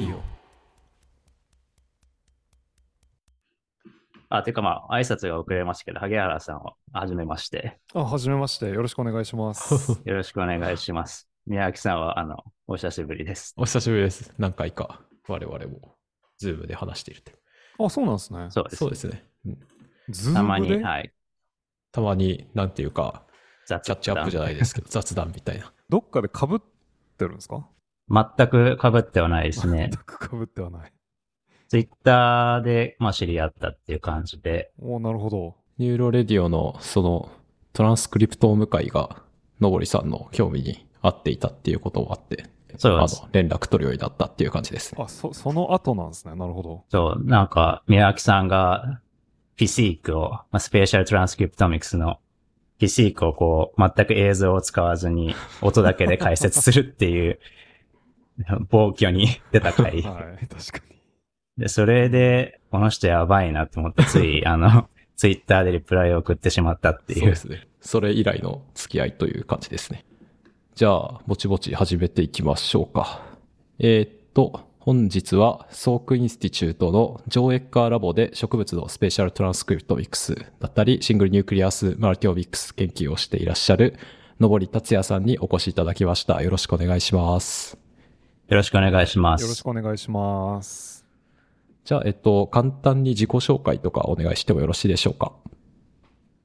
ディオあ、ていうかまあ、挨拶が遅れましたけど、萩原さんは、はじめまして。あ、はじめまして。よろしくお願いします。よろしくお願いします。宮脇さんは、あの、お久しぶりです。お久しぶりです。何回か我々も、ズームで話していると。あ、そうなんですね。そうです。そうですね。うんズームで？たまに、はい。たまに、なんていうか、雑キャッチアップじゃないですけど、雑談みたいな。どっかで被ってるんですか？全く被ってはないですね全。く被ってはない。ツイッターで、まあ、知り合ったっていう感じで、おなるほど。ニューロレディオの、その、トランスクリプトーム会が、のぼりさんの興味に合っていたっていうこともあって、あそうですの、連絡取るようになったっていう感じですね。あ、そ、その後なんですね。なるほど。そう、なんか、宮脇さんが、 FISSEQ を、まあ、スペシャルトランスクリプトミクスの、FISSEQ をこう、全く映像を使わずに、音だけで解説するっていう、暴挙に出た回。はい、確かに。で、それで、この人やばいなと思って、つい、あの、ツイッターでリプライを送ってしまったっていう。そうですね。それ以来の付き合いという感じですね。じゃあ、ぼちぼち始めていきましょうか。えーっと、本日は、 Salk Institute のジョーエッカーラボで植物のスペシャルトランスクリプトミクスだったり、 single nucleus multiomics 研究をしていらっしゃる、のぼり達也さんにお越しいただきました。よろしくお願いします。よろしくお願いします。よろしくお願いします。じゃあ、えっと、簡単に自己紹介とかお願いしてもよろしいでしょうか？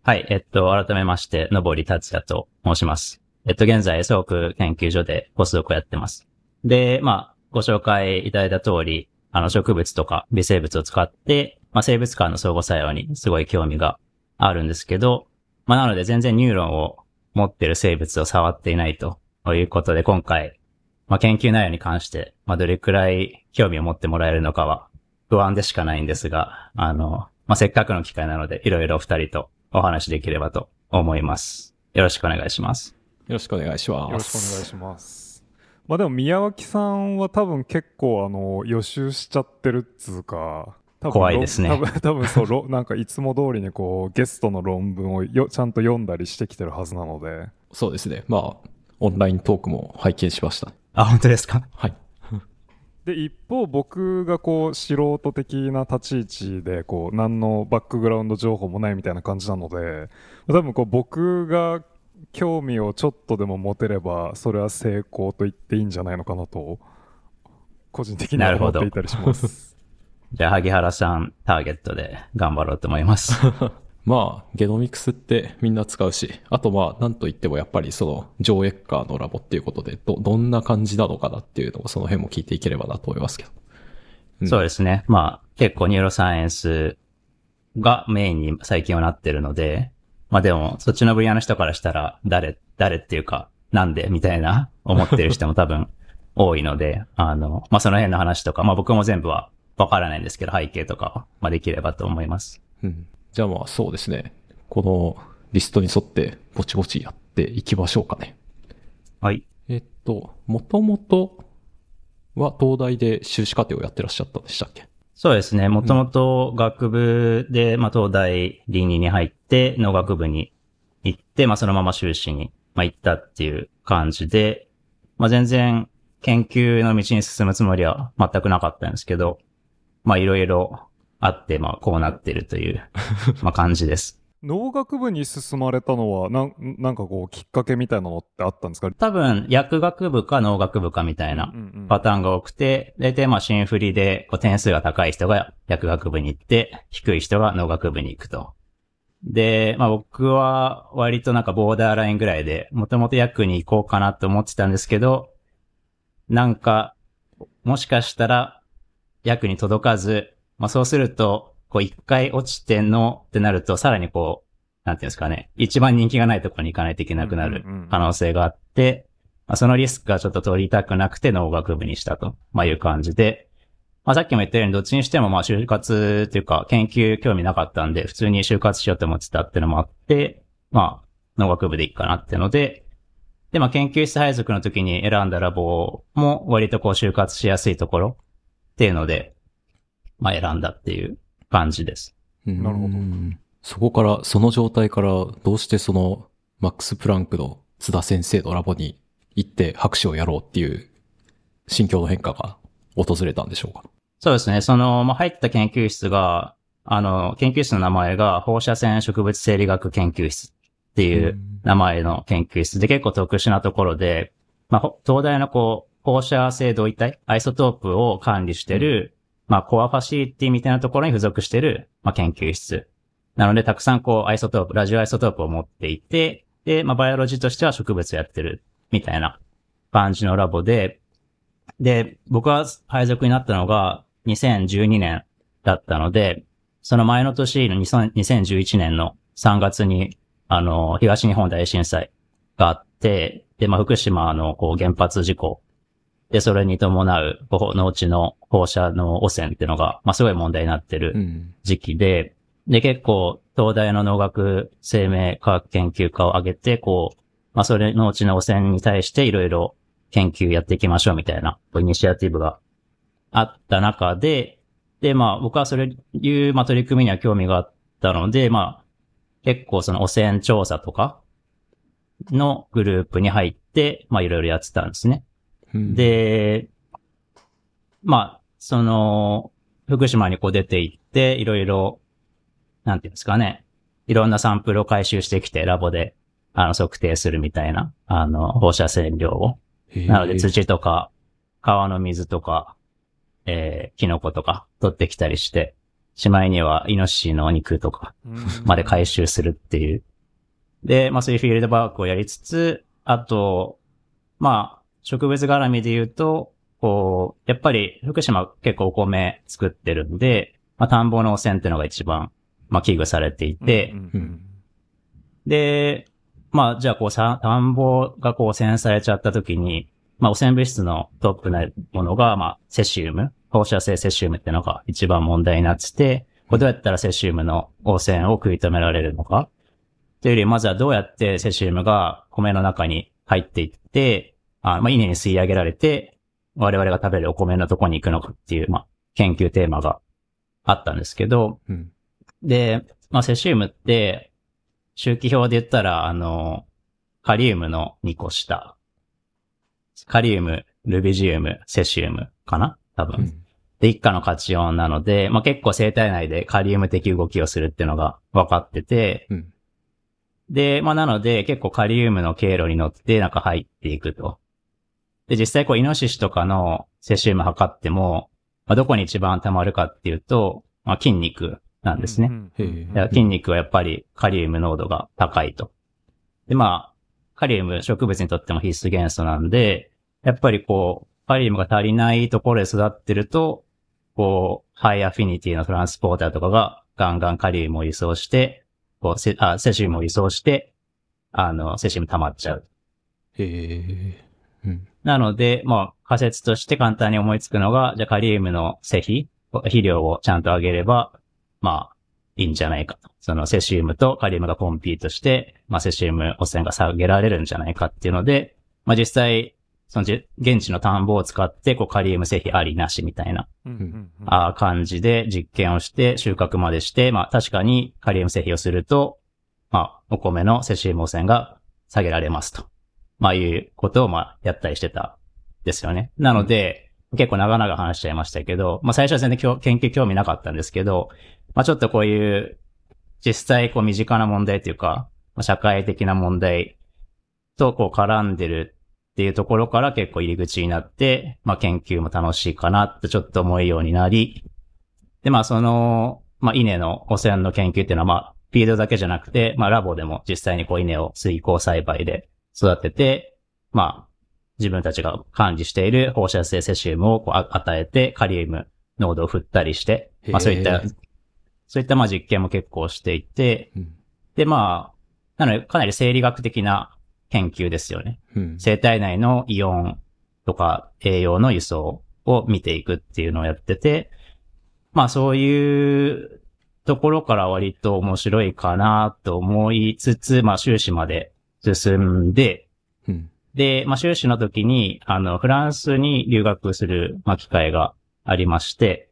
はい、えっと、改めまして、のぼり達也と申します。えっと、現在、ソーク研究所でポスドクをやってます。で、まあ、ご紹介いただいた通り、あの、植物とか微生物を使って、まあ、生物間の相互作用にすごい興味があるんですけど、まあ、なので全然ニューロンを持ってる生物を触っていないということで、今回、まあ、研究内容に関して、まあ、どれくらい興味を持ってもらえるのかは不安でしかないんですが、あの、まあ、せっかくの機会なので、いろいろお二人とお話できればと思います。よろしくお願いします。よろしくお願いします。よろしくお願いします。まあでも、宮脇さんは多分結構、あの、予習しちゃってるっつうか、多分怖いですね多分、多分そう、ろなんかいつも通りにこう、ゲストの論文をよちゃんと読んだりしてきてるはずなので、そうですね。まあ、オンライントークも拝見しました。あ、本当ですか？はい。で一方僕がこう素人的な立ち位置でこう何のバックグラウンド情報もないみたいな感じなので多分こう僕が興味をちょっとでも持てればそれは成功と言っていいんじゃないのかなと個人的には思っていたりします。じゃあ、萩原さんターゲットで頑張ろうと思います。まあ、ゲノミクスってみんな使うし、あとまあ、なんといってもやっぱりその、ジョーエッカーのラボっていうことで、ど、どんな感じなのかなっていうのをその辺も聞いていければなと思いますけど。うんそうですね。まあ、結構ニューロサイエンスがメインに最近はなってるので、まあでも、そっちの分野の人からしたら、誰、誰っていうか、なんでみたいな思ってる人も多分多いので、あの、まあその辺の話とか、まあ僕も全部はわからないんですけど、背景とかは、まあできればと思います。うん。じゃあまあ、そうですね。このリストに沿って、ぼちぼちやっていきましょうかね。はい。えっと、もともとは東大で修士課程をやってらっしゃったんでしたっけ？そうですね。もともと学部で、まあ、東大倫理に入って、農学部に行って、まあ、そのまま修士に、まあ、行ったっていう感じで、まあ、全然研究の道に進むつもりは全くなかったんですけど、まあ、いろいろあって、まあ、こうなってるという、まあ、感じです。農学部に進まれたのはなんなんかこうきっかけみたいなのってあったんですか？多分、薬学部か農学部かみたいなパターンが多くて、大体まあ、新振りで、こう点数が高い人が薬学部に行って、低い人が農学部に行くと。で、まあ僕は割となんかボーダーラインぐらいで、もともと薬に行こうかなと思ってたんですけど、なんか、もしかしたら薬に届かず、まあそうすると、こう一回落ちてのってなると、さらにこう、なんていうんですかね、一番人気がないところに行かないといけなくなる可能性があって、まあ、そのリスクがちょっと取りたくなくて農学部にしたと、まあ、いう感じで、まあ、さっきも言ったようにどっちにしてもまあ就活っていうか研究興味なかったんで、普通に就活しようと思ってたっていうのもあって、まあ、農学部でいいかなっていうので、で、まあ、研究室配属の時に選んだラボも割とこう就活しやすいところっていうので、まあ、選んだっていう感じです。なるほどうんそこから、その状態から、どうしてその、マックス・プランクの津田先生のラボに行って博士をやろうっていう心境の変化が訪れたんでしょうか？そうですね。その、まあ、入った研究室が、あの、研究室の名前が放射線植物生理学研究室っていう名前の研究室で結構特殊なところで、まあ、東大のこう、放射性同位体、アイソトープを管理してる、まあ、 core facility みたいなところに付属してる、まあ、研究室。なので、たくさんこう、アイソトープ、ラジオアイソトープを持っていて、で、まあ、バイオロジーとしては植物やってる、みたいな感じのラボで、で、僕は配属になったのが2012年だったので、その前の年の2011年の3月に、あの、東日本大震災があって、で、まあ、福島のこう原発事故で、それに伴う農地の放射能汚染っていうのが、まあ、すごい問題になってる時期で、うん、で、結構、東大の農学生命科学研究科を挙げて、こう、まあ、それ農地の汚染に対していろいろ研究やっていきましょうみたいな、イニシアティブがあった中で、で、まあ、僕はそれいう、まあ、取り組みには興味があったので、まあ、結構その汚染調査とかのグループに入って、まあ、いろいろやってたんですね。で、まあ、その、福島にこう出て行って、いろいろ、なんていうんですかね、いろんなサンプルを回収してきて、ラボで、あの、測定するみたいな、あの、放射線量を。なので、土とか、川の水とか、えー、キノコとか取ってきたりして、しまいにはイノシシのお肉とかまで回収するっていう。で、まあそういうフィールドワークをやりつつ、あと、まあ、植物絡みで言うと、こう、やっぱり福島結構お米作ってるんで、まあ田んぼの汚染っていうのが一番、まあ危惧されていて、で、まあじゃあこうさ、田んぼがこう汚染されちゃった時に、まあ汚染物質のトップなものが、まあセシウム、放射性セシウムっていうのが一番問題になってて、これどうやったらセシウムの汚染を食い止められるのかというより、まずはどうやってセシウムが米の中に入っていって、あまあ、稲に吸い上げられて、我々が食べるお米のとこに行くのかっていう、まあ、研究テーマがあったんですけど、うん、で、まあ、セシウムって、周期表で言ったら、あの、カリウムの2個下。カリウム、ルビジウム、セシウムかな？多分。うん、で、一家のカチオンなので、まあ、結構生体内でカリウム的動きをするっていうのが分かってて、うん、で、まあ、なので、結構カリウムの経路に乗って中入っていくと。で、実際こう、イノシシとかのセシウム測っても、まあ、どこに一番溜まるかっていうと、まあ、筋肉なんですね。筋肉はやっぱりカリウム濃度が高いと。で、まあ、カリウム植物にとっても必須元素なんで、やっぱりこう、カリウムが足りないところで育ってると、こう、ハイアフィニティのトランスポーターとかがガンガンカリウムを輸送して、こう、セあセシウムを輸送して、あの、セシウム溜まっちゃう。へえ。うん、なので、まあ、仮説として簡単に思いつくのが、じゃあカリウムの施肥、肥料をちゃんと上げれば、まあ、いいんじゃないかと。そのセシウムとカリウムがコンピートして、まあ、セシウム汚染が下げられるんじゃないかっていうので、まあ、実際、その現地の田んぼを使って、こう、カリウム施肥ありなしみたいな、あ感じで実験をして収穫までして、まあ、確かにカリウム施肥をすると、まあ、お米のセシウム汚染が下げられますと。まあいうことをまあやったりしてたですよね。なので、うん、結構長々話しちゃいましたけど、まあ最初は全然研究興味なかったんですけど、まあちょっとこういう実際こう身近な問題というか、まあ、社会的な問題とこう絡んでるっていうところから結構入り口になって、まあ研究も楽しいかなってちょっと思うようになり、でまあその、まあ稲の汚染の研究っていうのはまあフィールドだけじゃなくて、まあラボでも実際にこう稲を水耕栽培で育てて、まあ、自分たちが管理している放射性セシウムをこう与えて、カリウム濃度を振ったりして、まあそういった、そういったまあ実験も結構していて、うん、でまあ、なのでかなり生理学的な研究ですよね。うん、生体内のイオンとか栄養の輸送を見ていくっていうのをやってて、まあそういうところから割と面白いかなと思いつつ、まあ修士まで進んで、うん、で、まあ、修士の時に、あの、フランスに留学する、まあ、機会がありまして、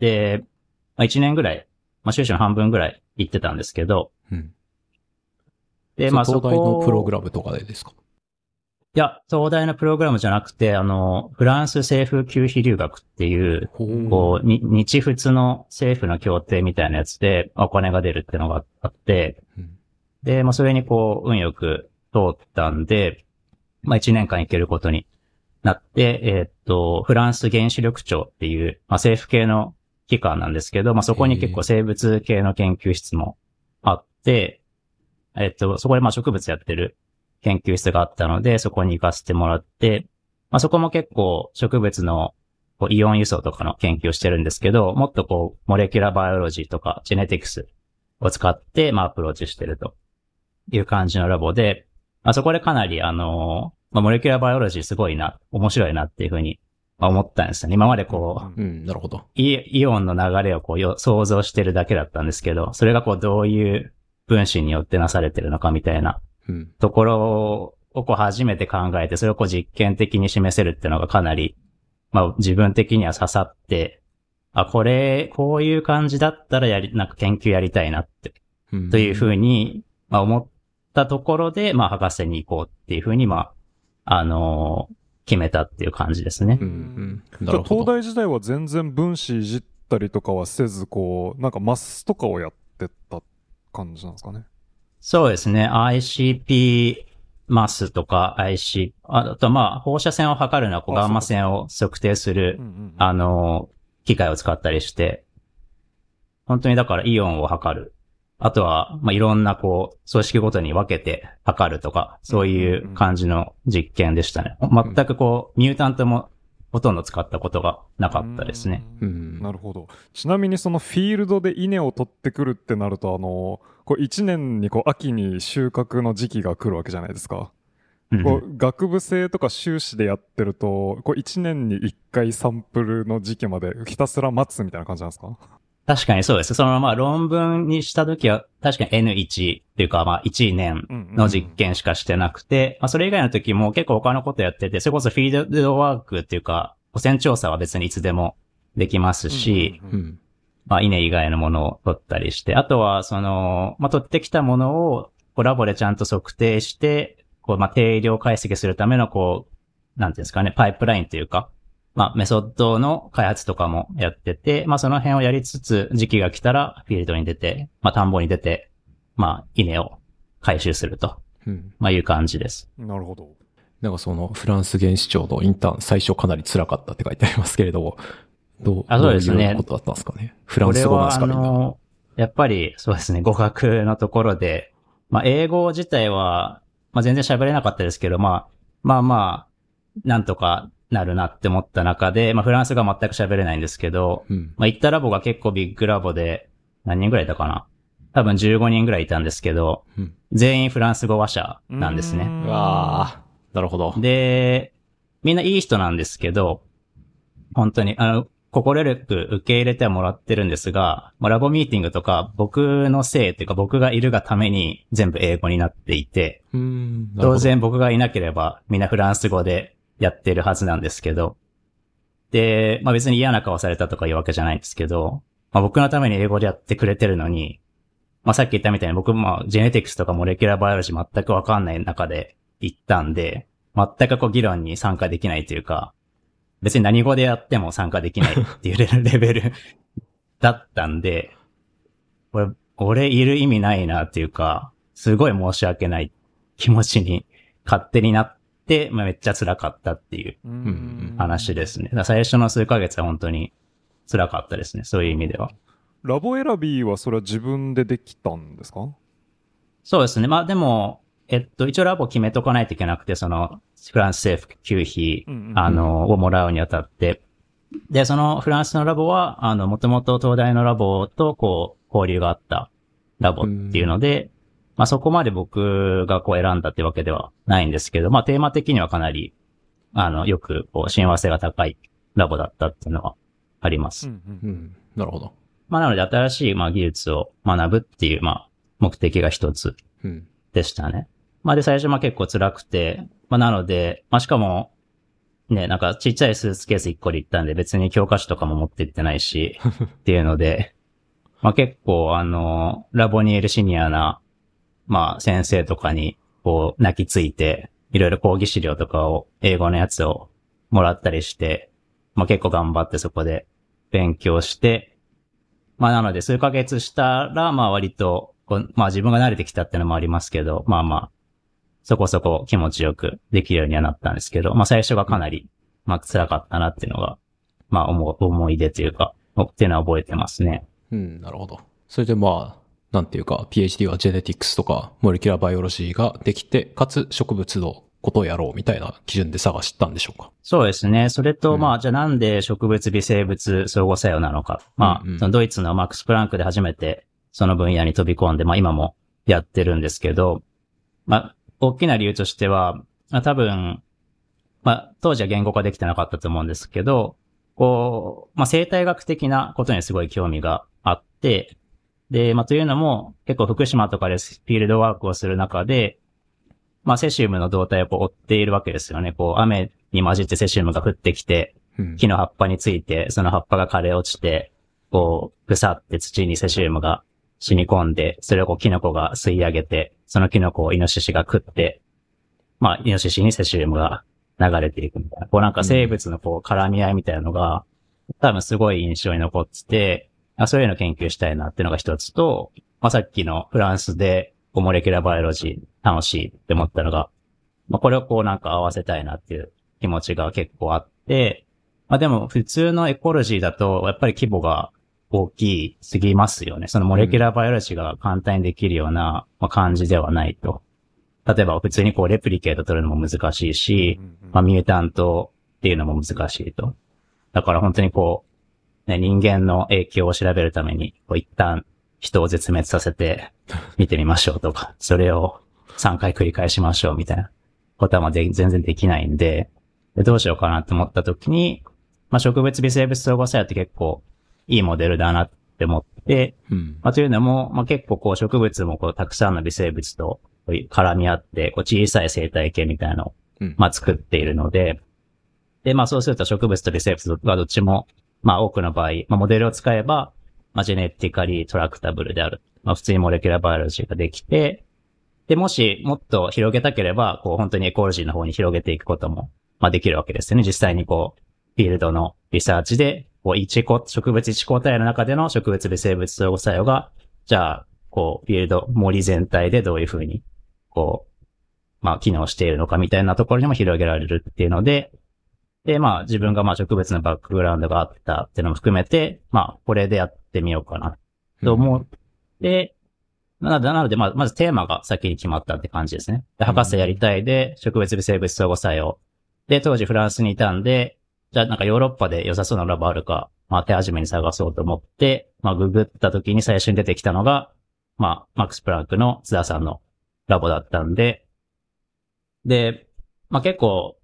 で、まあ、1年ぐらい、まあ、修士の半分ぐらい行ってたんですけど、うん、で、まあ、そこ。東大のプログラムとかでですか？いや、東大のプログラムじゃなくて、あの、フランス政府給費留学っていう、こう、に日仏の政府の協定みたいなやつでお金が出るっていうのがあって、うんで、まあ、それにこう、運よく通ったんで、まあ、1年間行けることになって、えーっと、フランス原子力庁っていう、まあ、政府系の機関なんですけど、まあ、そこに結構生物系の研究室もあって、えーっと、そこでまあ植物やってる研究室があったので、そこに行かせてもらって、まあ、そこも結構植物のこうイオン輸送とかの研究をしてるんですけど、もっとこう、モレキュラバイオロジーとかジェネティクスを使って、まあ、アプローチしてるという感じのラボで、まあ、そこでかなり、あのまあ、モレキュラバイオロジーすごいな、面白いなっていうふうにまあ思ったんですよね。今までこう、うん、なるほど。イイオンの流れをこうよ想像してるだけだったんですけど、それがこうどういう分子によってなされてるのかみたいなうん。ところをこう初めて考えて、それをこう実験的に示せるっていうのがかなり、まあ自分的には刺さって、あ、これ、こういう感じだったらやり、なんか研究やりたいなって、うんというふうに、まあ思ったところで、まあ博士に行こうっていうふうに、まあ、あのー決めたっていう感じですねう。ん、うん。じゃあ東。大時代は全然分子いじったりとかはせず、こう、なんかマスとかをやってた感じなんですかね？そうですね。ICP マスとか IC、あとまあ放射線を測るのはこうあガンマ線を測定するうんうんうんあの、機械を使ったりして、本当にだからイオンを測る。あとは、まあ、いろんなこう、組織ごとに分けて測るとか、そういう感じの実験でしたね。全くこう、ミュータントもほとんど使ったことがなかったですね。ううんん。なるほど。ちなみにそのフィールドで稲を取ってくるってなると、あの、こう1年にこう秋に収穫の時期が来るわけじゃないですか。うんこう学部生とか修士でやってると、こう1年に1回サンプルの時期までひたすら待つみたいな感じなんですか？確かにそうです。そのまあ論文にしたときは、確かに N1 っていうかまあ1年の実験しかしてなくて、まあそれ以外の時も結構他のことやってて、それこそフィールドワークっていうか、汚染調査は別にいつでもできますし、うんうんうんうん。まあ稲以外のものを取ったりして、あとはその、まあ取ってきたものをこうラボでちゃんと測定して、こうまあ定量解析するためのこう、なんていうんですかね、パイプラインというか、まあメソッドの開発とかもやってて、まあその辺をやりつつ、時期が来たらフィールドに出て、まあ田んぼに出て、まあ稲を回収すると、うん。まあいう感じです。なるほど。なんかそのフランス原子庁のインターン最初かなり辛かったって書いてありますけれども、どう、あそうですねどういうことだったんですかね？フランス語なんですかね。あの、やっぱりそうですね、語学のところで、まあ英語自体は、まあ全然喋れなかったですけど、まあ、まあまあ、なんとかなるなって思った中で、まあフランスが全く喋れないんですけど、うん。まあ行ったラボが結構ビッグラボで、何人ぐらいいたかな？多分15人ぐらいいたんですけど、うん全員フランス語話者なんですね。うわあ、なるほど。で、みんないい人なんですけど、本当に、あの、心よく受け入れてはもらってるんですが、まあラボミーティングとか僕のせいっていうか僕がいるがために全部英語になっていて、当。然僕がいなければみんなフランス語でやってるはずなんですけど、で、まあ別に嫌な顔されたとかいうわけじゃないんですけど、まあ僕のために英語でやってくれてるのに、まあさっき言ったみたいに僕もジェネティクスとかモレキュラーバイオロジー全くわかんない中で行ったんで、全くこう議論に参加できないというか、別に何語でやっても参加できないっていうレベル だったんで、これ、俺いる意味ないなっていうか、すごい申し訳ない気持ちに勝手になっ、まあ、めっちゃ辛かったっていううん話ですね。最初の数ヶ月は本当に辛かったですね。そういう意味では。ラボ選びはそれは自分でできたんですか？そうですね。まあでも、えっと、一応ラボ決めとかないといけなくて、その、フランス政府給費、あの、をもらうにあたって。で、そのフランスのラボは、あの、もともと東大のラボと、こう、交流があったラボっていうので、まあそこまで僕がこう選んだってわけではないんですけど、まあテーマ的にはかなり、あの、よく、こう、親和性が高いラボだったっていうのはあります。うんうんうん。なるほど。まあなので新しい、まあ技術を学ぶっていう、まあ、目的が一つうん。でしたね。まあで、最初まあ結構辛くて、まあなので、まあしかも、ね、なんかちっちゃいスーツケース1個で行ったんで別に教科書とかも持って行ってないし、っていうので、まあ結構あの、ラボにいるシニアな、まあ先生とかに、こう、泣きついて、いろいろ講義資料とかを、英語のやつをもらったりして、まあ結構頑張ってそこで勉強して、まあなので数ヶ月したら、まあ割と、こうまあ自分が慣れてきたってのもありますけど、まあまあ、そこそこ気持ちよくできるようにはなったんですけど、まあ最初がかなり、まあ辛かったなっていうのが、まあ思思い出というか、っていうのは覚えてますね。うん、なるほど。それでまあ、なんていうか、PhD はジェネティクスとか、モレキュラーバイオロジーができて、かつ植物のことをやろうみたいな基準で探したんでしょうか？そうですね。それと、うんまあ、じゃあなんで植物微生物相互作用なのか。まあ、うんうんそのドイツのマックス・プランクで初めてその分野に飛び込んで、まあ今もやってるんですけど、まあ、大きな理由としては、まあ多分、まあ当時は言語化できてなかったと思うんですけど、こう、まあ生態学的なことにすごい興味があって、で、まあというのも結構福島とかでフィールドワークをする中で、まあセシウムの動態をこう追っているわけですよね。こう雨に混じってセシウムが降ってきて、うん。木の葉っぱについて、その葉っぱが枯れ落ちて、こう、腐って土にセシウムが染み込んで、それをこうキノコが吸い上げて、そのキノコをイノシシが食って、まあ、イノシシにセシウムが流れていくみたいな。こうなんか生物のこう絡み合いみたいなのが、多分すごい印象に残ってて、あそういうの研究したいなっていうのが一つと、まあさっきのフランスでこうモレキュラーバイオロジー楽しいって思ったのが、まあこれをこうなんか合わせたいなっていう気持ちが結構あって、まあでも普通のエコロジーだとやっぱり規模が大きすぎますよね。そのモレキュラーバイオロジーが簡単にできるようなまあ感じではないと。例えば普通にこうレプリケート取るのも難しいし、まあミュータントっていうのも難しいと。だから本当にこう、ね、人間の影響を調べるために、こう一旦人を絶滅させて見てみましょうとか、それを3回繰り返しましょうみたいなことは全然できないんで、でどうしようかなって思った時に、まあ植物微生物相互作用って結構いいモデルだなって思って、うん。まあ、というのも、まあ、結構こう植物もこうたくさんの微生物と絡み合って、こう小さい生態系みたいなのをうん。まあ、作っているので、で、まあ、そうすると植物と微生物がどっちも、まあ、多くの場合、まあ、モデルを使えば、まあ、ジェネティカリートラクタブルである。まあ、普通にモレキュラバイオロジーができて、で、もしもっと広げたければ、こう、本当にエコロジーの方に広げていくことも、まあ、できるわけですよね。実際にこう、フィールドのリサーチで、こう、一個、植物一個体の中での植物微生物相互作用が、じゃあ、こう、フィールド、森全体でどういうふうに、こう、まあ、機能しているのかみたいなところにも広げられるっていうので、で、まあ、自分がまあ植物のバックグラウンドがあったっていうのも含めて、まあ、これでやってみようかなと思って、なので、なので、まあ、まずテーマが先に決まったって感じですね。で、博士やりたいで、植物微生物相互作用。で、当時フランスにいたんで、じゃあなんかヨーロッパで良さそうなラボあるか、まあ手始めに探そうと思って、まあググった時に最初に出てきたのが、まあマックス・プランクの津田さんのラボだったんで、で、まあ結構、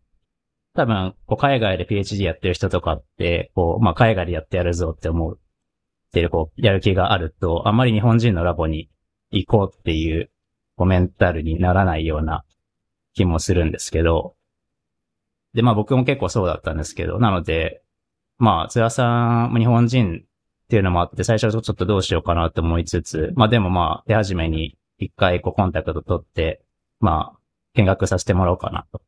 多分、こう海外で PhD やってる人とかって、こう、まあ海外でやってやるぞって思っていう、こう、やる気があると、あんまり日本人のラボに行こうっていう、こうメンタルにならないような気もするんですけど、で、まあ僕も結構そうだったんですけど、なので、まあ、津田さん、日本人っていうのもあって、最初ちょっとどうしようかなと思いつつ、まあでもまあ、手始めに一回こうコンタクト取って、まあ、見学させてもらおうかなと。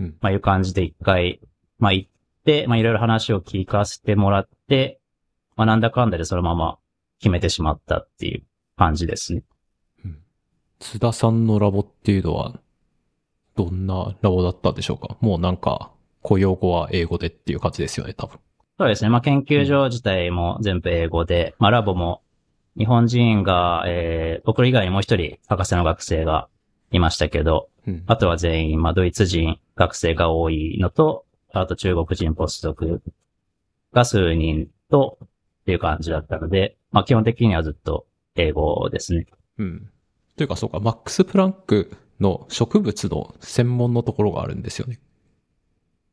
うんまあいう感じで一回、まあ行って、まあいろいろ話を聞かせてもらって、まあなんだかんだでそのまま決めてしまったっていう感じですね。津田さんのラボっていうのは、どんなラボだったんでしょうか？もうなんか、雇用語は英語でっていう感じですよね、多分。そうですね。まあ、研究所自体も全部英語で、まあ、ラボも日本人が、えー、僕以外にもう一人博士の学生がいましたけど、うん。あとは全員、まあ、ドイツ人学生が多いのと、あと中国人ポストクが数人と、っていう感じだったので、まあ、基本的にはずっと英語ですね。うん。というかそうか、マックス・プランクの植物の専門のところがあるんですよね。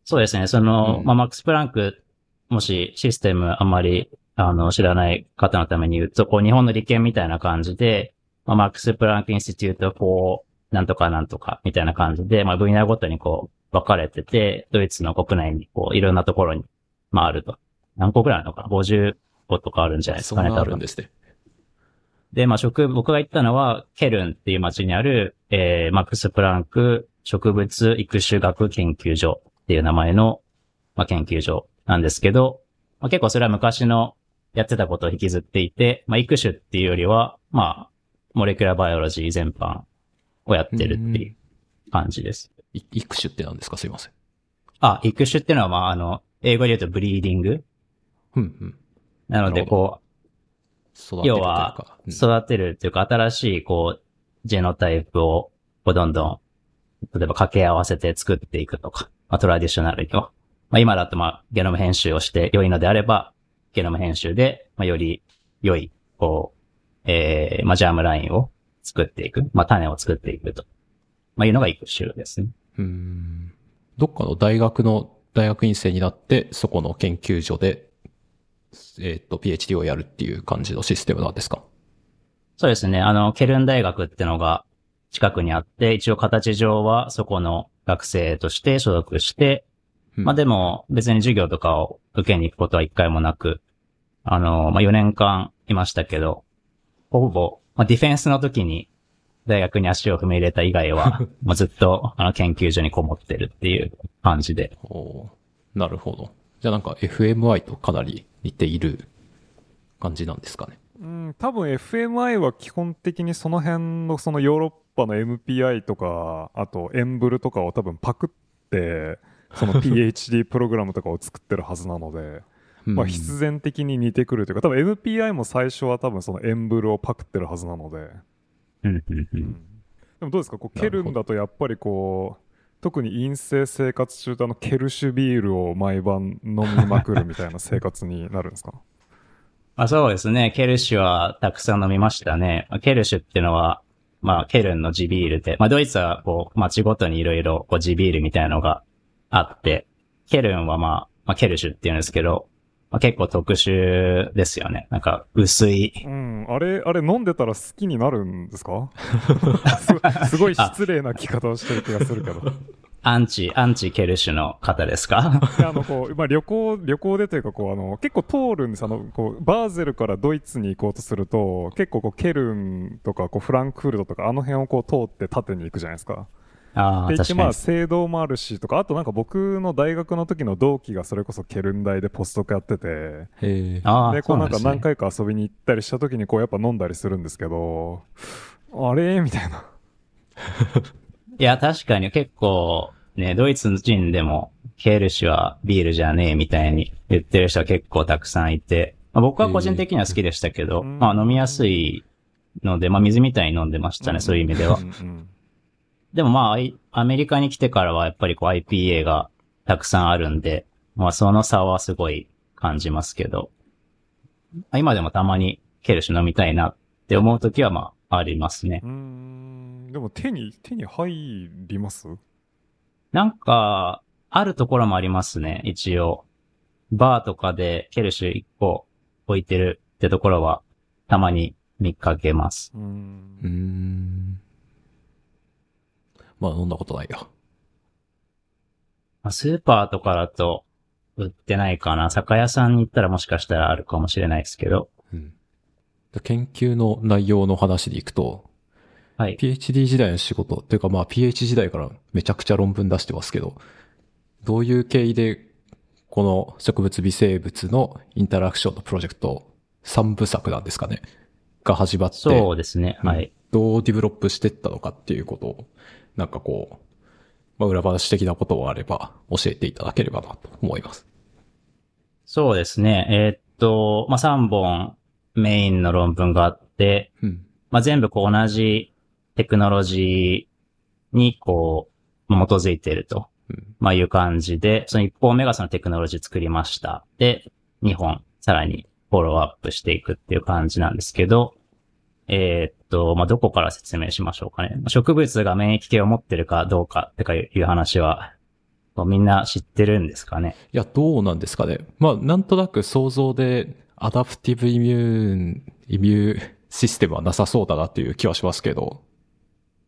そうですね。その、うんまあ、マックス・プランク、もしシステムあんまり、あの、知らない方のために言うと、こう、日本の理研みたいな感じで、まあ、 Max Planck Institute for、なんとかなんとか、みたいな感じで、まあ、分野ごとにこう、分かれてて、ドイツの国内に、こう、いろんなところに、まあ、あると。何個くらいあるのかな ?50 個とかあるんじゃないですかね、多分。るんですね。で、まあ、職、僕が行ったのは、ケルンっていう街にある、えー、マックス・プランク植物育種学研究所っていう名前の、まあ、研究所なんですけど、まあ、結構それは昔のやってたことを引きずっていて、まあ、育種っていうよりは、まあ、 molecular biology 全般をやってるっていう感じです。い育種って何ですか？すいません。あ、育種っていうのは、まあ、あの、英語で言うと breeding？うんうん。なので、こう、要は育てるっていうか、新しい、こう、 genotype を、こう、どんどん、例えば掛け合わせて作っていくとか、まあ、 traditional には。まあ、今だと、まあ、ゲノム編集をして良いのであれば、ゲノム編集で、まあ、より良い、こう、えー、まあ、ジャームラインを作っていく。まあ、種を作っていくと。まあ、いうのが育種ですね。うーん。どっかの大学の大学院生になって、そこの研究所で、えっ、と、PhD をやるっていう感じのシステムなんですか？そうですね。あの、ケルン大学ってのが近くにあって、一応形上はそこの学生として所属して、うんまあでも別に授業とかを受けに行くことは一回もなく、あの、まあ4年間いましたけど、ほぼ、まあディフェンスの時に大学に足を踏み入れた以外は、もうずっとあの研究所にこもってるっていう感じで。おーなるほど。じゃあなんか FMI とかなり似ている感じなんですかね？うん、多分 FMI は基本的にその辺のそのヨーロッパの MPI とか、あとエンブルとかを多分パクって、その PhD プログラムとかを作ってるはずなので、うんまあ必然的に似てくるというか、多分 MPI も最初は多分そのエンブルをパクってるはずなので、うん。でもどうですか？こうケルンだとやっぱりこう、特に陰性生活中とあのケルシュビールを毎晩飲みまくるみたいな生活になるんですか？ま あそうですね。ケルシュはたくさん飲みましたね。まあケルシュっていうのは、まあケルンの地ビールで、まあドイツはこう街ごとにいろいろこう地ビールみたいなのがあって、ケルンはまあ、まあケルシュっていうんですけど、まあ結構特殊ですよね。なんか薄い。うん、あれ、あれ飲んでたら好きになるんですか？す すごい失礼な聞き方をしてる気がするけど。アンチ、アンチケルシュの方ですか？であの、こう、まあ、旅行、旅行でというか、こう、あの、結構通るんです。あの、こう、バーゼルからドイツに行こうとすると、結構こう、ケルンとか、こう、フランクフルトとか、あの辺をこう、通って縦に行くじゃないですか。ああ、で、まあ、確かに。聖堂もあるし、とか、あとなんか僕の大学の時の同期がそれこそケルン大でポストクやってて、で、こううなんですね。何回か遊びに行ったりした時に、こう、やっぱ飲んだりするんですけど、あれ？みたいな。いや、確かに。結構、ね、ドイツ人でも、ケルシュはビールじゃねえみたいに言ってる人は結構たくさんいて、まあ、僕は個人的には好きでしたけど、うん。まあ飲みやすいので、まあ水みたいに飲んでましたね、そういう意味では。う。んうんでもまあ、アメリカに来てからはやっぱりこう IPA がたくさんあるんで、まあその差はすごい感じますけど、まあ今でもたまにケルシュ飲みたいなって思うときはまあありますね。うーんでも手に、手に入ります？なんか、あるところもありますね、一応。バーとかでケルシュ1個置いてるってところは、たまに見かけます。うーんうーん。まあ飲んだことないや。まあスーパーとかだと、売ってないかな。酒屋さんに行ったらもしかしたらあるかもしれないですけど。うん。研究の内容の話でいくと、はい。PhD 時代の仕事、というかまあ PH 時代からめちゃくちゃ論文出してますけど、どういう経緯でこの植物微生物のインタラクションのプロジェクト3部作なんですかね？が始まって、そうですね。うんはい。どうディベロップしていったのかっていうことを、なんかこう、まあ裏話的なことがあれば教えていただければなと思います。そうですね。えーっと、まあ、3本メインの論文があって、うん。まあ、全部こう同じテクノロジーにこう、まあ基づいていると、うんまあ、いう感じで、その1本目がそのテクノロジー作りました。で、2本さらにフォローアップしていくっていう感じなんですけど、えーっと、まあ、どこから説明しましょうかね。植物が免疫系を持ってるかどうかってかいう話は、みんな知ってるんですかね。いや、どうなんですかね。まあ、なんとなく想像で、アダプティブイミューン、イミューシステムはなさそうだなっていう気はしますけど。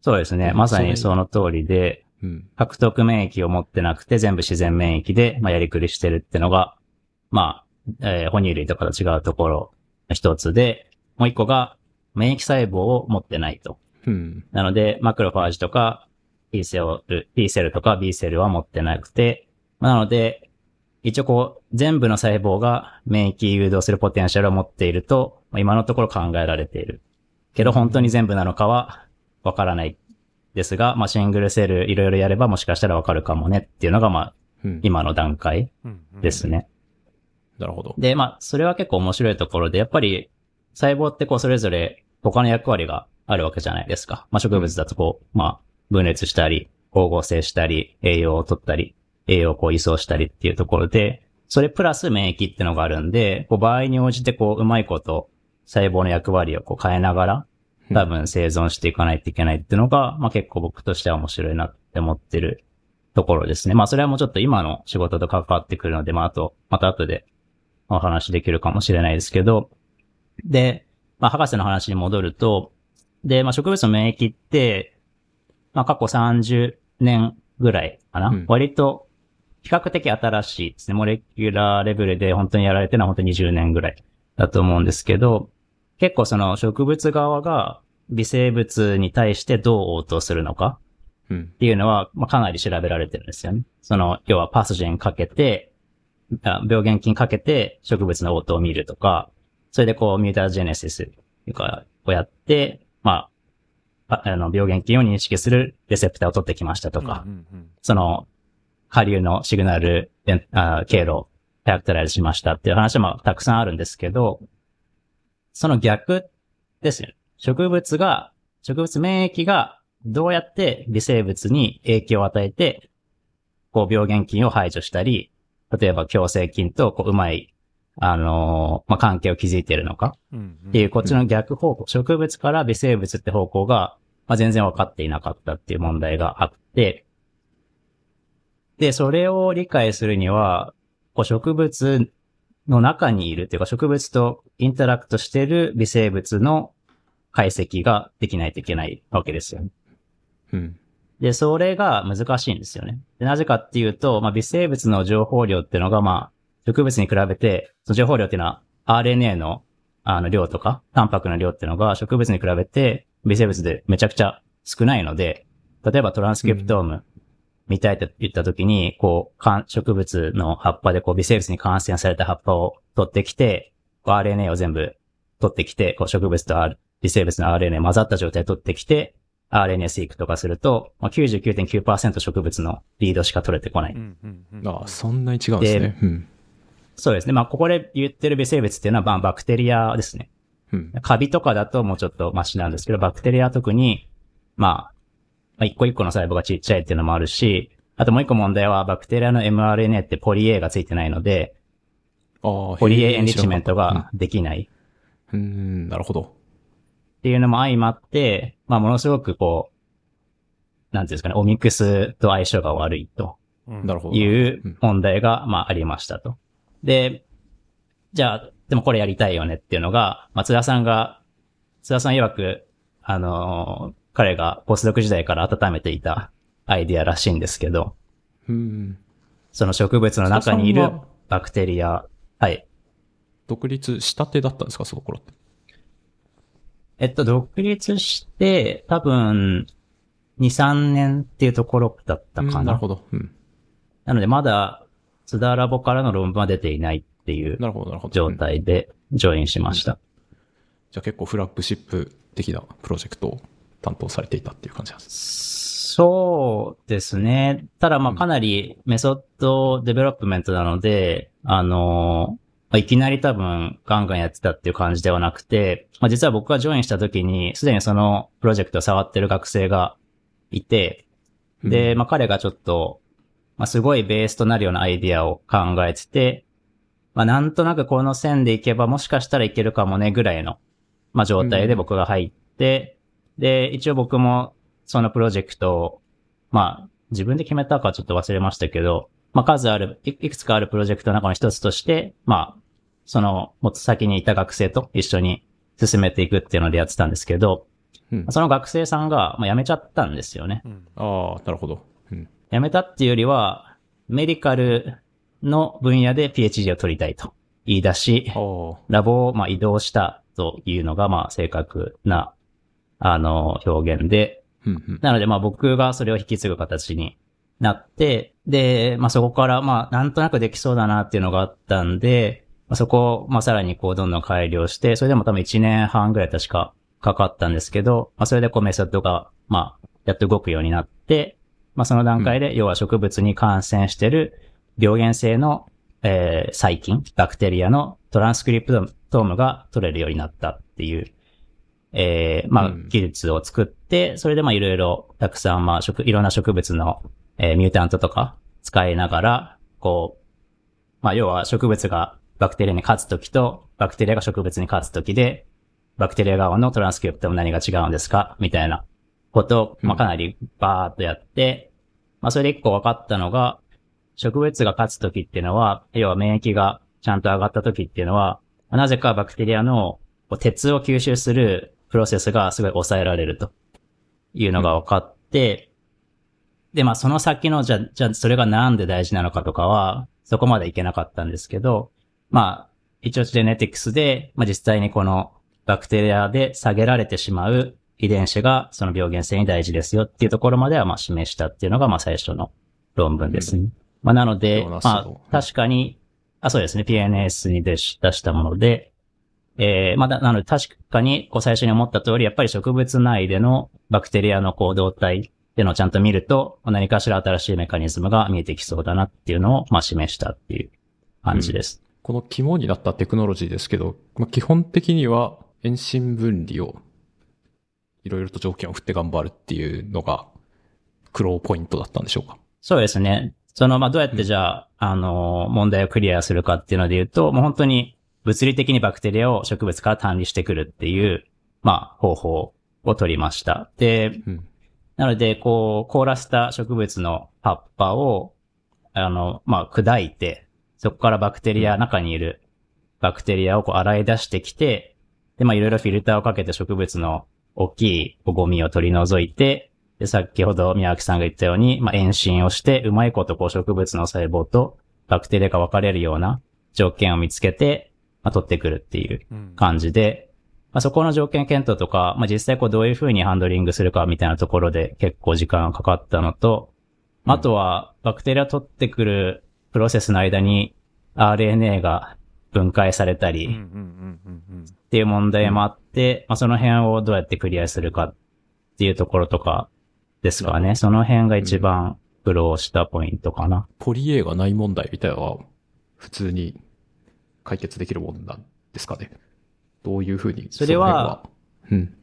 そうですね。まさにその通りで、うん。獲得免疫を持ってなくて全部自然免疫で、まあ、やりくりしてるってのが、まあ、えー哺乳類とかと違うところの一つで、もう一個が免疫細胞を持ってないと。うん。なので、マクロファージとか、T セル、T セルとか B セルは持ってなくて、まあなので、一応こう、全部の細胞が免疫誘導するポテンシャルを持っていると、まあ今のところ考えられている。けど本当に全部なのかはわからないですが、まあシングルセルいろいろやればもしかしたらわかるかもねっていうのがまあうん。今の段階うんうんですね。なるほど。で、まあ、それは結構面白いところで、やっぱり細胞ってこうそれぞれ他の役割があるわけじゃないですか。まあ、植物だとこう、まあ、分裂したり、光合成したり、栄養を取ったり、栄養をこう移送したりっていうところで、それプラス免疫ってのがあるんで、こう場合に応じてこう、うまいこと細胞の役割をこう変えながら、多分生存していかないといけないっていうのが、まあ結構僕としては面白いなって思ってるところですね。まあそれはもうちょっと今の仕事と関わってくるので、まああと、また後でお話できるかもしれないですけど、で、まあ博士の話に戻ると、で、まあ植物の免疫って、まあ過去30年ぐらいかな？うん割と比較的新しいですね。モレキュラーレベルで本当にやられてるのは本当に20年ぐらいだと思うんですけど、結構その植物側が微生物に対してどう応答するのかうんっ。ていうのは、まあ、かなり調べられてるんですよね。その、要はパスジェンかけて、あ病原菌かけて植物の応答を見るとか、それでこうミュータージェネシスとかをやって、まあ、ああの、病原菌を認識するレセプターを取ってきましたとか、うんうんうんその、下流のシグナル、えあ経路をキャラクタライズしましたっていう話もたくさんあるんですけど、その逆ですよ。植物が、植物免疫がどうやって微生物に影響を与えて、こう病原菌を排除したり、例えば共生菌とこううまい、あのーまあ、関係を築いているのか？っていうこっちの逆方向、植物から微生物って方向が、まあ、全然分かっていなかったっていう問題があって、で、それを理解するには、こう植物の中にいるっていうか植物とインタラクトしている微生物の解析ができないといけないわけですよね。うん。で、それが難しいんですよね。でなぜかっていうと、まあ、微生物の情報量っていうのが、まあ、植物に比べて、その情報量っていうのは RNA のあの量とか、タンパクの量っていうのが植物に比べて微生物でめちゃくちゃ少ないので、例えばトランスクリプトーム見たいと言ったときに、こう、植物の葉っぱでこう微生物に感染された葉っぱを取ってきて、こう RNA を全部取ってきて、こう植物と R- 微生物の RNA 混ざった状態で取ってきて、RNA セークとかすると、まあ、99.9%植物のリードしか取れてこない。うんうんうんああ、そんなに違うんですね。うん。そうですね。まあ、ここで言ってる微生物っていうのは、まあ、バクテリアですね。うん。カビとかだともうちょっとマシなんですけど、バクテリアは特に、まあ、まあ、一個一個の細胞がちっちゃいっていうのもあるし、あともう一個問題は、バクテリアの mRNA ってポリ A がついてないので、ポリ A エンリッチメントができないうん、うんなるほど。っていうのも相まって、まあ、ものすごくこう、なんていうんですかね、オミクスと相性が悪いと。うんなるほど。いう問題が、まあ、ありましたと。で、じゃあ、でもこれやりたいよねっていうのが、松田さんが、津田さん曰く、あのー彼がポスドク時代から温めていたアイディアらしいんですけど、うん。その植物の中にいるバクテリア、はい。独立したてだったんですか、その頃って。えっと、独立して、多分、2、3年っていうところだったかな。うんなるほど。うん。なので、まだ、津田ラボからの論文は出ていないっていうなるほど、なるほど。状うん態でジョインしました。じゃあ結構フラッグシップ的なプロジェクトを担当されていたっていう感じなんです。そうですね。ただまあうんかなり method development なので、あの、まあいきなり多分ガンガンやってたっていう感じではなくて、まあ、実は僕が join した時にすでにそのプロジェクトを触ってる学生がいて、で、うんまあ彼がちょっと、まあすごいベースとなるようなアイディアを考えてて、まあなんとなくこの線でいけばもしかしたらいけるかもねぐらいの、まあ状態で僕が入って、で、一応僕もそのプロジェクトを、まあ自分で決めたかちょっと忘れましたけど、まあ数ある、いいくつかあるプロジェクトの中の一つとして、まあ、その、もっと先にいた学生と一緒に進めていくっていうのでやってたんですけど、うんその学生さんが、まあ、辞めちゃったんですよね。うんああ、なるほど。うん。辞めたっていうよりは、メディカルの分野で PhD を取りたいと言い出し、ラボをまあ移動したというのがまあ正確な、あの、表現で。なので、まあ僕がそれを引き継ぐ形になって、で、まあそこから、まあなんとなくできそうだなっていうのがあったんで、まあ、そこを、まあさらにこうどんどん改良して、それでも多分1年半ぐらい確かかかったんですけど、まあそれでこうメソッドが、まあやっと動くようになって、まあその段階で、要は植物に感染してる病原性の、えー細菌、バクテリアのトランスクリプトームが取れるようになったっていう、えーまあうん。技術を作って、それでまあいろいろたくさんまあ植、いろんな植物の、えーミュータントとか使いながら、こう、まあ要は植物がバクテリアに勝つときと、バクテリアが植物に勝つときで、バクテリア側のトランスクリプトも何が違うんですかみたいなことを、まあうん。かなりバーっとやって、まあそれで一個分かったのが、植物が勝つときっていうのは、要は免疫がちゃんと上がったときっていうのは、なぜかバクテリアの鉄を吸収するプロセスがすごい抑えられるというのが分かって、で、まあその先の、じゃあ、じゃあそれがなんで大事なのかとかは、そこまでいけなかったんですけど、まあ、一応ジェネティクスで、まあ実際にこのバクテリアで下げられてしまう遺伝子がその病原性に大事ですよっていうところまではまあ示したっていうのがまあ最初の論文ですね。まあなので、まのあ確かに、あ、そうですね、PNS に出し出したもので、えーまあだなので確かにこう最初に思った通り、やっぱり植物内でのバクテリアの行動体っていうのをちゃんと見ると、何かしら新しいメカニズムが見えてきそうだなっていうのをまあ示したっていう感じです。この肝になったテクノロジーですけど、まあ、基本的には遠心分離をいろいろと条件を振って頑張るっていうのが黒ポイントだったんでしょうか？そうですね。その、まあ、どうやってじゃあ、あの、問題をクリアするかっていうので言うと、もう本当に物理的にバクテリアを植物から単離してくるっていう、まあ、方法を取りました。で、うん。なので、こう、凍らせた植物の葉っぱを、あの、まあ、砕いて、そこからバクテリア、中にいるバクテリアをこう洗い出してきて、で、まあ、いろいろフィルターをかけて植物の大きいゴミを取り除いて、で、先ほど宮脇さんが言ったように、まあ、遠心をして、うまいことこう植物の細胞とバクテリアが分かれるような条件を見つけて、まあ、取ってくるっていううん。感じで、まあ、そこの条件検討とか、まあ、実際こうどういうふうにハンドリングするかみたいなところで結構時間がかかったのと、まああとはバクテリア取ってくるプロセスの間に RNA が分解されたりうんうんうんうんうんっていう問題もあって、まあ、その辺をどうやってクリアするかっていうところとかですかね。その辺が一番苦労したポイントかな。ポリ A がない問題みたいなのは普通に解決できるもんなんですかねどういうふうにそれはうん。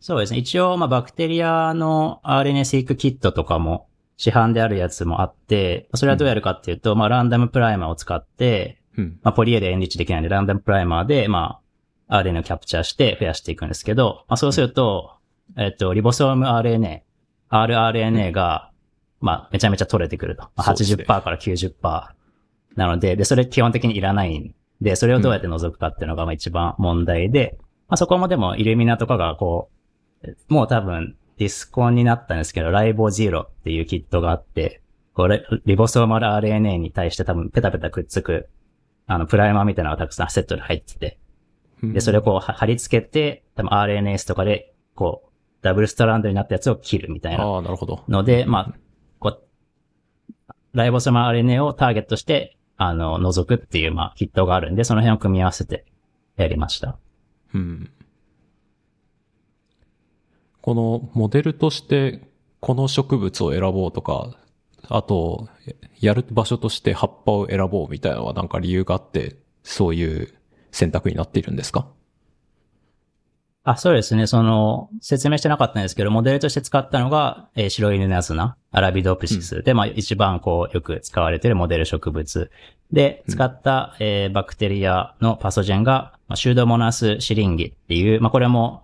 そうですね。一応、まあ、バクテリアの RNA セイクキットとかも市販であるやつもあって、それはどうやるかっていうと、まあ、ランダムプライマーを使って、うん。まあ、ポリエでエンリッチできないんで、ランダムプライマーで、まあ、RNA をキャプチャーして増やしていくんですけど、まあ、そうすると、えっと、リボソーム RNA、rRNA が、まあ、めちゃめちゃ取れてくると。まあ、そうですね80%から90%なので、で、それ基本的にいらないんで、それをどうやって除くかっていうのがまあ一番問題で、まあ、そこもでもイルミナとかがこう、もう多分ディスコンになったんですけど、ライボゼロっていうキットがあって、これ、リボソーマル RNA に対して多分ペタペタくっつく、あの、プライマーみたいなのがたくさんセットで入ってて、うんで、それをこうは貼り付けて、多分 RNS とかで、こう、ダブルストランドになったやつを切るみたいなああ、なるほど。ので、まあ、こう、ライボソーマル RNA をターゲットして、あの、除くっていう、まあ、キットがあるんで、その辺を組み合わせてやりました。うん。このモデルとして、この植物を選ぼうとか、あと、やる場所として葉っぱを選ぼうみたいなのはなんか理由があって、そういう選択になっているんですか？あ、そうですね。その、説明してなかったんですけど、モデルとして使ったのが、えー白犬のやつな、アラビドプシスで、まあ一番こう、よく使われているモデル植物。で、使った、えーバクテリアのパソジェンが、まあ、シュードモナスシリンギっていう、まあこれも、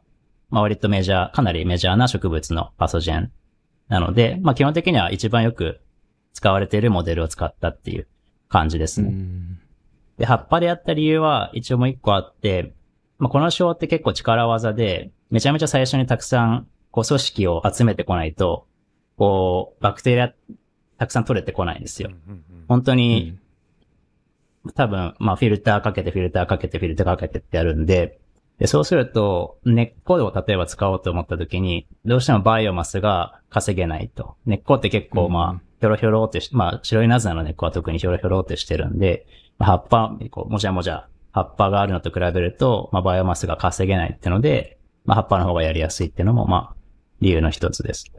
まあ割とメジャー、かなりメジャーな植物のパソジェンなので、まあ基本的には一番よく使われているモデルを使ったっていう感じですね。ん。で、葉っぱでやった理由は一応もう一個あって、まあ、この章って結構力技で、めちゃめちゃ最初にたくさん、こう、組織を集めてこないと、こう、バクテリア、たくさん取れてこないんですよ。本当うに、ん多分、まあ、フィルターかけて、フィルターかけて、フィルターかけてってやるんで、で、そうすると、根っこを例えば使おうと思った時に、どうしてもバイオマスが稼げないと。根っこって結構まあ、うんひょろひょろってし、まあ、白いナズナの根っこは特にひょろひょろってしてるんで、まあ葉っぱ、こう、もじゃもじゃ、葉っぱがあるのと比べると、まあ、バイオマスが稼げないってので、まあ、葉っぱの方がやりやすいっていうのも、まあ、理由の一つです。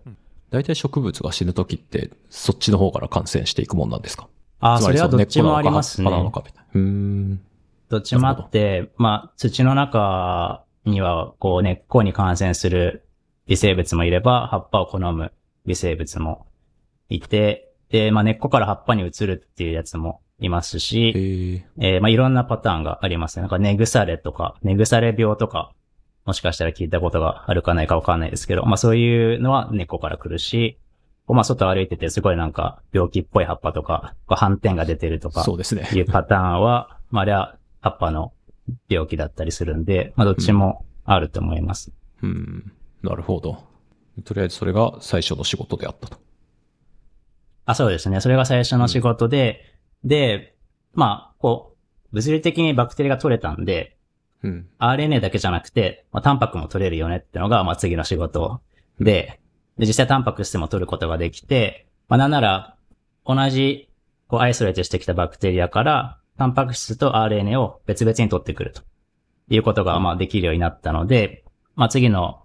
大体植物が死ぬときって、そっちの方から感染していくもんなんですか？ああ、それはどっちもありますね。うーん。どっちもあって、まあ、土の中には、こう、根っこに感染する微生物もいれば、葉っぱを好む微生物もいて、で、まあ、根っこから葉っぱに移るっていうやつもいますえし、ー、えーまあ、いろんなパターンがありますね。なんか、根腐れとか、根腐れ病とか、もしかしたら聞いたことがあるかないかわかんないですけど、まあ、そういうのは根っこから来るし、まあ、外歩いててすごいなんか、病気っぽい葉っぱとか、こう斑点が出てるとか、そうですね。いうパターンは、まあ、あれは葉っぱの病気だったりするんで、まあ、どっちもあると思います。うん。なるほど。とりあえずそれが最初の仕事であったと。あ、そうですね。それが最初の仕事で、で、まあ、こう、物理的にバクテリアが取れたんで、うん。RNA だけじゃなくて、まあ、タンパクも取れるよねってのが、まあ、次の仕事で、で、実際タンパク質も取ることができて、まあ、なんなら、同じ、こう、アイソレートしてきたバクテリアから、タンパク質と RNA を別々に取ってくるということが、まあ、できるようになったので、まあ、次の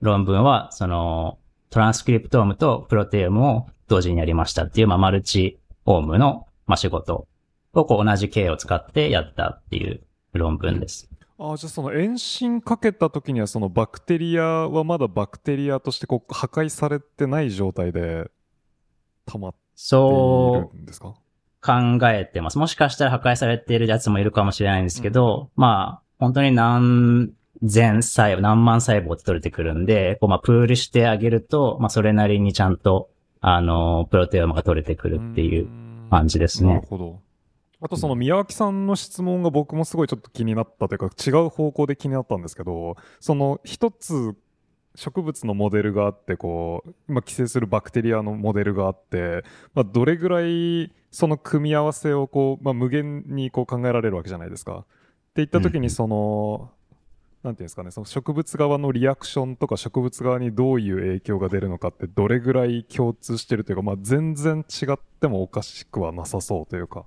論文は、その、トランスクリプトームとプロテオムを同時にやりましたっていう、まあ、マルチオームの、まあ、仕事を、こう、同じ経を使ってやったっていう論文です。ああ、じゃあその遠心かけた時にはそのバクテリアはまだバクテリアとしてこう破壊されてない状態で溜まっているんですか？考えてます。もしかしたら破壊されているやつもいるかもしれないんですけど、まあ、本当に何千細胞、何万細胞って取れてくるんで、こうまあ、プールしてあげると、まあ、それなりにちゃんと、あの、プロテオムが取れてくるっていう感じですねなる。ほど。あとその宮脇さんの質問が僕もすごいちょっと気になったというか違う方向で気になったんですけど、その一つ植物のモデルがあって、こう、まあ、寄生するバクテリアのモデルがあって、まあ、どれぐらいその組み合わせをこう、まあ、無限にこう考えられるわけじゃないですか。っていった時うんにその、なんていうんですかね、その植物側のリアクションとか植物側にどういう影響が出るのかってどれぐらい共通してるというか、まあ、全然違ってもおかしくはなさそうというか。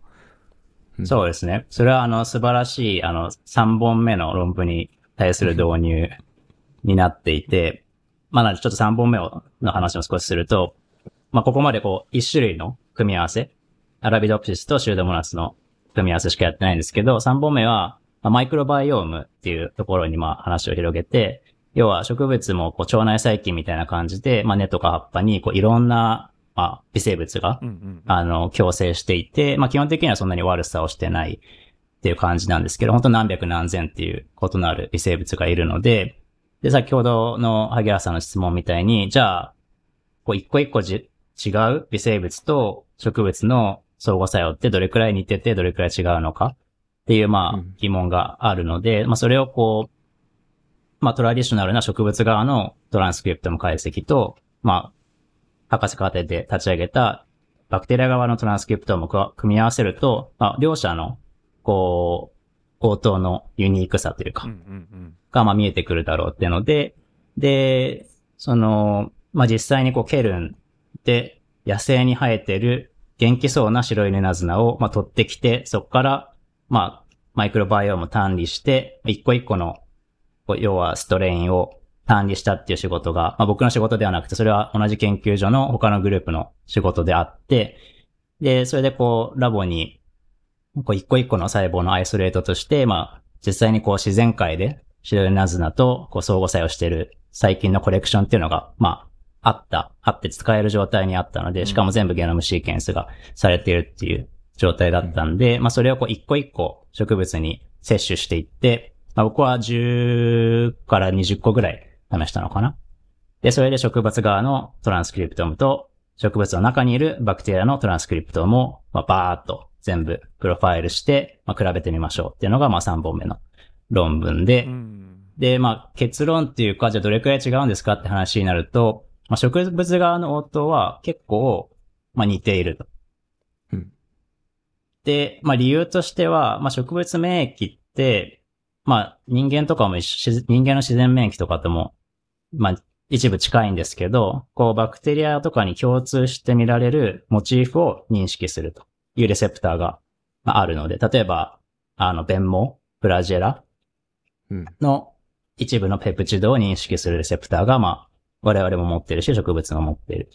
そうですね。それはあの素晴らしいあの3本目の論文に対する導入になっていて、まあなのでちょっと3本目の話を少しすると、まあここまでこう1種類の組み合わせ、アラビドプシスとシュードモナスの組み合わせしかやってないんですけど、3本目はまあマイクロバイオームっていうところにまあ話を広げて、要は植物もこう腸内細菌みたいな感じで、まあ根とか葉っぱにこういろんなまあ微生物がうんうんあの、共生していて、まあ基本的にはそんなに悪さをしてないっていう感じなんですけど、本当何百何千っていう異なる微生物がいるので、で、先ほどの萩原さんの質問みたいに、じゃあ、こう一個一個じ違う微生物と植物の相互作用ってどれくらい似ててどれくらい違うのかっていう、まあうん。疑問があるので、まあそれをこう、まあトラディショナルな植物側のトランスクリプトの解析と、まあ博士課程で立ち上げたバクテリア側のトランスクリプトも組み合わせると、まあ、両者の、こう、応答のユニークさというかが、まあ、見えてくるだろうっていうので、で、その、まあ、実際にこう、ケルンで野生に生えてる元気そうな白いネナズナを、まあ、取ってきて、そこから、まあ、マイクロバイオームを単理して、一個一個の、要はストレインを単理したっていう仕事が、まあ、僕の仕事ではなくて、それは同じ研究所の他のグループの仕事であって、で、それでこう、ラボに、こう、一個一個の細胞のアイソレートとして、まあ、実際にこう、自然界で、白いナズナと、こう、相互作用している細菌のコレクションっていうのが、まあ、あった、あって使える状態にあったので、しかも全部ゲノムシーケンスがされているっていう状態だったんで、まあ、それをこう、一個一個植物に摂取していって、まあ、僕は10から20個ぐらい試したのかな。で、それで植物側のトランスクリプトームと、植物の中にいるバクテリアのトランスクリプトームを、まあ、バーっと全部プロファイルして、まあ、比べてみましょうっていうのが、まあ、3本目の論文で、うんで、まあ、結論っていうか、じゃあどれくらい違うんですかって話になると、まあ、植物側の応答は結構、まあ、似ていると。うんで、まあ、理由としては、まあ、植物免疫って、まあ人間とかも一緒、自人間の自然免疫とかとも、まあ一部近いんですけど、こうバクテリアとかに共通して見られるモチーフを認識するというレセプターがまああるので、例えば、あの、弁毛、フラジェラうん。の一部のペプチドを認識するレセプターが、まあ、我々も持ってるし、植物も持っている。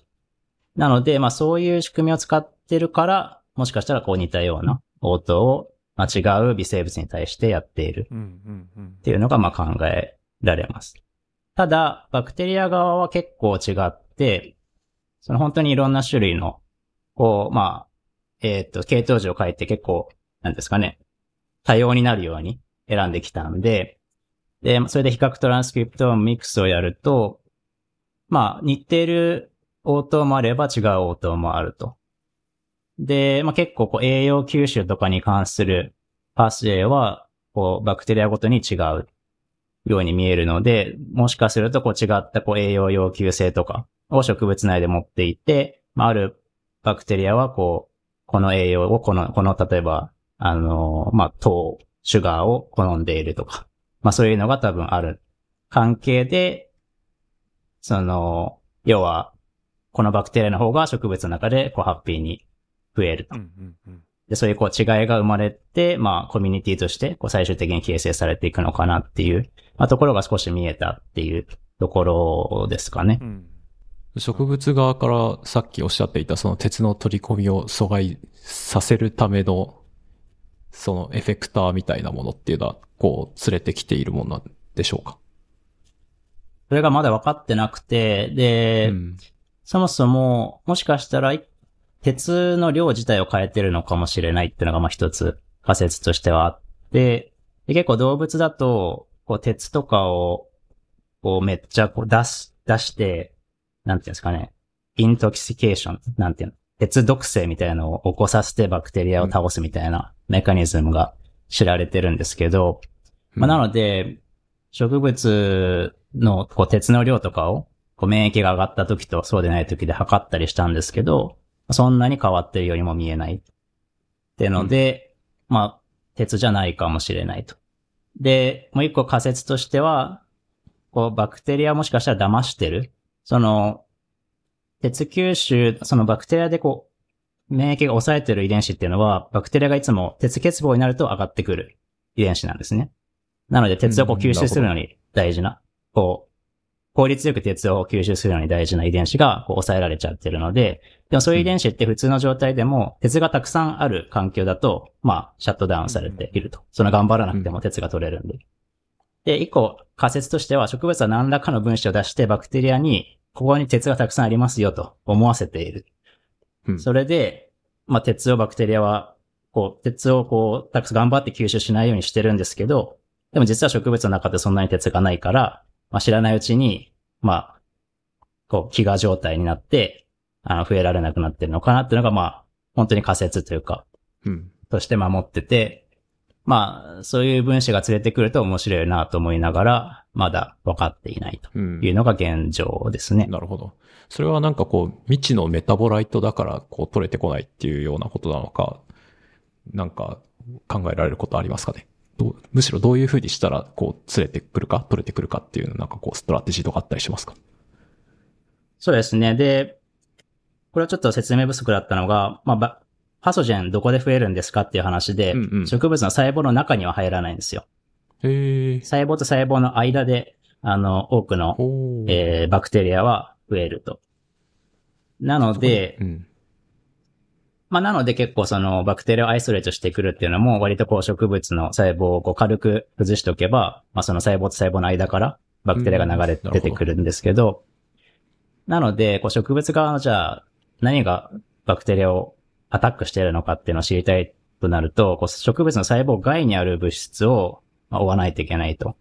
なので、まあそういう仕組みを使ってるから、もしかしたらこう似たような応答を、まあ、違う微生物に対してやっているっていうのがまあ考えられます。ただ、バクテリア側は結構違って、その本当にいろんな種類の、こう、まあ、えっ、と、系統樹を書いて結構、なんですかね、多様になるように選んできたんで、で、それで比較トランスクリプトミックスをやると、まあ、似ている応答もあれば違う応答もあると。で、まあ結構こう栄養吸収とかに関するパスウェイは、こう、バクテリアごとに違うように見えるので、もしかするとこう違ったこう栄養要求性とかを植物内で持っていて、まあ、あるバクテリアはこう、この栄養をこの、この例えば、あの、まあ、糖、シュガーを好んでいるとか、まあそういうのが多分ある関係で、その、要は、このバクテリアの方が植物の中でこうハッピーに増えるとで、そういうこう違いが生まれて、まあコミュニティとしてこう最終的に形成されていくのかなっていう、まあところが少し見えたっていうところですかねう。ん植物側からさっきおっしゃっていたその鉄の取り込みを阻害させるための、そのエフェクターみたいなものっていうのは、こう、連れてきているものなんでしょうか？それがまだ分かってなくて、で、うん。そもそも、もしかしたら、鉄の量自体を変えてるのかもしれないっていうのが、まあ一つ仮説としてはあって、で結構動物だと、こう鉄とかを、こうめっちゃこう出し、出して、なんていうんですかね、イントキシケーション、なんていうの、鉄毒性みたいなのを起こさせてバクテリアを倒すみたいなメカニズムが知られてるんですけど、まあ、なので、植物のこう鉄の量とかを、こう免疫が上がった時とそうでない時で測ったりしたんですけど、そんなに変わってるようにも見えない。ってので、まあ、鉄じゃないかもしれないと。で、もう一個仮説としては、こう、バクテリアもしかしたら騙してる。その、鉄吸収、そのバクテリアでこう、免疫が抑えてる遺伝子っていうのは、バクテリアがいつも鉄欠乏になると上がってくる遺伝子なんですね。なので、鉄をこううん吸収するのに大事な、こう、効率よく鉄を吸収するのに大事な遺伝子がこう抑えられちゃってるので、でもそういう遺伝子って普通の状態でも、鉄がたくさんある環境だと、まあ、シャットダウンされていると。その頑張らなくても鉄が取れるんで。で、一個仮説としては、植物は何らかの分子を出してバクテリアに、ここに鉄がたくさんありますよと思わせている。うんそれで、まあ、鉄をバクテリアは、こう、鉄をこう、たくさん頑張って吸収しないようにしてるんですけど、でも実は植物の中でそんなに鉄がないから、まあ、知らないうちに、まあ、こう、飢餓状態になって、あの、増えられなくなってるのかなっていうのが、まあ、本当に仮説というか、うん。として守ってて、まあ、そういう分子が連れてくると面白いなと思いながら、まだ分かっていないとうん。いうのが現状ですね。なるほど。それはなんかこう、未知の metabolite だから、こう、取れてこないっていうようなことなのか、なんか考えられることありますかね？どうむしろどういう風にしたら、こう、連れてくるか、取れてくるかっていう、なんかこう、 strategy とかあったりしますか？そうですね。で、これはちょっと説明不足だったのが、まあば、 pathogen どこで増えるんですかっていう話で、うんうん植物の細胞の中には入らないんですよ。へえ。細胞と細胞の間で、あの、多くの、えーバクテリアは増えると。なので、うん。まあ、なので結構そのバクテリアをアイソレートしてくるっていうのも割とこう植物の細胞をこう軽く崩しておけば、まあ、その細胞と細胞の間からバクテリアが流れうん出てくるんですけど、なので、こう植物側のじゃあ何がバクテリアをアタックしているのかっていうのを知りたいとなると、こう植物の細胞外にある物質をまあ追わないといけないと。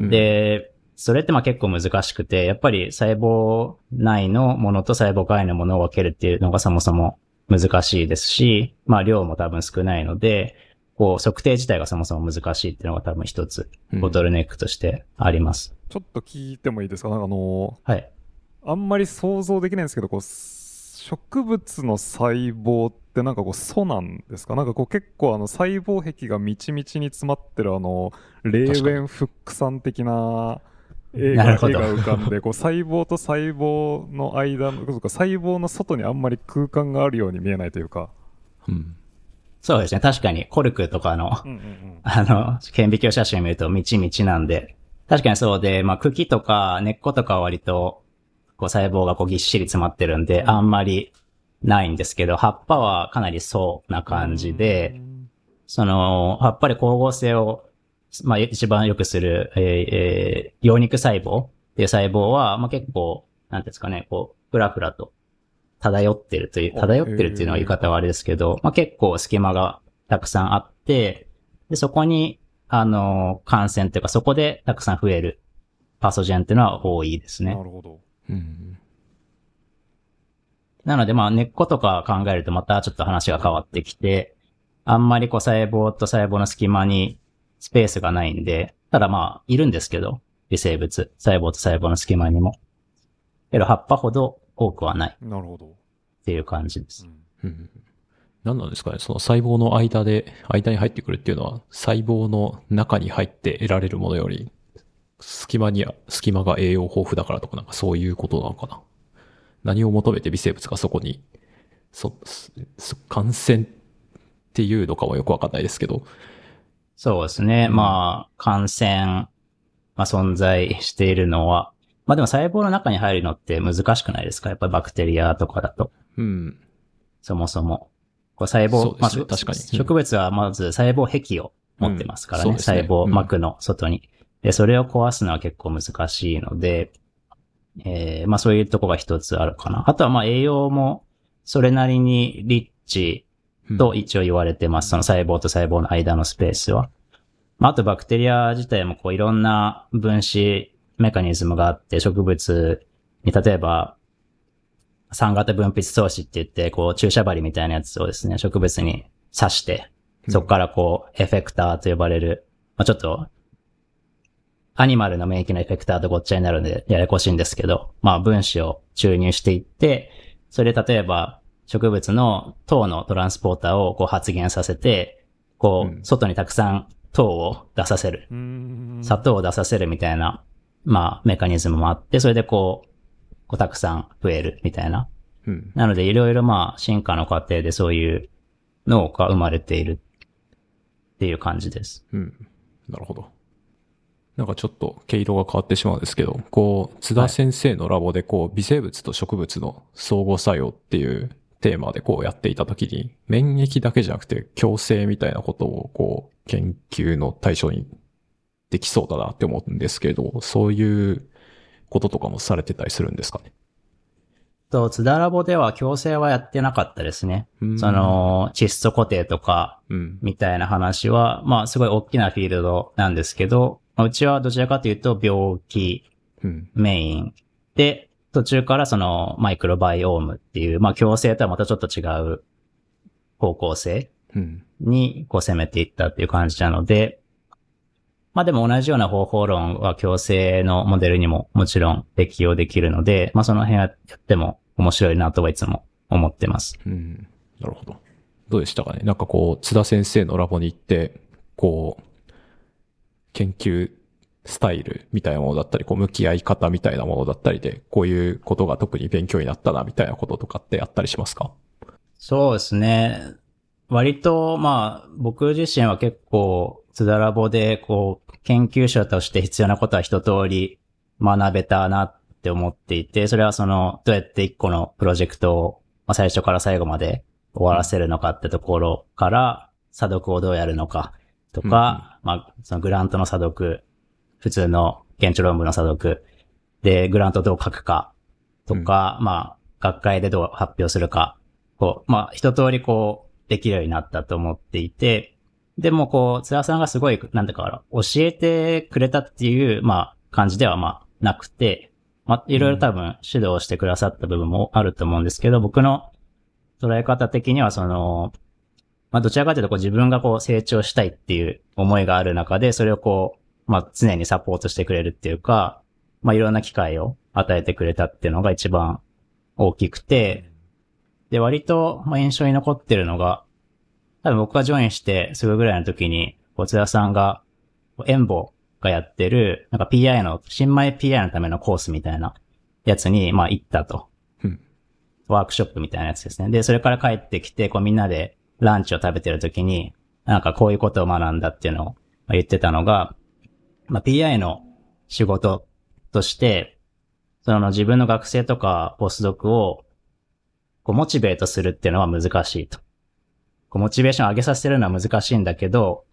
うん、で、それってまあ結構難しくて、やっぱり細胞内のものと細胞外のものを分けるっていうのがそもそも難しいですし、まあ量も多分少ないので、こう測定自体がそもそも難しいっていうのが多分一つうんボトルネックとしてあります。ちょっと聞いてもいいですか？なんかあのはい。あんまり想像できないんですけど、こう、植物の細胞ってなんかこう素なんですか？なんかこう結構あの細胞壁がみちみちに詰まってるあのレーウェン・フックさん的な絵が絵が浮かんでこう細胞と細胞の間の細胞の外にあんまり空間があるように見えないというか。うん。そうですね。確かにコルクとかの、うんうんうん あの、顕微鏡写真を見るとみちみちなんで、確かにそうで、まあ茎とか根っことかは割と、こう細胞がこうぎっしり詰まってるんで、あんまりないんですけど、葉っぱはかなりそうな感じで、その、葉っぱり光合成を、まあ一番よくする、えーえー葉肉細胞っていう細胞は、まあ結構、なんていうんですかね、こう、ふらふらと漂ってるという、あ漂ってるっていうのは言い方はあれですけど、まあ結構隙間がたくさんあって、で、そこに、あの、感染というか、そこでたくさん増えるパソジェンっていうのは多いですねな。るほど。うん。なので、まあ、根っことか考えるとまたちょっと話が変わってきて、あんまりこう細胞と細胞の隙間にスペースがないんで、ただまあ、いるんですけど、微生物、細胞と細胞の隙間にも。けど葉っぱほど多くはないなるほど。っていう感じです。うん。何なんですかねその細胞の間で、間に入ってくるっていうのは、細胞の中に入って得られるものより、隙間に、隙間が栄養豊富だからとかなんかそういうことなのかな何を求めて微生物がそこに、そ、そ感染っていうのかはよくわかんないですけど、そうですね。まあ、感染、まあ存在しているのは、まあでも細胞の中に入るのって難しくないですか？やっぱりバクテリアとかだと。うん。そもそも。こう細胞、ねまあ確かに植物はまず細胞壁を持ってますからね。うんね細胞膜の外に。で、それを壊すのは結構難しいので、えーまあそういうとこが一つあるかな。あとはまあ栄養もそれなりにリッチうんと一応言われてます。その細胞と細胞の間のスペースは。まあ、あとバクテリア自体もこういろんな分子メカニズムがあって、植物に例えば、酸型分泌装置って言って、こう注射針みたいなやつをですね、植物に刺して、そこからこう、エフェクターと呼ばれる、まあ、ちょっと、アニマルの免疫のエフェクターとごっちゃになるんで、ややこしいんですけど、まあ、分子を注入していって、それで例えば、植物の糖のトランスポーターをこう発現させて、こう外にたくさん糖を出させる。うーん。砂糖を出させるみたいな、まあ、メカニズムもあって、それでこう、こうたくさん増えるみたいな。うん。なので、いろいろまあ、進化の過程でそういう脳が生まれているっていう感じです。うん。なるほど。なんかちょっと毛色が変わってしまうんですけど、こう、津田先生のラボでこう、微生物と植物の相互作用っていうテーマでこうやっていたときに、免疫だけじゃなくて共生みたいなことをこう、研究の対象にできそうだなって思うんですけど、そういうこととかもされてたりするんですかね？と、津田ラボでは強制はやってなかったですね。うんそ、の、窒素固定とか、うん。みたいな話は、まあ、すごい大きなフィールドなんですけど、まあうちはどちらかというと病気うん。メインで、途中からそのマイクロバイオームっていう、まあ共生とはまたちょっと違う方向性うん。にこう攻めていったっていう感じなので、まあでも同じような方法論は共生のモデルにももちろん適用できるので、まあその辺はやっても面白いなとはいつも思ってます。うん。なるほど。どうでしたかね？なんかこう、津田先生のラボに行って、こう、研究スタイルみたいなものだったり、こう、向き合い方みたいなものだったりで、こういうことが特に勉強になったな、みたいなこととかってあったりしますか？そうですね。割と、まあ、僕自身は結構、津田ラボで、こう、研究者として必要なことは一通り学べたなって思っていて、それはその、どうやって一個のプロジェクトを、まあ、最初から最後まで終わらせるのかってところから、査読をどうやるのかとか、まあ、そのグラントの査読、普通の現地論文の査読、で、グラントをどう書くかとか、まあ、学会でどう発表するか。こう、まあ、一通りこう、できるようになったと思っていて、でもこう、津田さんがすごい、なんだか、教えてくれたっていう、まあ、感じではまあ、なくて、まあ、いろいろ多分指導してくださった部分もあると思うんですけど、僕の捉え方的にはその、まあ、どちらかというとこう自分がこう成長したいっていう思いがある中で、それをこう、まあ、常にサポートしてくれるっていうか、まあ、いろんな機会を与えてくれたっていうのが一番大きくて、で、割と、まあ、印象に残ってるのが、多分僕がジョインしてすぐぐらいの時に、こ津田さんが、エンボがやってる、なんか PI の、新米 PI のためのコースみたいなやつに、まあ行ったと。うんワークショップみたいなやつですね。で、それから帰ってきて、こうみんなでランチを食べてる時に、なんかこういうことを学んだっていうのを言ってたのが、まあ PI の仕事として、その自分の学生とかポスドクをこうモチベートするっていうのは難しいと。こうモチベーションを上げさせるのは難しいんだけど、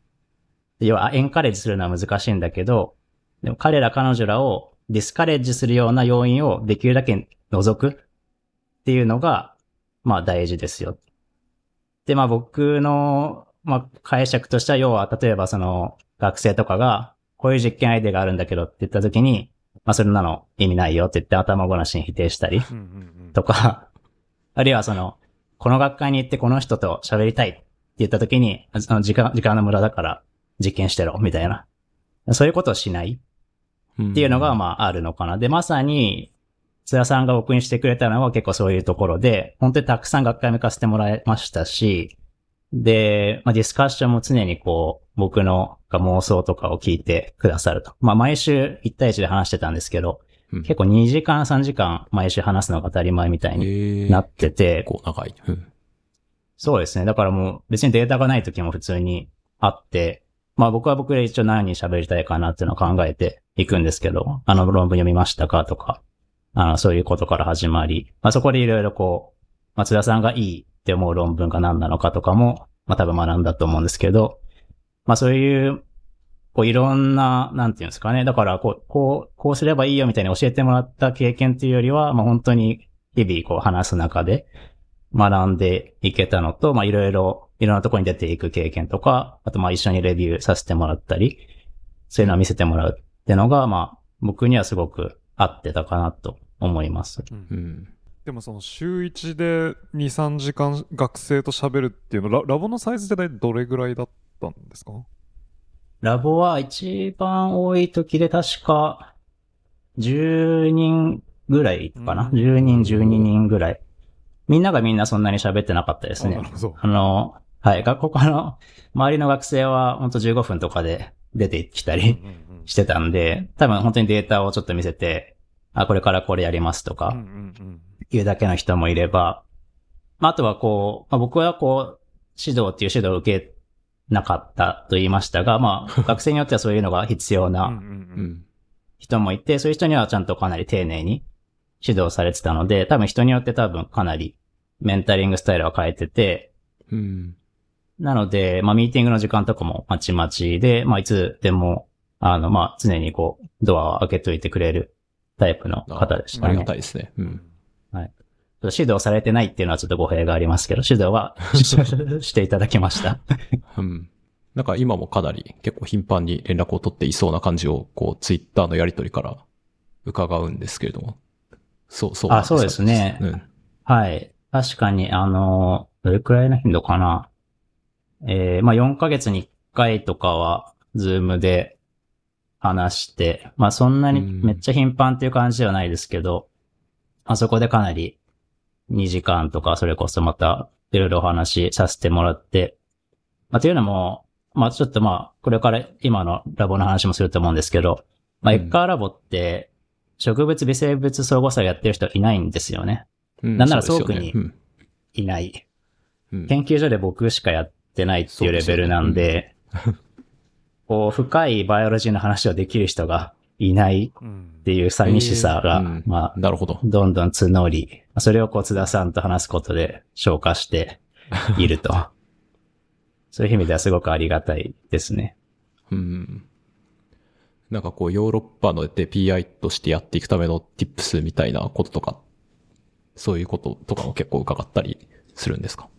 要はエンカレッジするのは難しいんだけど、でも彼ら彼女らをディスカレッジするような要因をできるだけ除くっていうのが、まあ大事ですよ。で、まあ僕の、まあ解釈としては、要は例えばその学生とかが、こういう実験アイデアがあるんだけどって言った時に、まあそれなの意味ないよって言って頭ごなしに否定したり、とか、あるいはその、この学会に行ってこの人と喋りたいって言った時に、あの時間、時間の無駄だから実験してろ、みたいな。そういうことをしないっていうのが、まあ、あるのかな。で、まさに、津田さんが僕にしてくれたのは結構そういうところで、本当にたくさん学会向かせてもらいましたし、で、まあ、ディスカッションも常にこう、僕の妄想とかを聞いてくださると。まあ、毎週1対1で話してたんですけど、うん結構2時間3時間毎週話すのが当たり前みたいにえなってて、結構長い。うん。そうですね。だからもう別にデータがない時も普通にあって、まあ僕は僕で一応何に喋りたいかなっていうのを考えていくんですけど、あの論文読みましたかとか、あのそういうことから始まり、まあそこでいろいろこう、松田さんがいいって思う論文が何なのかとかも、まあ多分学んだと思うんですけど、まあそういう、こういろんな、なんていうんですかね。だからこう、こう、こうすればいいよみたいに教えてもらった経験っていうよりは、まあ本当に日々こう話す中で、学んでいけたのと、まあいろいろ、いろんなところに出ていく経験とか、あとまあ一緒にレビューさせてもらったり、そういうのを見せてもらうってのが、まあ僕にはすごく合ってたかなと思います。うん。でもその週1で2、3時間学生と喋るっていうのラ、ラボのサイズで大体どれぐらいだったんですか？ラボは一番多い時で確か10人ぐらいかな。うん10人、12人ぐらい。みんながみんなそんなに喋ってなかったですねあなる。ほど。あの、はい、学校の周りの学生は本当15分とかで出てきたりうんうんしてたんで、多分本当にデータをちょっと見せて、あ、これからこれやりますとかいうだけの人もいれば、まあ、あとはこう、まあ、僕はこう、指導っていう指導を受けなかったと言いましたが、まあ、学生によってはそういうのが必要な。人もいて、そういう人にはちゃんとかなり丁寧に指導されてたので、多分人によって多分かなりメンタリングスタイルは変えてて、うん。なので、まあ、ミーティングの時間とかもまちまちで、まあ、いつでも、あの、まあ、常にこう、ドアを開けといてくれるタイプの方でしたねありが。たいですね。うん。指導されてないっていうのはちょっと語弊がありますけど、指導は ししていただきました。うん。なんか今もかなり結構頻繁に連絡を取っていそうな感じを、こう、ツイッターのやりとりから伺うんですけれども。そう、そうなんあそうですねうん。はい。確かに、あの、どれくらいの頻度かな。えー、まあ、4ヶ月に1回とかは、ズームで話して、まあ、そんなにうん。めっちゃ頻繁っていう感じではないですけど、あそこでかなり2時間とか、それこそまた、いろいろお話しさせてもらって、まあ、というのも、まあ、ちょっとまあ、これから今のラボの話もすると思うんですけど、まあ、うん。エッカーラボって、植物微生物相互作用やってる人いないんですよね。うん。なんならそうですよね。倉庫いない。うん。研究所で僕しかやってないっていうレベルなんで、こう、深いバイオロジーの話をできる人がいないうんっていう寂しさが、えーうんまあ、なるほど。どんどん募り、それをこう津田さんと話すことで消化して いると。そういう意味ではすごくありがたいですね。うん。なんかこう、ヨーロッパので PI としてやっていくための tips みたいなこととか、そういうこととかも結構伺ったりするんですか？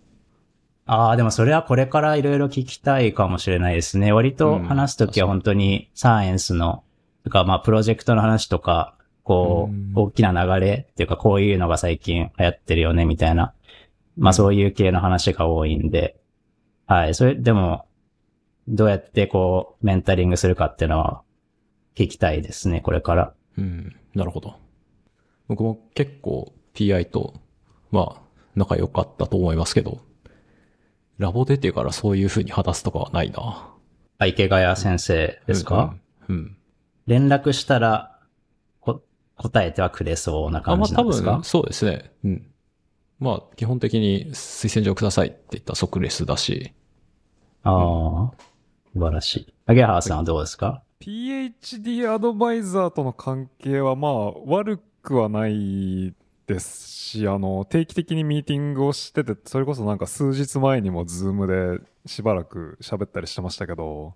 ああ、でもそれはこれからいろいろ聞きたいかもしれないですね。割と話すときは本当にサイエンスの、とかまあプロジェクトの話とか、こう大きな流れっていうかこういうのが最近流行ってるよねみたいな、まあそういう系の話が多いんで、はい。それ、でも、どうやってこう、メンタリングするかっていうのは聞きたいですね、これから。うん。なるほど。僕も結構 PI と、まあ、仲良かったと思いますけど、ラボ出てからそういう風に話すとかはないな。あ池谷先生ですか、うん、うん。連絡したら、こ、答えてはくれそうなあ、まあ多感じなんですか？分、そうですね。うん。まあ、基本的に推薦状くださいって言ったら即レスだし、ああ、素晴らしい。アゲハーさんはどうですか？PhD アドバイザーとの関係はまあ悪くはないですし、あの、定期的にミーティングをしてて、それこそなんか数日前にもズームでしばらく喋ったりしてましたけど、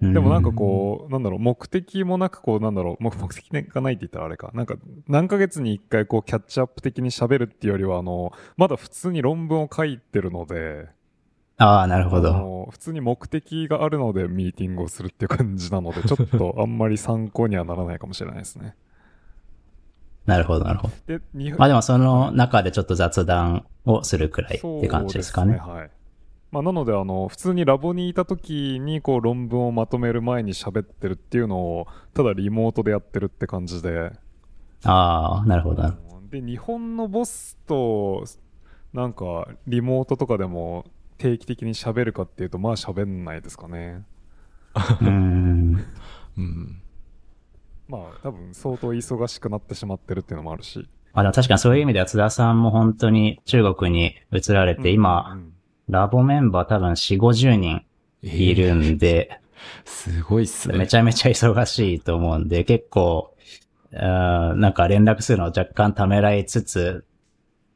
でもなんかこう、なんだろう、目的もなくこう、なんだろう、目目的がないって言ったらあれか。なんか、何ヶ月に一回こう、キャッチアップ的に喋るっていうよりは、あの、まだ普通に論文を書いてるので、ああ、なるほあど。の普通に目的があるのでミーティングをするっていう感じなので、ちょっとあんまり参考にはならないかもしれないですね。なるほど、なるほど。で、にまあでもその中でちょっと雑談をするくらいって感じですかね。そうはい。まあ、なので、あの、普通にラボにいた時に、こう、論文をまとめる前に喋ってるっていうのを、ただリモートでやってるって感じで。ああ、なるほど、なるほで、日本のボスと、なんか、リモートとかでも定期的に喋るかっていうと、まあ喋んないですかね。ど。うーん。うん。まあ、多分相当忙しくなってしまってるっていうのもあるし。まあでも確かにそういう意味では津田さんも本当に中国に移られて、う今、んラボメンバー多分4、50人いるんで、すごいっすね。めちゃめちゃ忙しいと思うんで、結構、なんか連絡するのを若干ためらいつつ、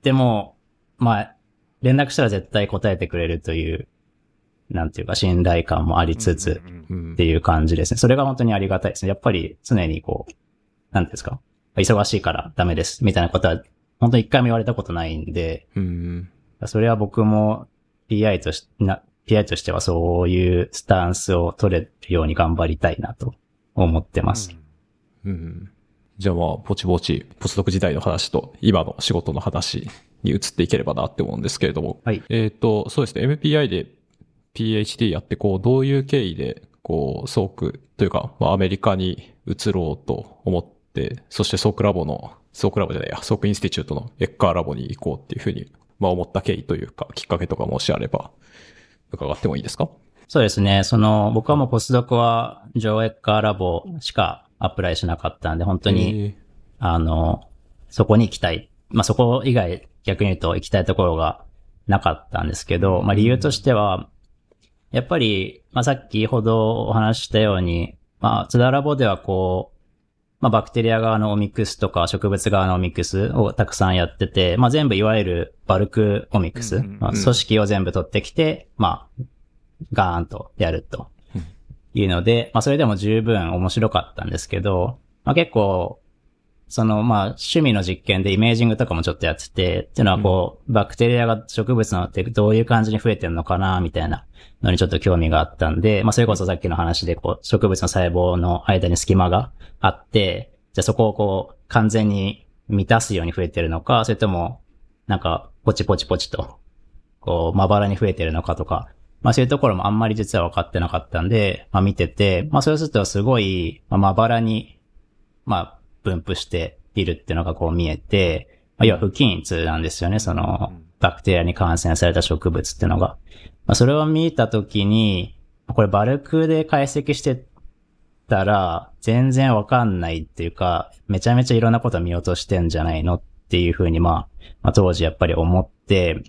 でも、まあ、連絡したら絶対答えてくれるという、なんていうか信頼感もありつつ、うんうんうんっていう感じですね。それが本当にありがたいですね。やっぱり常にこう、なんですか、忙しいからダメです、みたいなことは、本当に一回も言われたことないんで、うん。それは僕も PI とし、な、PI としてはそういうスタンスを取れるように頑張りたいなと思ってます。うん。じゃあまあ、ぼちぼち、ポスドク時代の話と、今の仕事の話に移っていければなって思うんですけれども。はい。えっ、と、そうですね、MPI で PhD やって、こう、どういう経緯で、こう、ソークというか、まあ、アメリカに移ろうと思って、そして Salk ラボの、 Salk ラボじゃないや、 Salk Institute の Ecker ラボに行こうっていうふうに、まあ、思った経緯というか、きっかけとかもしあれば、伺ってもいいですか？そうですね。その、僕はもうポスドクは、ジョーエッカーラボしか apply しなかったんで、本当に、えあの、そこに行きたい。まあ、そこ以外、逆に言うと行きたいところがなかったんですけど、まあ、理由としては、やっぱり、まあ、さっきほどお話ししたように、まあ、津田ラボではこう、まあ、バクテリア側のオミクスとか植物側のオミクスをたくさんやってて、まあ、全部いわゆるバルクオミクス、うんうんうん。まあ、組織を全部取ってきて、まあ、ガーンとやるというので、まあ、それでも十分面白かったんですけど、まあ、結構、その、まあ、趣味の実験でイメージングとかもちょっとやってて、っていうのはこう、バクテリアが植物のってどういう感じに増えてるのかな、みたいなのにちょっと興味があったんで、まあ、それこそさっきの話で、こう、植物の細胞の間に隙間があって、じゃあそこをこう、完全に満たすように増えてるのか、それとも、なんか、ポチポチポチと、こう、まばらに増えてるのかとか、まあそういうところもあんまり実は分かってなかったんで、まあ見てて、まあそうするとすごい、まあ、まばらに、まあ分布しているっていうのがこう見えて、まあ要は不均一なんですよね、そのうん、バクテリアに感染された植物っていうのが。まあそれを見たときに、これバルクで解析してたら、全然わかんないっていうか、めちゃめちゃいろんなこと見落としてんじゃないのっていうふうに、まあ、まあ当時やっぱり思って、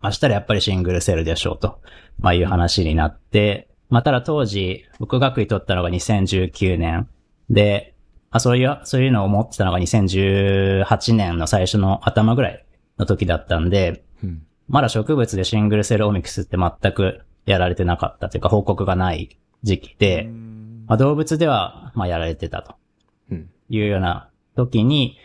まあしたらやっぱりシングルセルでしょうと、まあいう話になって、まあただ当時、僕学位取ったのが2019年で、まあそういう、そういうのを思ってたのが2018年の最初の頭ぐらいの時だったんで、うん。まだ植物でシングルセルオミクスって全くやられてなかったというか報告がない時期で、うんまあ、動物では、まあ、やられてたとうん。いうような時に、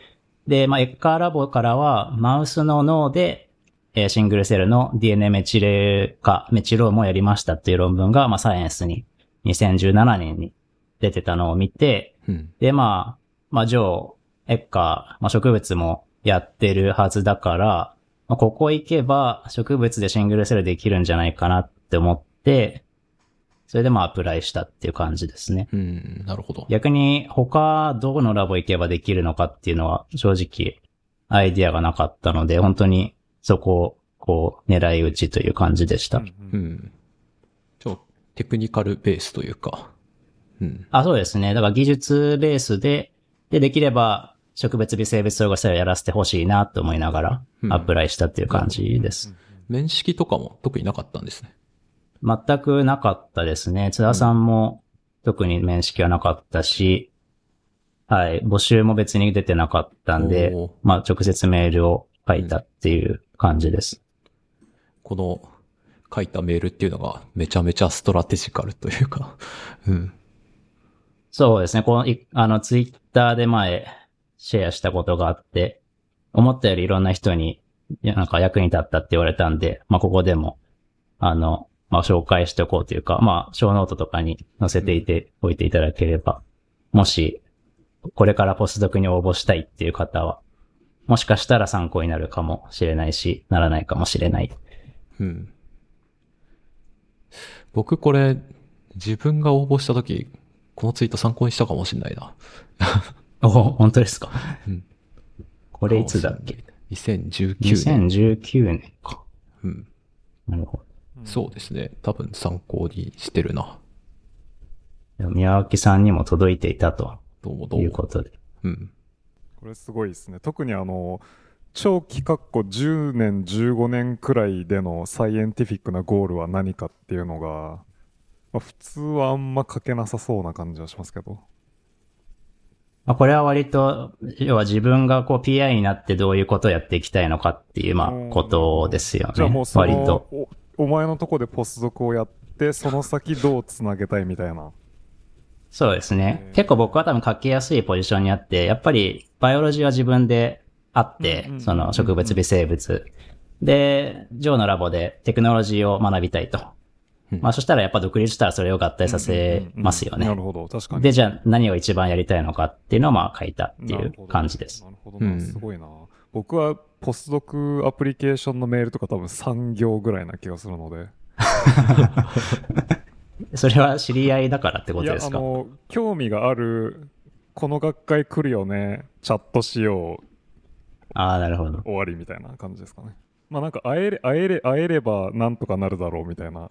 で、まあ、エッカーラボからは、マウスの脳で、えーシングルセルの DNA メチレ化、メチロームをやりましたっていう論文が、まあ、サイエンスに2017年に出てたのを見て、うん。で、まあ、まあ、ジョー、エッカー、まあ、植物もやってるはずだから、まあ、ここ行けば植物でシングルセルできるんじゃないかなって思って、それでまあアプライしたっていう感じですね。うん。なるほど。逆に他どこのラボ行けばできるのかっていうのは正直アイディアがなかったので、本当にそこを、こう、狙い撃ちという感じでした。うんううんん。ちょ、テクニカルベースというか。うん。あ、そうですね。だから技術ベースで、で、できれば植物微生物統合作用やらせてほしいなと思いながらうんアプライしたっていう感じです。面識とかも特になかったんですね。全くなかったですね。津田さんも特に面識はなかったし、はい、募集も別に出てなかったんでまあ直接メールを書いたっていう感じです。この書いたメールっていうのがめちゃめちゃストラテジカルというか。うん。そうですね。この、いあの、ツイッターで前、シェアしたことがあって、思ったよりいろんな人に、なんか役に立ったって言われたんで、まあ、ここでも、あの、まあ、紹介しておこうというか、まあ、 show note とかに載せていて、おいていただければ、もし、これからポスドクに応募したいっていう方は、もしかしたら参考になるかもしれないし、ならないかもしれない。うん。僕これ、自分が応募したとき、このツイート参考にしたかもしれないな。お、本当ですか？うんこれいつだっけ ?2019 年。?2019 年か。うん。なるほど。そうですね。多分参考にしてるな。宮脇さんにも届いていたとどうもどうも。いうことで。うん。これすごいですね。特にあの、長期括弧10年、15年くらいでのサイエンティフィックなゴールは何かっていうのが、まあ、普通はあんま書けなさそうな感じはしますけど。まあ、これは割と、要は自分がこう PI になってどういうことをやっていきたいのかっていう、まあ、ことですよね。じゃあもうそ割と。のお、お前のとこでポスドクをやって、その先どうつなげたいみたいな。そうですね結構僕は多分書きやすいポジションにあって、やっぱりバイオロジーは自分であってうんう、んその植物微生物。で、ジョーのラボでテクノロジーを学びたいと。うんまあそしたらやっぱ独立したらそれを合体させますよね。うんうんうんなるほど、確かに。で、じゃあ何を一番やりたいのかっていうのをまあ書いたっていう感じです。なるほどな、うんすごいな。僕はポスドクアプリケーションのメールとか多分3行ぐらいな気がするので。それは知り合いだからってことですか？あの、興味がある、この学会来るよね、チャットしよう、ああ、なるほど。終わりみたいな感じですかね。まあなんか会えれ、会えれ、会えればなんとかなるだろうみたいな、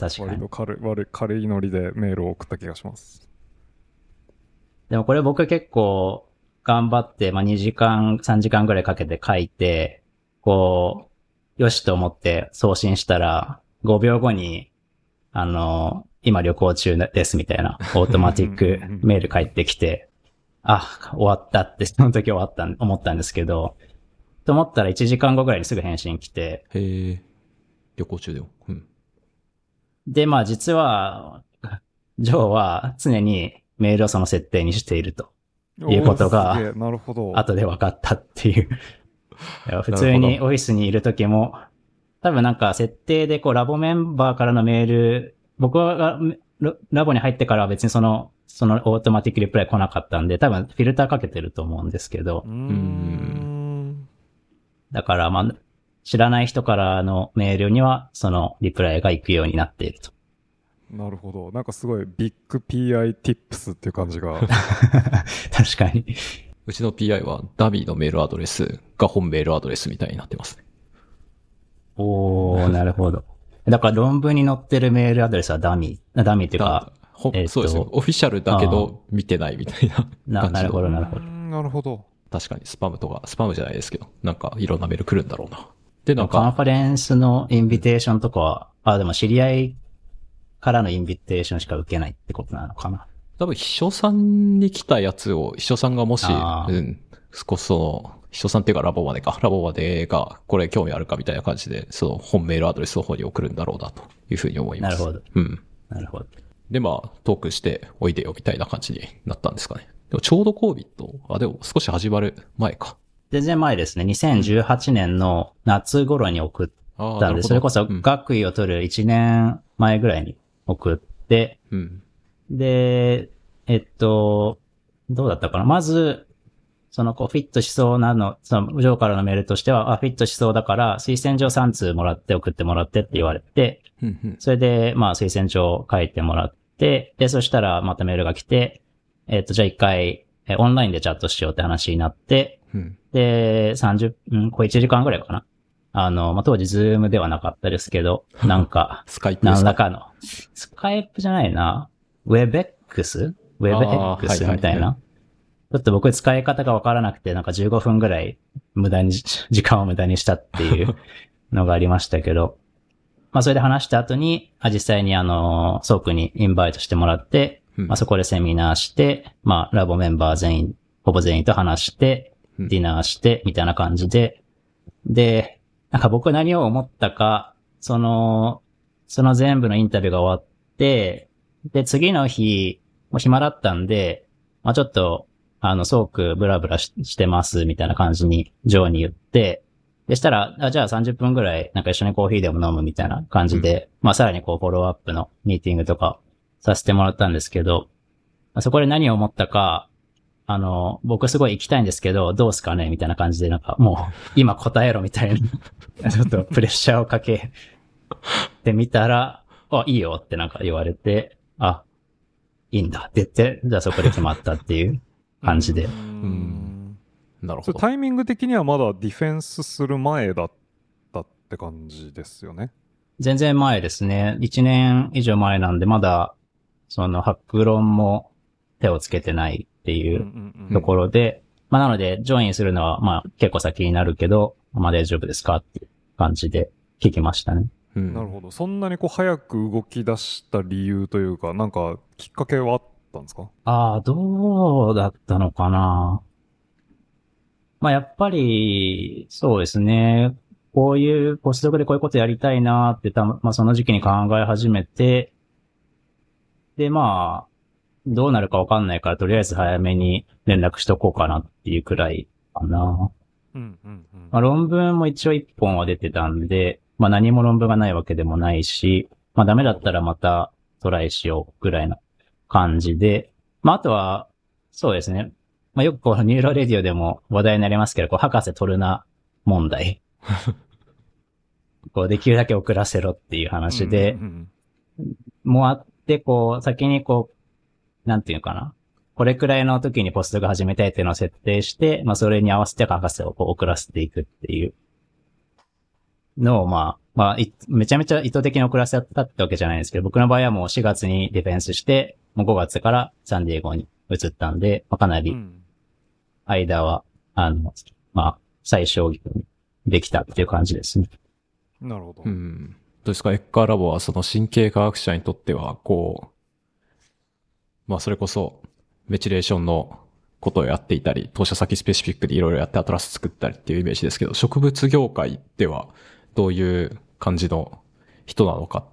確かに割と。軽い、悪い軽いノリでメールを送った気がします。でもこれ僕結構頑張って、まあ2時間、3時間ぐらいかけて書いて、こう、よしと思って送信したら、5秒後に、あの、今旅行中ですみたいな、オートマティックメール返ってきて、あ、終わったって、その時終わったん、思ったんですけど、と思ったら1時間後ぐらいにすぐ返信来て、へえ。旅行中でも。うん。で、まあ実は、ジョーは常にメールをその設定にしていると。いうことが。後で分かったっていう。普通にオフィスにいる時も、多分なんか設定でこうラボメンバーからのメール、僕がラボに入ってからは別にその、その automatic reply 来なかったんで、多分フィルターかけてると思うんですけどうー、ん。だからまあ、知らない人からのメールにはそのリプライが行くようになっていると。なるほど。なんかすごいビッグ PI tips っていう感じが。確かに。うちの PI はダミーのメールアドレスが本メールアドレスみたいになってますね。おー、なるほど。だから論文に載ってるメールアドレスはダミー。ダミーっていうか、えっとそうですね。オフィシャルだけど見てないみたいなな、感じのなるほど、なるほど。なるほど。確かにスパムとか、スパムじゃないですけど、なんかいろんなメール来るんだろうな。で、なんか、カンファレンスのインビテーションとかは、あ、でも知り合いからのインビテーションしか受けないってことなのかな。多分秘書さんに来たやつを、秘書さんがもし、うん、少しその、秘書さんっていうかラボまでか、ラボまでが、これ興味あるかみたいな感じで、その本メールアドレスの方に送るんだろうな、というふうに思います。なるほど。うん。なるほど。で、まあ、トークしておいでよみたいな感じになったんですかね。でもちょうど COVID、あ、でも少し始まる前か。全然前ですね。2018年の夏頃に送ったんで、それこそうん。学位を取る1年前ぐらいに送って、うん。で、えっと、どうだったかな？まず、その、こう、フィットしそうなの、その、ジョーからのメールとしては、あ、フィットしそうだから、推薦状3通もらって送ってもらってって言われて、それで、まあ、推薦状を書いてもらって、で、そしたら、またメールが来て、えっ、と、じゃあ一回、えオンラインでチャットしようって話になって、うん。で、30、うん、これ1時間ぐらいかな。あの、まあ、当時ズームではなかったですけど、なんか、スカイプか何らかの、スカイプじゃないな、ウェブ X? ウェブあー X はいはいはいみたいな。ちょっと僕使い方がわからなくて、なんか15分ぐらい無駄に、時間を無駄にしたっていう のがありましたけど、まあそれで話した後に、あ実際にあの、ソークにインバイトしてもらって、うん。まあそこでセミナーして、まあラボメンバー全員、ほぼ全員と話して、うん。ディナーして、みたいな感じで、で、なんか僕何を思ったか、その、その全部のインタビューが終わって、で、次の日、もう暇だったんで、まあちょっと、あの、ソークブラブラししてます、みたいな感じに、ジョーに言って、でしたら、あじゃあ30分ぐらい、なんか一緒にコーヒーでも飲むみたいな感じで、まあさらにこう、フォローアップのミーティングとかさせてもらったんですけど、まあそこで何を思ったか、あの、僕すごい行きたいんですけど、どうすかね？みたいな感じで、なんかもう、今答えろみたいな、ちょっとプレッシャーをかけてみたら、あ、いいよってなんか言われて、あ、いいんだって言って、じゃあそこで決まったっていう感じで。うんなるほど。タイミング的にはまだディフェンスする前だったって感じですよね？全然前ですね。1年以上前なんで、まだ、その、ハックロンも手をつけてないっていううんところで、まあなので、ジョインするのは、まあ結構先になるけど、まあ大丈夫ですかっていう感じで聞きましたね。うんなるほど。そんなにこう早く動き出した理由というか、なんかきっかけはあったんですか？ああ、どうだったのかな。まあやっぱり、そうですね。こういう、ポスドクでこういうことやりたいなってた、まあその時期に考え始めて、でまあ、どうなるかわかんないから、とりあえず早めに連絡しとこうかなっていうくらいかな。うんうんうんまあ論文も一応一本は出てたんで、まあ何も論文がないわけでもないし、まあダメだったらまたトライしようぐらいな感じで、まああとは、そうですね。まあよくこうニューロレディオでも話題になりますけど、こう博士取るな問題。こうできるだけ遅らせろっていう話で、うんうんもうあこう、先にこう、なんていうのかな。これくらいの時にポストが始めたいっていうのを設定して、まあそれに合わせて博士をこう遅らせていくっていうのを、まあ、まあ、いめちゃめちゃ意図的に遅らせたってわけじゃないんですけど、僕の場合はもう4月にディフェンスして、もう5月からサンディエゴに移ったんで、まあ、かなりうん間は、あの、まあ、最小限にできたっていう感じですね。なるほど。うん。どうですか？エッカーラボはその神経科学者にとっては、こう、まあそれこそ、メチレーションのことをやっていたり、投射先スペシフィックでいろいろやってアトラス作ったりっていうイメージですけど、植物業界ではどういう感じの人なのか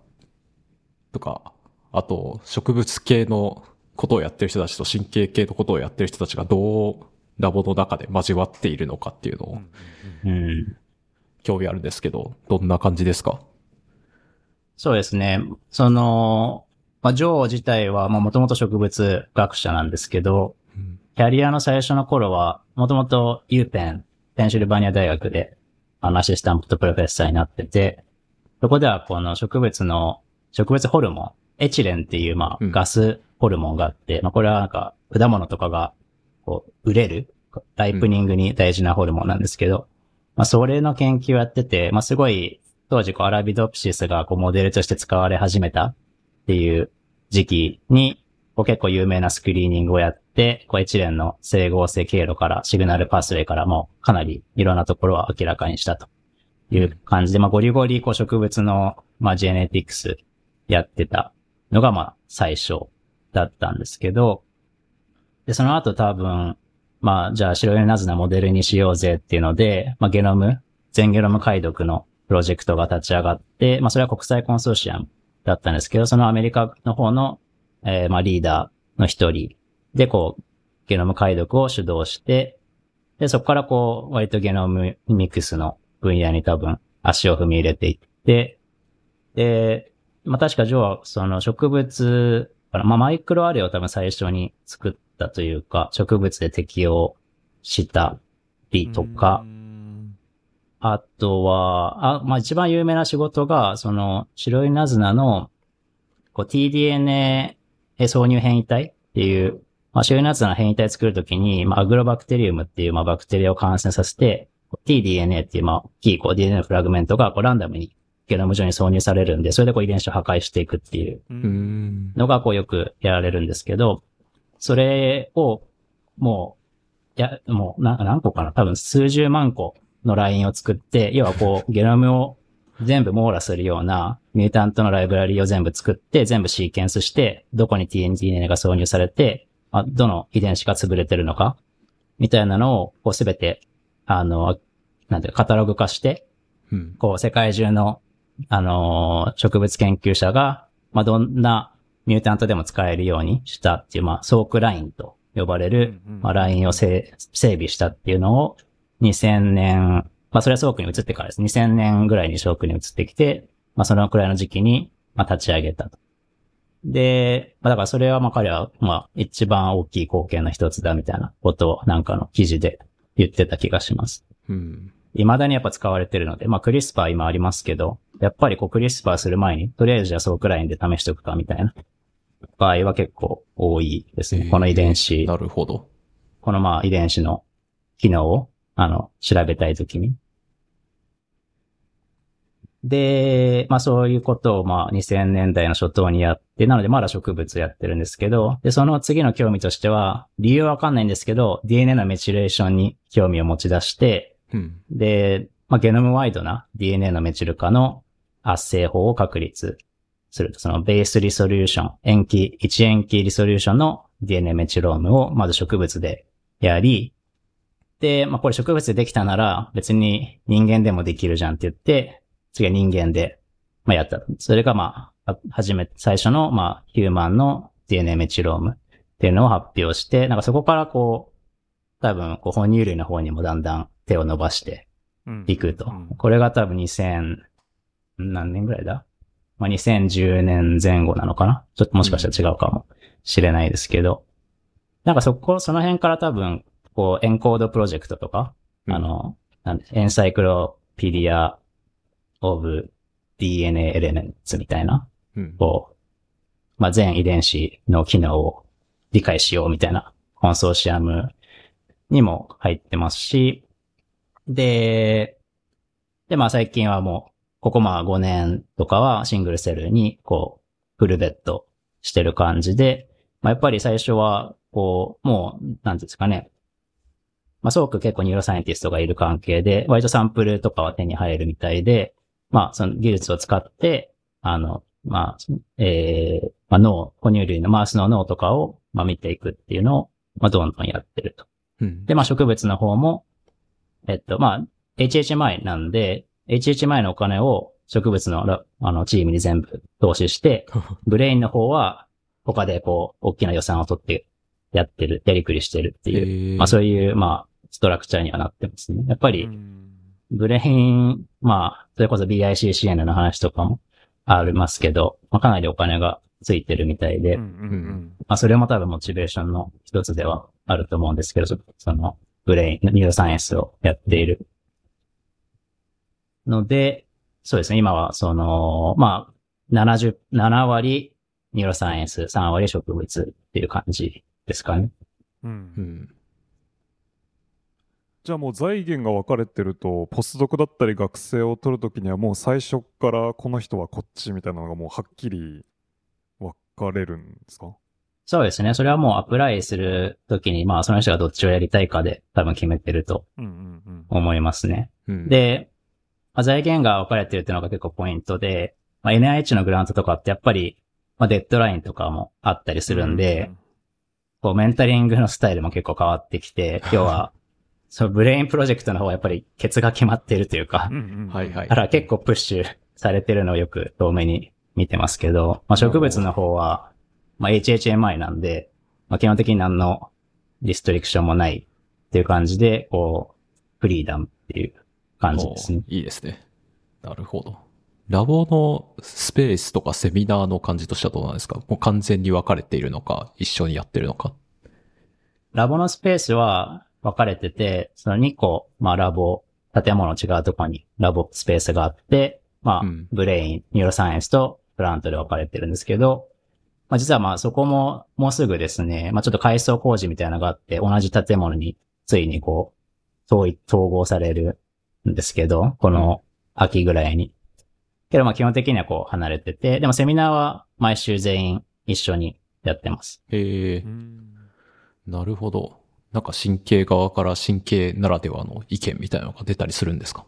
とか、あと植物系のことをやってる人たちと神経系のことをやってる人たちがどうラボの中で交わっているのかっていうのをうん。興味あるんですけど、どんな感じですか？そうですね。その、まあ、ジョー自体は、まあ、もともと植物学者なんですけど、キャリアの最初の頃は、もともと U ペン、ペンシルバニア大学で、あの、アシスタントプロフェッサーになってて、そこではこの植物の、植物ホルモン、エチレンっていう、まあ、うんガスホルモンがあって、まあ、これはなんか、果物とかが、こう、売れる、ライプニングに大事なホルモンなんですけど、まあ、それの研究をやってて、まあ、すごい、当時、こう、アラビドプシスが、こう、モデルとして使われ始めたっていう時期に、こう結構有名なスクリーニングをやって、こう一連の整合性経路から、シグナルパスウェイからもかなりいろんなところは明らかにしたという感じで、まあゴリゴリこう植物の、まあジェネティクスやってたのがまあ最初だったんですけど、で、その後多分、まあじゃあ白いナズナモデルにしようぜっていうので、まあゲノム、全ゲノム解読のプロジェクトが立ち上がって、まあそれは国際コンソーシアムだったんですけど、そのアメリカの方のえーまあ、リーダーの一人で、こう、ゲノム解読を主導して、で、そこからこう、割とゲノムミックスの分野に多分足を踏み入れていって、で、まあ、確かジョーはその植物、まあ、マイクロアレを多分最初に作ったというか、植物で適用したりとか、うあとは、あ、まあ、一番有名な仕事が、その、白いナズナの、こう、tDNA 挿入変異体っていう、まあ、白いナズナの変異体作るときに、まあ、アグロバクテリウムっていう、まあ、バクテリアを感染させて、tDNA っていう、まあ、大きいこう DNA のフラグメントがこうランダムにゲノム上に挿入されるんで、それでこう遺伝子を破壊していくっていう。のがこうよくやられるんですけど、それをもう、や、もうな何個かな？多分数十万個のラインを作って、要はこうゲノムを全部網羅するようなミュータントのライブラリを全部作って、全部シーケンスして、どこに TNDNA が挿入されて、あどの遺伝子が潰れてるのか、みたいなのをこうすべて、あの、なんていうかカタログ化して、うん。こう、世界中の、あのー植物研究者が、まあ、どんなミュータントでも使えるようにしたっていう、まあ、ソークラインと呼ばれる、まあ、ラインを整備したっていうのを、2000年、まあ、それはソークに移ってからです。2000年ぐらいにソークに移ってきて、まあ、そのくらいの時期に、まあ、立ち上げたと。で、まあ、だからそれはまあ、彼は、まあ、一番大きい貢献の一つだみたいなことをなんかの記事で言ってた気がします。うん。未だにやっぱ使われてるので、まあクリスパー今ありますけど、やっぱりこうクリスパーする前に、とりあえずじゃあソークラインで試しておくかみたいな場合は結構多いですね。この遺伝子、なるほど。このまあ遺伝子の機能を、あの、調べたいときに。で、まあそういうことをまあ2000年代の初頭にやって、なのでまだ植物やってるんですけど、で、その次の興味としては、理由はわかんないんですけど、DNA のメチレーションに興味を持ち出して、うん。で、まあ、ゲノムワイドな DNA のメチル化の圧生法を確立すると。そのベースリソリューション、塩基、1塩基リソリューションの DNA メチロームをまず植物でやり、で、まあ、これ植物でできたなら別に人間でもできるじゃんって言って、次は人間で、まあ、やった。それがまあ、は初め、最初のまあ、ヒューマンの DNA メチロームっていうのを発表して、なんかそこからこう、多分、こう、哺乳類の方にもだんだん手を伸ばしてうんいくとうん。これが多分2000、何年ぐらいだ？まあ、2010年前後なのかな？ちょっともしかしたら違うかもしれないですけど。なんかそこ、その辺から多分、こう、エンコードプロジェクトとか、うんあの、なんで、エンサイクロピディア・オブ・ DNA エレメンツみたいな、うん。こう、まあ、全遺伝子の機能を理解しようみたいなコンソーシアムにも入ってますし、で、で、まあ最近はもう、ここまあ5年とかはシングルセルにこう、フルベットしてる感じで、まあやっぱり最初は、こう、もう、なんですかね、まあすごく結構ニューロサイエンティストがいる関係で、割とサンプルとかは手に入るみたいで、まあその技術を使って、あの、まあ、えー、まあ脳、哺乳類のマウスの脳とかを、まあ見ていくっていうのを、まあどんどんやってると。うん。で、まあ植物の方も、えっと、まあ、HHMI なんで、HHMI のお金を植物のラあのチームに全部投資して、ブレインの方は他でこう、大きな予算を取ってやってる、やりくりしてるっていう、まあそういう、まあ、ストラクチャーにはなってますね。やっぱり、うん。ブレイン、まあ、それこそ BICCN の話とかもありますけど、まあかなりお金がついてるみたいで、うんうんまあ、それも多分モチベーションの一つではあると思うんですけど、そその、ブレイン、ニューロサイエンスをやっている。ので、そうですね、今は、その、まあ、70、7割ニューロサイエンス、3割植物っていう感じですかね。うんう。ん。じゃあもう財源が分かれてると、ポスドクだったり学生を取るときにはもう最初からこの人はこっちみたいなのがもうはっきり分かれるんですか？そうですね。それはもうアプライするときに、まあ、その人がどっちをやりたいかで多分決めてるとうんうんうん。思いますね。うん、で、まあ、財源が分かれてるっていうのが結構ポイントで、まあ、NIH のグラントとかってやっぱり、まあ、デッドラインとかもあったりするんで、こう、メンタリングのスタイルも結構変わってきて、今日は、そのブレインプロジェクトの方はやっぱりケツが決まっているというかはいはいだから結構プッシュされてるのをよく遠目に見てますけど、まあ、植物の方は、まあ、HHMI なんで、まあ、基本的に何のリストリクションもないっていう感じで、こう、フリーダムっていう感じですね。おいいですね。なるほど。ラボのスペースとかセミナーの感じとしてはどうなんですか？もう完全に分かれているのか、一緒にやってるのか？ラボのスペースは分かれてて、その2個、まあラボ、建物違うところにラボスペースがあって、まあ、うんブレイン、ニューロサイエンスとプラントで分かれてるんですけど、まあ実はまあそこももうすぐですね、まあちょっと改装工事みたいなのがあって、同じ建物についにこう、統一、統合されるんですけど、この秋ぐらいに。けどまあ基本的にはこう離れてて、でもセミナーは毎週全員一緒にやってます。へえう、んなるほど。なんか神経側から神経ならではの意見みたいなのが出たりするんですか？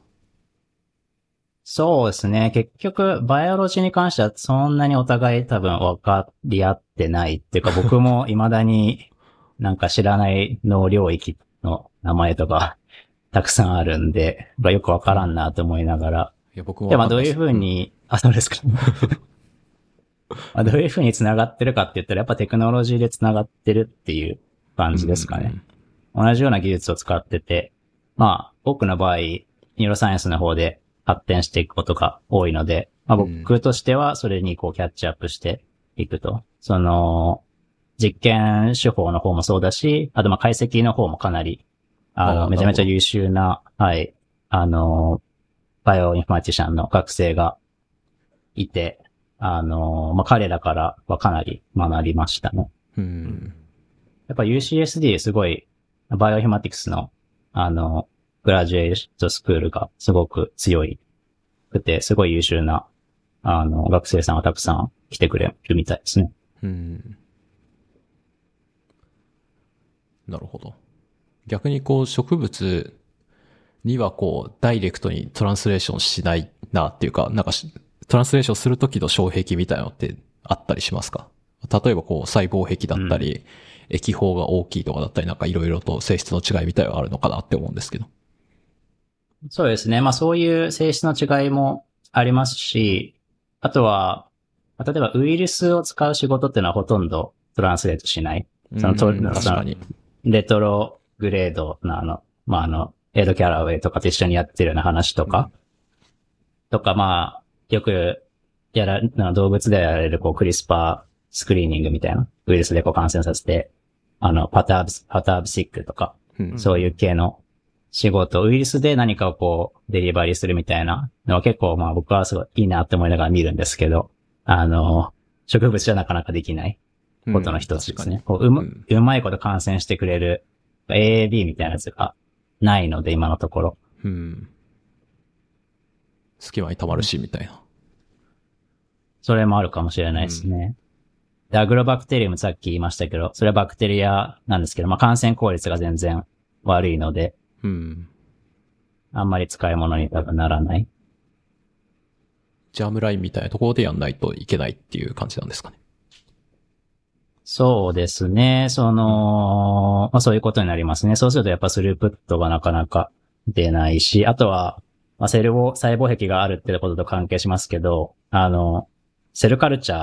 そうですね。結局、バイオロジーに関してはそんなにお互い多分分かり合ってないっていうか、僕も未だになんか知らない脳領域の名前とかたくさんあるんで、まあよくわからんなと思いながら。いや、僕もで、まあどういうふうに、あ、そうですか。まあどういうふうに繋がってるかって言ったら、やっぱテクノロジーで繋がってるっていう感じですかね。同じような技術を使ってて、まあ、多くの場合、ニューロサイエンスの方で発展していくことが多いので、まあうん僕としてはそれにこうキャッチアップしていくと。その、実験手法の方もそうだし、あとまあ解析の方もかなり、あの、めちゃめちゃ優秀な、はい、あの、バイオインフォマティシャンの学生がいて、あの、まあ彼らからはかなり学びましたね。う。うんんやっぱ UCSD すごい、バイオヒマティクスの、あの、グラジュエートスクールがすごく強いくて、すごい優秀な、あの、学生さんがたくさん来てくれるみたいですね。うん。なるほど。逆にこう植物にはこうダイレクトにトランスレーションしないなっていうか、なんかしトランスレーションするときの障壁みたいなのってあったりしますか？例えばこう細胞壁だったり、液胞が大きいとかだったりなんかいろいろと性質の違いみたいはあるのかなって思うんですけど。そうですね。まあそういう性質の違いもありますし、あとは、まあ例えばウイルスを使う仕事っていうのはほとんどトランスレートしない。そのとうん確かに。レトログレードのあの、まあ、あの、エイド・キャラウェイとかと一緒にやってるような話とか、とか、まあ、よくやら、な動物でやられるこうクリスパースクリーニングみたいな、ウイルスでこう感染させて、あの、パターブス、パターブシックとか、うん。そういう系の仕事、ウイルスで何かをこう、デリバリーするみたいなのは結構まあ僕はすごいいいなって思いながら見るんですけど、あの、植物じゃなかなかできない。ことの一つですね。こううまうんうまいこと感染してくれる AAB みたいなやつがないので、今のところ。うん。隙間に溜まるし、みたいな。それもあるかもしれないですね。で、アグロバクテリウムさっき言いましたけど、それはバクテリアなんですけど、まあ感染効率が全然悪いので、うん。あんまり使い物に多分ならない。ジャームラインみたいなところでやんないといけないっていう感じなんですかね。そうですね。その、まあそういうことになりますね。そうするとやっぱスループットがなかなか出ないし、あとは、まあセルを細胞壁があるってことと関係しますけど、あの、セルカルチャー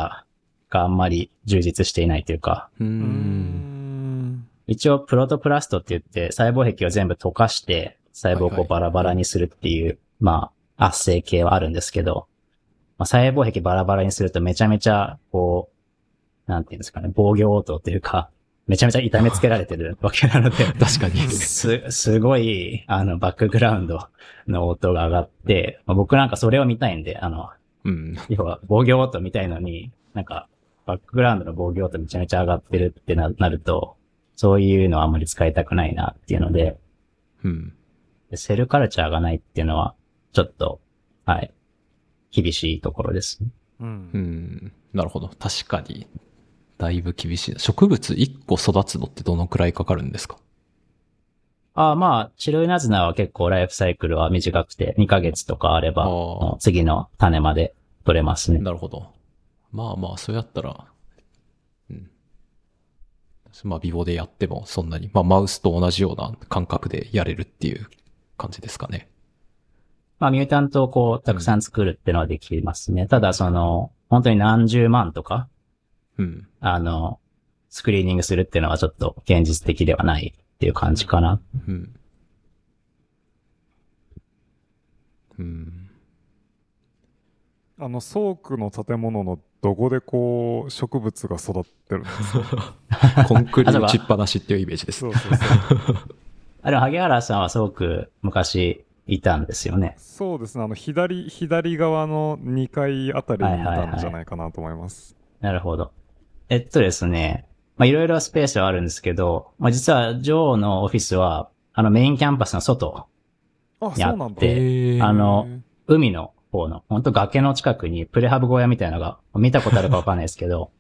があんまり充実していないというか、う。うんん一応プロトプラストって言って細胞壁を全部溶かして細胞をこはいはいうバラバラにするっていう、まあ圧生系はあるんですけど、まあ、細胞壁バラバラにするとめちゃめちゃこう、なんていうんですかね、防御応答というか、めちゃめちゃ痛めつけられてるわけなので、確かに。す、すごい、あの、バックグラウンドの音が上がって、まあ、僕なんかそれを見たいんで、あの、うん。要は防御音見たいのに、なんか、バックグラウンドの防御音めちゃめちゃ上がってるってななると、そういうのはあんまり使いたくないなっていうので、うん。でセルカルチャーがないっていうのは、ちょっと、はい、厳しいところです。うんうん。なるほど。確かに。だいぶ厳しいな。植物1個育つのってどのくらいかかるんですか？ああまあ、白いナズナは結構ライフサイクルは短くて、2ヶ月とかあれば、次の種まで取れますね。なるほど。まあまあ、そうやったら、うん。まあ、ビボでやってもそんなに、まあ、マウスと同じような感覚でやれるっていう感じですかね。まあ、ミュータントをこう、たくさん作るっていうのはできますね。ただ、その、本当に何十万とか、うん。あの、スクリーニングするっていうのはちょっと現実的ではないっていう感じかな。うん。うん。あの倉庫の建物のどこでこう植物が育ってるんですか？コンクリ打ちっぱなしっていうイメージですそ。うそうそうあ、でも、萩原さんはすごく昔いたんですよね。そうですねあの左左側の2階あたりにいたんじゃないかなと思います、なるほど。えっとですね、まあ、いろいろスペースはあるんですけど、まあ、実は、ジョーのオフィスは、あのメインキャンパスの外、あ、やそうなんだ。ってあの、海の方の、本当崖の近くにプレハブ小屋みたいなのが、見たことあるかわかんないですけど、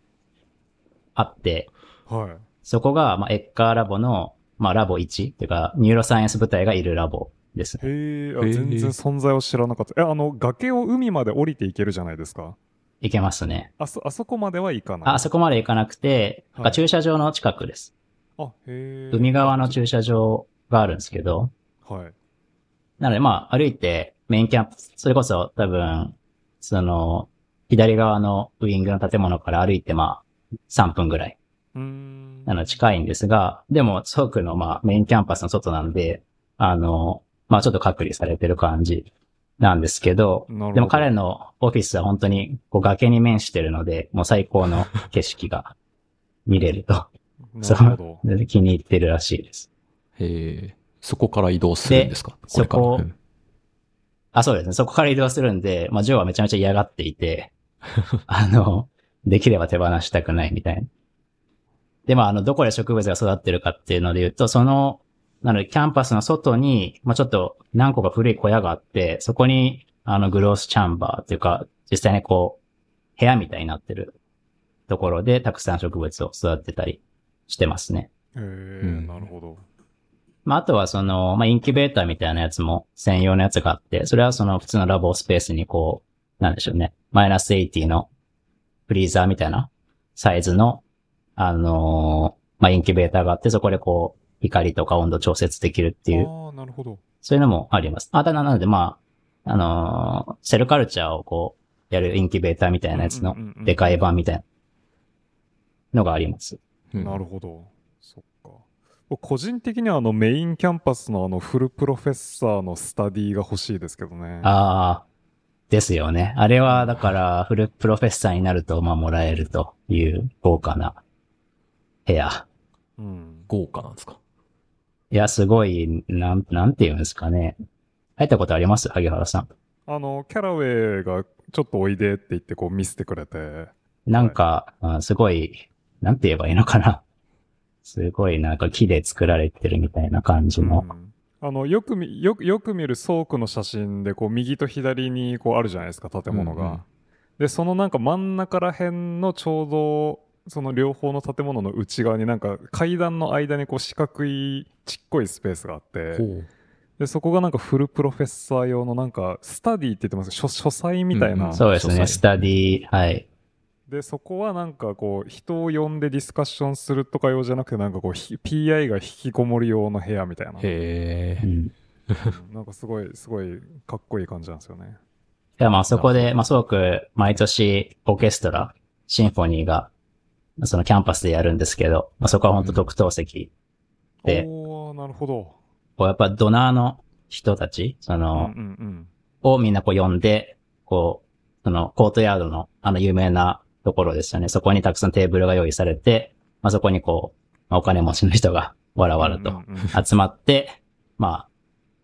あって、はい。そこが、まあ、エッカーラボの、まあ、ラボ1っていうか、ニューロサイエンス部隊がいるラボです。へえ、あへー全然存在を知らなかった。え、あの、崖を海まで降りていけるじゃないですか。行けますね。あそ、あそこまでは行かない。あ、あそこまで行かなくて、はいなんか駐車場の近くです。あ、へえ。海側の駐車場があるんですけど、はい。なのでまあ歩いてメインキャンプ、それこそ多分、その、左側のウイングの建物から歩いてまあ3分ぐらい。うーん。あの近いんですが、でも、ソークのまあメインキャンパスの外なんで、あの、まあちょっと隔離されてる感じなんですけど、どでも彼のオフィスは本当にこう崖に面してるので、もう最高の景色が見れると。なるほど。で気に入ってるらしいです。へえ、そこから移動するんですか？そこうんあ、そうですね。そこから移動するんで、まあジョーはめちゃめちゃ嫌がっていて、あの、できれば手放したくないみたいな。で、まあ、あの、どこで植物が育ってるかっていうので言うと、その、なので、キャンパスの外に、まあ、ちょっと何個か古い小屋があって、そこに、あの、グロースチャンバーっていうか、実際にこう、部屋みたいになってるところで、たくさん植物を育てたりしてますね。へえ、んなるほど。まあ、あとはその、まあ、インキュベーターみたいなやつも専用のやつがあって、それはその普通のラボスペースにこう、なんでしょうね。マイナス80のフリーザーみたいなサイズの、あのーまあ、インキュベーターがあって、そこでこう、光とか温度調節できるっていう、ああ、なるほど。そういうのもあります。あ、ただなのでまあ、あのーセルカルチャーをこう、やるインキュベーターみたいなやつのでかい版みたいなのがあります。うんなるほど。そっか。僕個人的にはあのメインキャンパスのあのフルプロフェッサーのスタディが欲しいですけどね。ああ、ですよね。あれは、だから、フルプロフェッサーになると、まあ、もらえるという豪華な部屋。うん。豪華なんですか？いや、すごい、なん、なんて言うんですかね。入ったことあります？萩原さん。あの、キャラウェイがちょっとおいでって言ってこう見せてくれて。なんか、あすごい、なんて言えばいいのかな。すごい、なんか木で作られてるみたいな感じの。うんあの、よく見、よく、よく見る倉庫の写真で、こう、右と左に、こう、あるじゃないですか、建物が。うんうんで、そのなんか真ん中ら辺のちょうど、その両方の建物の内側になんか階段の間にこう四角いちっこいスペースがあって。で、そこがなんかフルプロフェッサー用のなんかスタディって言ってます書書斎みたいな、うんうんそうですね、スタディ、はい。で、そこはなんかこう、人を呼んでディスカッションするとか用じゃなくて、なんかこう、ひ PI が引きこもり用の部屋みたいな。へえ。うん。うんなんかすごい、すごいかっこいい感じなんですよね。いや、まあそこで、まあすごく毎年オーケストラ、シンフォニーが、そのキャンパスでやるんですけど、まあそこは本当特等席で、おー、なるほど。こうやっぱドナーの人たち、そうんうんの、うん。をみんなこう呼んで、こう、そのコートヤードのあの有名なところですよね。そこにたくさんテーブルが用意されて、まあそこにこう、まあお金持ちの人がわらわらとうんうんうん集まって、まあ、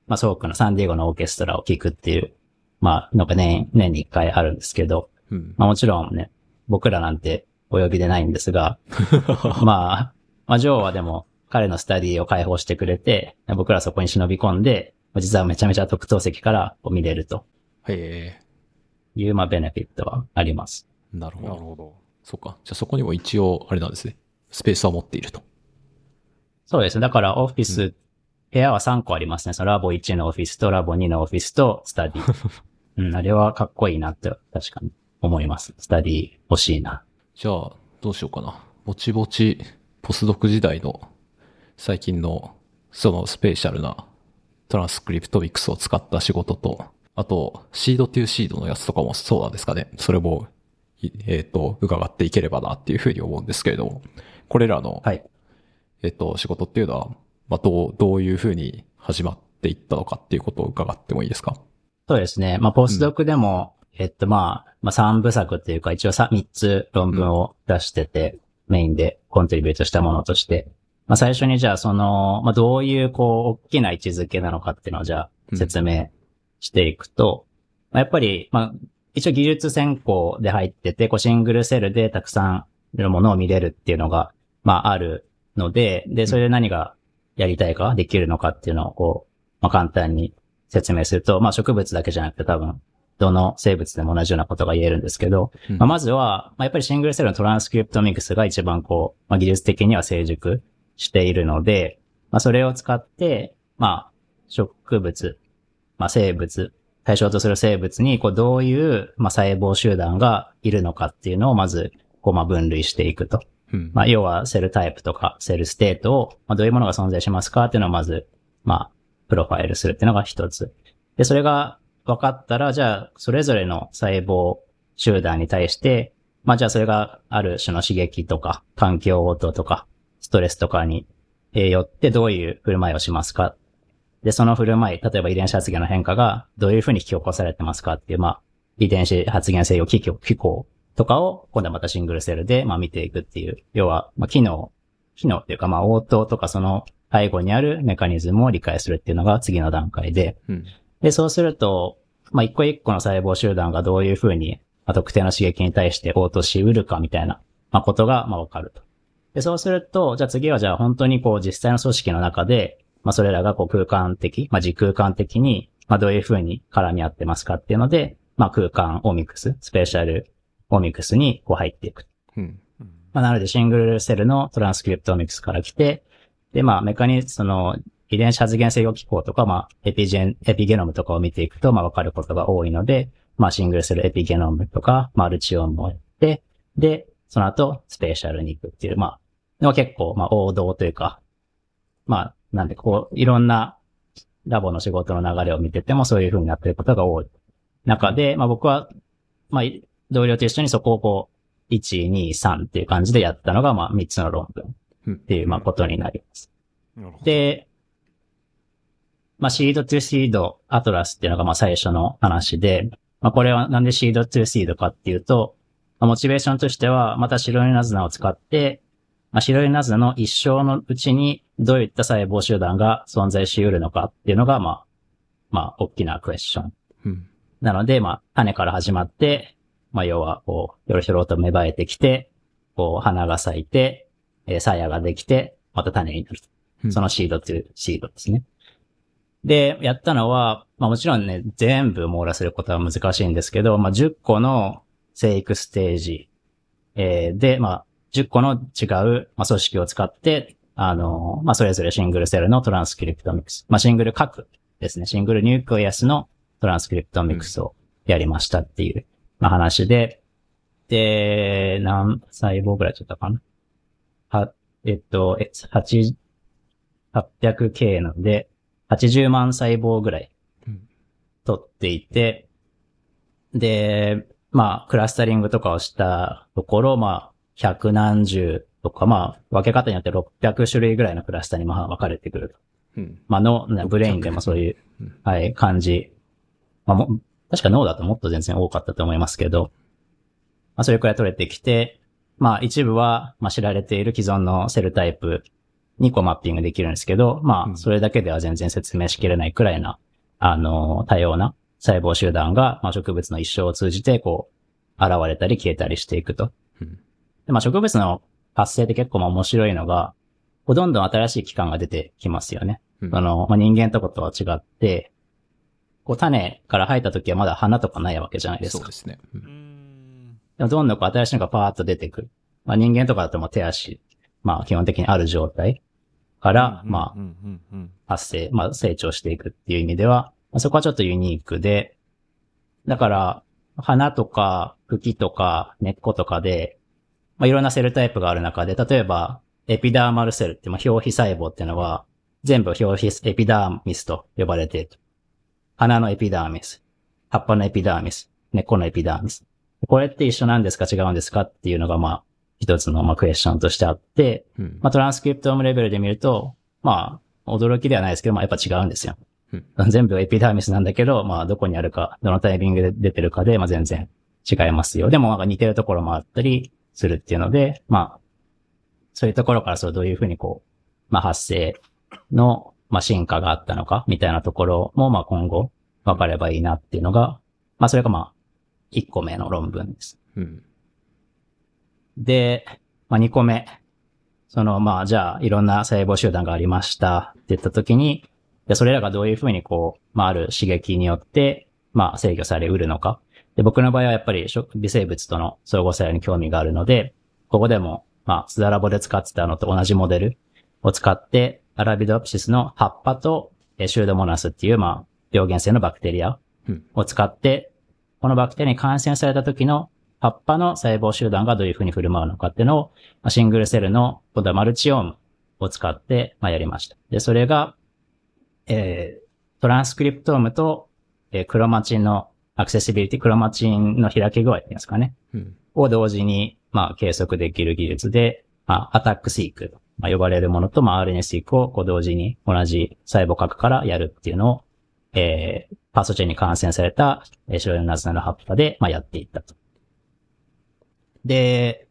まあ、ソークのサンディエゴのオーケストラを聴くっていう、まあ、なんか年、年に一回あるんですけど、うん。まあもちろんね、僕らなんてお呼びでないんですが、まあ、まあ、ジョーはでも彼のスタディを開放してくれて、僕らそこに忍び込んで、まあ実はめちゃめちゃ特等席から見れるとへいう、まあ、ベネフィットはあります。え。なるほど。なるほど。そっか。じゃあそこにも一応、あれなんですね。スペースは持っていると。そうですね。だからオフィス、部屋は3個ありますね。そのラボ1のオフィスとラボ2のオフィスとスタディ。うん、あれはかっこいいなって確かに思います。スタディ欲しいな。じゃあ、どうしようかな。ぼちぼち、ポスドク時代の最近の、そのスペーシャルなトランスクリプトミックスを使った仕事と、あと、シードトゥーシードのやつとかもそうなんですかね。それも、いえっ、と、伺っていければなっていうふうに思うんですけれども、これらの、はい。えっ、と、仕事っていうのは、まあ、どう、どういうふうに始まっていったのかっていうことを伺ってもいいですか？そうですね。まあ、ポスドクでも、えっと、まあ、まあ、3部作っていうか、一応さ、3つ論文を出してて、メインでコントリビュートしたものとして、まあ、最初にじゃあ、その、まあ、どういう、こう、大きな位置づけなのかっていうのを、じゃあ、説明していくと、まあ、やっぱり、まあ、一応技術専攻で入ってて、こう、シングルセルでたくさんのものを見れるっていうのが、まあ、あるので、で、それで何がやりたいか、できるのかっていうのをこう、まあ、簡単に説明すると、まあ、植物だけじゃなくて多分、どの生物でも同じようなことが言えるんですけど、うんまあ、まずは、まあ、やっぱりシングルセルのトランスクリプトミックスが一番こう、まあ、技術的には成熟しているので、まあ、それを使って、まあ、植物、まあ、生物、対象とする生物に、こう、どういう、まあ、細胞集団がいるのかっていうのを、まず、こう、まあ、分類していくと。うんまあ、要は、セルタイプとか、セルステートを、まあ、どういうものが存在しますかっていうのをまず、まあ、プロファイルするっていうのが一つ。で、それが分かったら、じゃあ、それぞれの細胞集団に対して、まあ、じゃあそれがある種の刺激とか、環境応答とか、ストレスとかによってどういう振る舞いをしますか？で、その振る舞い、例えば遺伝子発現の変化がどういうふうに引き起こされてますかっていう、まあ、遺伝子発現制御機構機構とかを、今度はまたシングルセルで、まあ見ていくっていう、要は、まあ機能、機能っていうか、まあ応答とかその背後にあるメカニズムを理解するっていうのが次の段階で、うん。で、そうすると、まあ一個一個の細胞集団がどういうふうに、まあ、特定の刺激に対して応答し得るかみたいな、まあことが、まあわかると。で、そうすると、じゃあ次はじゃあ本当にこう実際の組織の中で、まあそれらがこう空間的、まあ時空間的に、まあどういうふうに絡み合ってますかっていうので、まあ空間オミクス、スペシャルオミクスにこう入っていく。うんまあなのでシングルセルのトランスクリプトオミクスから来て、でまあメカニズム、その遺伝子発現制御機構とか、まあエピジェン、エピゲノムとかを見ていくと、まあわかることが多いので、まあシングルセルエピゲノムとか、マルチオンもやって、で、その後スペシャルに行くっていう、まあ、でも結構、まあ王道というか、まあ、なんでこう、いろんなラボの仕事の流れを見ててもそういう風になってることが多い中で、まあ僕は、まあ同僚と一緒にそこをこう、1、2、3っていう感じでやったのが、まあ3つの論文うんっていう、まあことになります。で、まあシードトゥシードアトラスっていうのがまあ最初の話で、まあこれはなんでシードトゥシードかっていうと、まあモチベーションとしては、また白いナズナを使って、まあ、白いナズナの一生のうちにどういった細胞集団が存在し得るのかっていうのが、まあ、まあ、大きなクエスチョン。うんなので、まあ、種から始まって、まあ、要は、こう、よろひょろと芽生えてきて、こう、花が咲いて、えー、鞘ができて、また種になると。うんそのシードというシードですね。で、やったのは、まあもちろんね、全部網羅することは難しいんですけど、まあ10個の生育ステージ、えーで、まあ10個の違う、まあ、組織を使って、あの、まあそれぞれシングルセルのトランスクリプトミックス、まあシングル核ですね、シングルニュークリアスのトランスクリプトミックスをやりましたっていう、まあ、話で、で、何細胞ぐらいちゃったかな？は、えっと、え、8、800K なので、80万細胞ぐらいうん取っていて、で、まあ、クラスタリングとかをしたところ、まあ、百何十とか、まあ、分け方によって600種類ぐらいのクラスターにまあ分かれてくると。うんまあ、脳、ねブレインでもそういううん、はい、感じ。まあ、も、確か脳だともっと全然多かったと思いますけど、まあ、それくらい取れてきて、まあ、一部は、まあ、知られている既存のセルタイプにこうマッピングできるんですけど、まあ、うんそれだけでは全然説明しきれないくらいな、あの、多様な細胞集団が、まあ、植物の一生を通じて、こう、現れたり消えたりしていくと。うんで、まあ、植物の発生って結構まあ面白いのが、こうどんどん新しい器官が出てきますよね。うんあの、まあ、人間とことは違って、こう種から生えた時はまだ花とかないわけじゃないですかそうで。すね。ううんん。でもどんどんこう新しいのがパーッと出てくる。まあ、人間とかだともう手足、まあ基本的にある状態から、まあ発生、まあ成長していくっていう意味では、まあ、そこはちょっとユニークで、だから、花とか茎とか根っことかで、まあ、いろんなセルタイプがある中で、例えば、エピダーマルセルって、まあ、表皮細胞っていうのは、全部表皮、エピダーミスと呼ばれていると。花のエピダーミス、葉っぱのエピダーミス、根っこのエピダーミス。これって一緒なんですか違うんですかっていうのが、まあ、一つの、まあ、クエスチョンとしてあって、うんまあ、トランスクリプトームレベルで見ると、まあ、驚きではないですけど、まあ、やっぱ違うんですよ。うん全部エピダーミスなんだけど、まあ、どこにあるか、どのタイミングで出てるかで、まあ、全然違いますよ。でも、なんか似てるところもあったりするっていうので、まあ、そういうところからそうどういうふうにこう、まあ、発生の、まあ、進化があったのか、みたいなところも、まあ、今後、分かればいいなっていうのが、まあ、それがまあ、1個目の論文です。うんで、まあ、2個目。その、まあ、じゃあ、いろんな細胞集団がありましたって言った時に、でそれらがどういうふうにこう、まあ、ある刺激によって、まあ、制御されうるのか。で、僕の場合はやっぱり微生物との相互作用に興味があるので、ここでも、まあ、スダラボで使ってたのと同じモデルを使って、アラビドプシスの葉っぱとシュードモナスっていう、まあ、病原性のバクテリアを使って、このバクテリアに感染された時の葉っぱの細胞集団がどういうふうに振る舞うのかっていうのを、シングルセルの、今度はマルチオームを使って、まあ、やりました。で、それが、えー、トランスクリプトームと、えー、クロマチンのアクセシビリティ、クロマチンの開き具合っていうんですかね。うん、を同時に、まあ、計測できる技術で、まあ、アタックシークと、まあ、呼ばれるものと、まあ、RNA シークをこう同時に同じ細胞核からやるっていうのを、えー、パーソチェンに感染された、えー、白いナズナの葉っぱで、まあ、やっていったと。で、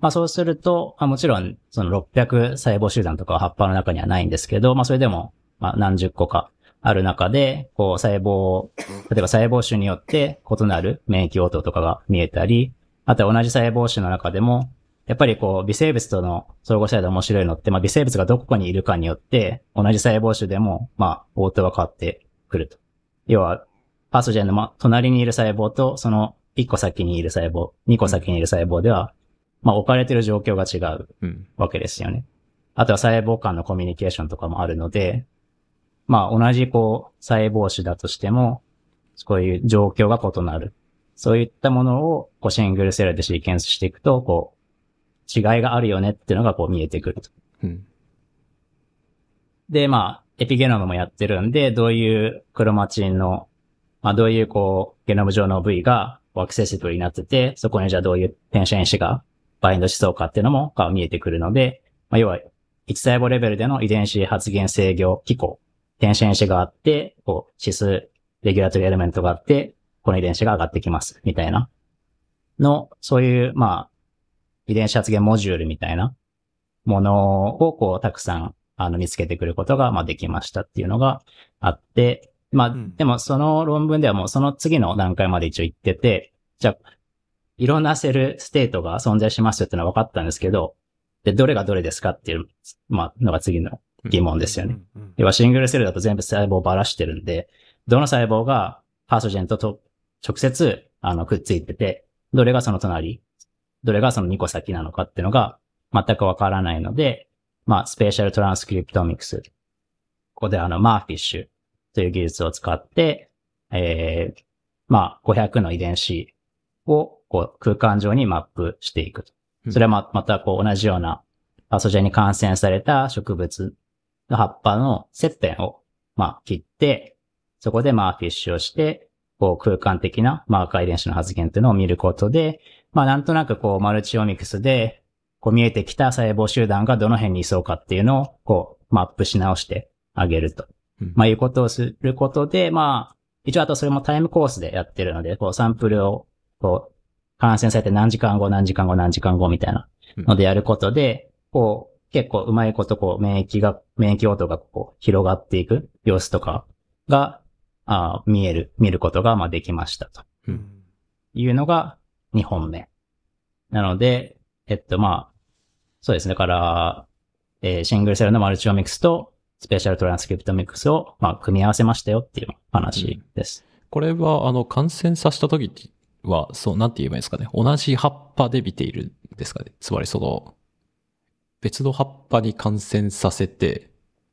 まあそうすると、まあ、もちろん、その600細胞集団とかは葉っぱの中にはないんですけど、まあそれでも、まあ何十個かある中で、こう細胞、例えば細胞種によって異なる免疫応答とかが見えたり、あとは同じ細胞種の中でも、やっぱりこう微生物との相互作用で面白いのって、まあ微生物がどこにいるかによって、同じ細胞種でも、まあ応答が変わってくると。要は、パソジェンの、ま、隣にいる細胞と、その1個先にいる細胞、2個先にいる細胞では、まあ置かれてる状況が違うわけですよね。あとは細胞間のコミュニケーションとかもあるので、まあ同じこう細胞種だとしても、こういう状況が異なる。そういったものをこうシングルセルでシーケンスしていくと、こう、違いがあるよねっていうのがこう見えてくると。うん、で、まあ、エピゲノムもやってるんで、どういうクロマチンの、まあどういうこう、ゲノム上の部位がアクセシブルになってて、そこにじゃあどういう転写因子がバインドしそうかっていうのもが見えてくるので、まあ、要は、一細胞レベルでの遺伝子発現制御機構、転写因子があって、こう、指数、レギュラトリーエレメントがあって、この遺伝子が上がってきます、みたいな。の、そういう、まあ、遺伝子発現モジュールみたいなものを、こう、たくさん、あの、見つけてくることが、まあ、できましたっていうのがあって、まあ、でもその論文ではもうその次の段階まで一応言ってて、じゃあ、いろんなセルステートが存在しますよってのは分かったんですけど、で、どれがどれですかっていう、まあ、のが次の疑問ですよね。要はシングルセルだと全部細胞をばらしてるんで、どの細胞がパソジェンとと直接、あの、くっついてて、どれがその隣、どれがその2個先なのかっていうのが全くわからないので、まあ、スペーシャルトランスクリプトミクス。ここであの、マーフィッシュという技術を使って、えー、まあ、500の遺伝子をこう空間上にマップしていくと。それはままたこう同じようなパソジェンに感染された植物の葉っぱの切片をまあ切って、そこでまあフィッシュをして、こう空間的なマーカー遺伝子の発現というのを見ることで、まあなんとなくこうマルチオミクスでこう見えてきた細胞集団がどの辺にいそうかっていうのをこうマップし直してあげると。まあいうことをすることで、まあ、一応あとそれもタイムコースでやってるので、こうサンプルを、こう、感染されて何時間後、何時間後、何時間後みたいなのでやることで、こう、結構うまいことこう、免疫が、免疫応答がこう、広がっていく様子とかが、あ見える、見ることが、まあできましたと。いうのが2本目。なので、えっとまあ、そうですね。だから、えー、シングルセルのマルチオミクスとスペシャルトランスクリプトミックスを、まあ、組み合わせましたよっていう話です。うん、これは、あの、感染させた時は、そう、なんて言えばいいですかね。同じ葉っぱで見ているんですかね。つまりその、別の葉っぱに感染させて、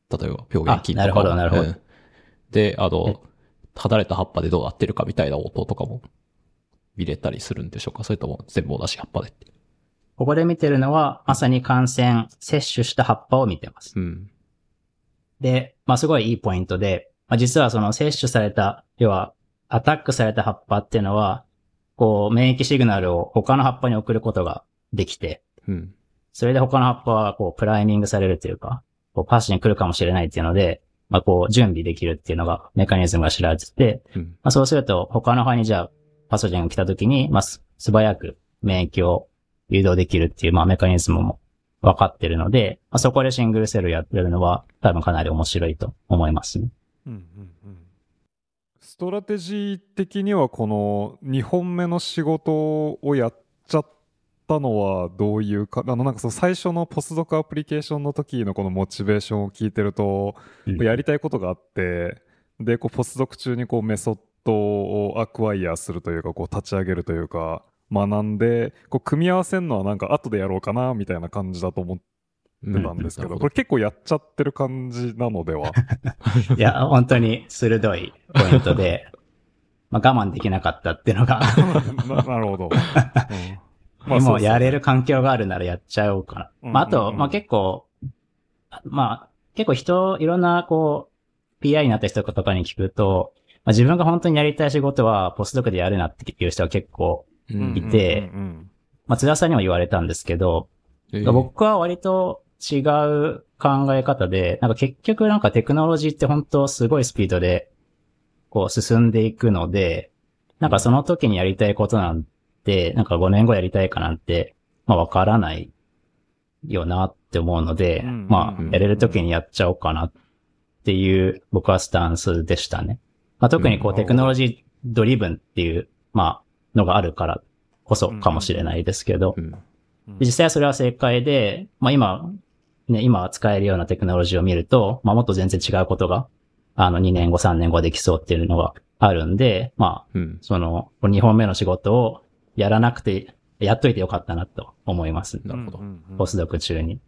例えば病原菌とか。なるほど、なるほど。で、あの、離れた葉っぱでどうなってるかみたいな音とかも見れたりするんでしょうかそれとも全部同じ葉っぱでここで見てるのは、まさに感染、摂取した葉っぱを見てます。うん。で、まあすごいいいポイントで、まあ実はその摂取された、要はアタックされた葉っぱっていうのは、こう免疫シグナルを他の葉っぱに送ることができて、うん、それで他の葉っぱはこうプライミングされるというか、こうパスに来るかもしれないっていうので、まあこう準備できるっていうのがメカニズムが知られてて、うん、まあそうすると他の葉にじゃあパソジェンが来た時に、まあ素早く免疫を誘導できるっていうまあメカニズムも分かってるので、まあ、そこでシングルセルやってるのは多分かなり面白いと思いますね。うんうんうん、ストラテジー的にはこの2本目の仕事をやっちゃったのはどういうか、あのなんかその最初のポスドクアプリケーションの時のこのモチベーションを聞いてると、うんやりたいことがあって、で、こうポスドク中にこうメソッドをアクワイアするというか、こう立ち上げるというか、学んで、こう組み合わせるのはなんか後でやろうかな、みたいな感じだと思ってたんですけど、うんこれ結構やっちゃってる感じなのでは。いや、本当に鋭いポイントで、まあ我慢できなかったっていうのが、な なるほど。うんもうやれる。る環境があるならやっちゃおうかな。うんまあ、あと、まあ結構、まあ、結構人、いろんな、こう、PI になった人とかに聞くと、まあ、自分が本当にやりたい仕事はポスドクでやるなっていう人は結構、うんいてまあ、津田さんにも言われたんですけど、えー僕は割と違う考え方で、なんか結局なんかテクノロジーって本当すごいスピードで、こう進んでいくので、なんかその時にやりたいことなんて、なんか5年後やりたいかなんて、まあわからないよなって思うので、うんまあうん。やれる時にやっちゃおうかなっていう僕はスタンスでしたね。まあ特にこううん。テクノロジードリブンっていう、まあのがあるからこそかもしれないですけど、実際それは正解で、まあ今、ね、今使えるようなテクノロジーを見ると、まあもっと全然違うことが、あの2年後3年後できそうっていうのがあるんで、まあ、うん。その2本目の仕事をやらなくて、やっといてよかったなと思います。なるほどポスドク中に。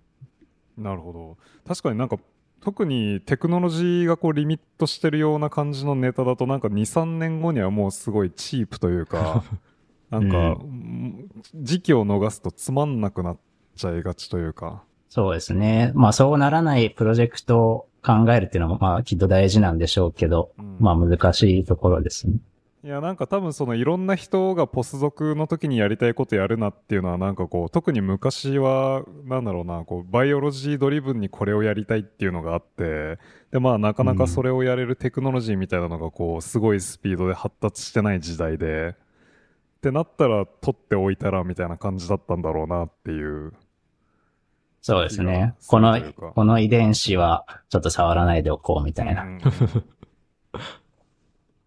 なるほど。確かになんか、特にテクノロジーがこうリミットしてるような感じのネタだと、なんか2、3年後にはもうすごいチープというか、なんか、うん時期を逃すとつまんなくなっちゃいがちというか。そうですね。まあそうならないプロジェクトを考えるっていうのもまあきっと大事なんでしょうけど、うんまあ難しいところですね。いやなんか多分そのいろんな人がポスドクの時にやりたいことやるなっていうのはなんかこう特に昔はなんだろうなこう biology driven にこれをやりたいっていうのがあってでまあなかなかそれをやれるテクノロジーみたいなのがこうすごいスピードで発達してない時代でってなったら取っておいたらみたいな感じだったんだろうなっていうそうですね。気このこの遺伝子はちょっと触らないでおこうみたいな。うんうん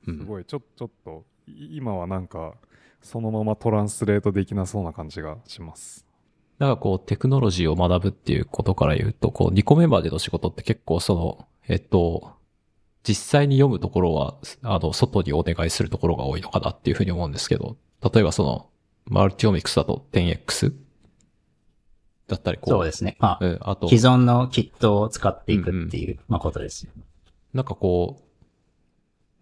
すごいちょちょっとい今はなんかそのままトランスレートできなそうな感じがしますなんかこう、テクノロジーを学ぶっていうことから言うと、こう、2個目までの仕事って結構その、えっと、実際に読むところは、あの、外にお願いするところが多いのかなっていうふうに思うんですけど、例えばその、 multiomics だと 10X だったり、こう。そうですね。まあ、うん、あと、既存のキットを使っていくっていう、まあ、ことですよ。なんかこう、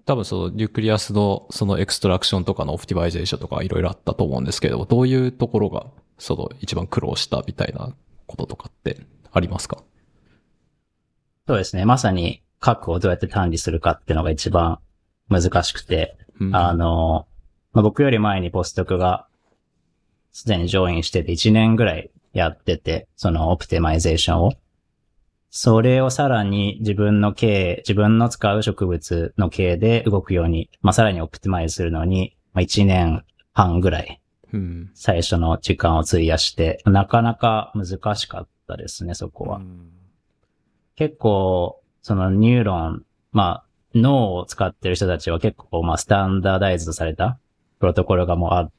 多分その nucleus のその extraction とかの optimization とかいろいろあったと思うんですけど、どういうところがその一番苦労したみたいなこととかってありますか？そうですね。まさに核をどうやって管理するかっていうのが一番難しくて、うんあの、まあ、僕より前にポスドクがすでに join してて1年ぐらいやってて、その optimization を。それをさらに自分の系自分の使う植物の系で動くように、まあ、さらに optimize するのに、まあ、1年半ぐらいうん。最初の時間を費やして、なかなか難しかったですね、そこは。うん結構、そのニューロン、まあ、脳を使ってる人たちは結構、まあ、 standardized されたプロトコルがもうあっ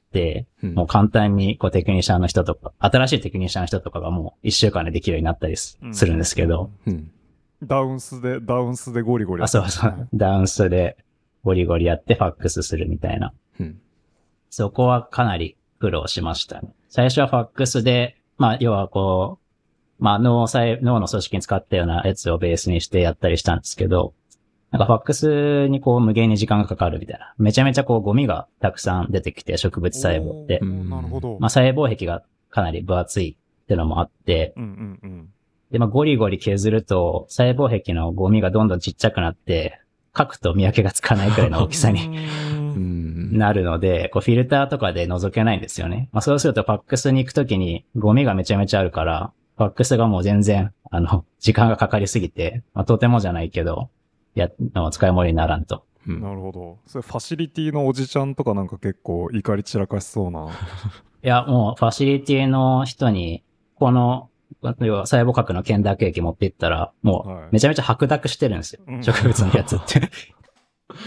もう簡単に、こう、 technician の人とか、新しい technician の人とかがもう一週間でできるようになったりすするんですけど、うん。 Dounce で、 Dounce でゴリゴリやあ、そうそう Dounce でゴリゴリやってファックスするみたいな。うん。そこはかなり苦労しましたね。最初はファックスで、まあ、要はこう、まあ、脳細、脳の組織に使ったようなやつをベースにしてやったりしたんですけど、なんかファックスにこう無限に時間がかかるみたいな。めちゃめちゃこうゴミがたくさん出てきて植物細胞ってなるほど。まあ、細胞壁がかなり分厚いってのもあって、うんうんうん。で、まあ、ゴリゴリ削ると細胞壁のゴミがどんどんちっちゃくなって、書くと見分けがつかないくらいの大きさに うん。なるので、こうフィルターとかで覗けないんですよね。まあそうするとファックスに行くときにゴミがめちゃめちゃあるから、ファックスがもう全然、あの、時間がかかりすぎて、まあとてもじゃないけど、や、使い物にならんと。うんなるほど。それファシリティのおじちゃんとかなんか結構怒り散らかしそうな。いや、もうファシリティの人に、この、要は細胞核のケンダーケーキ持っていったら、もはいうめちゃめちゃ白濁してるんですよ。うん植物のやつって。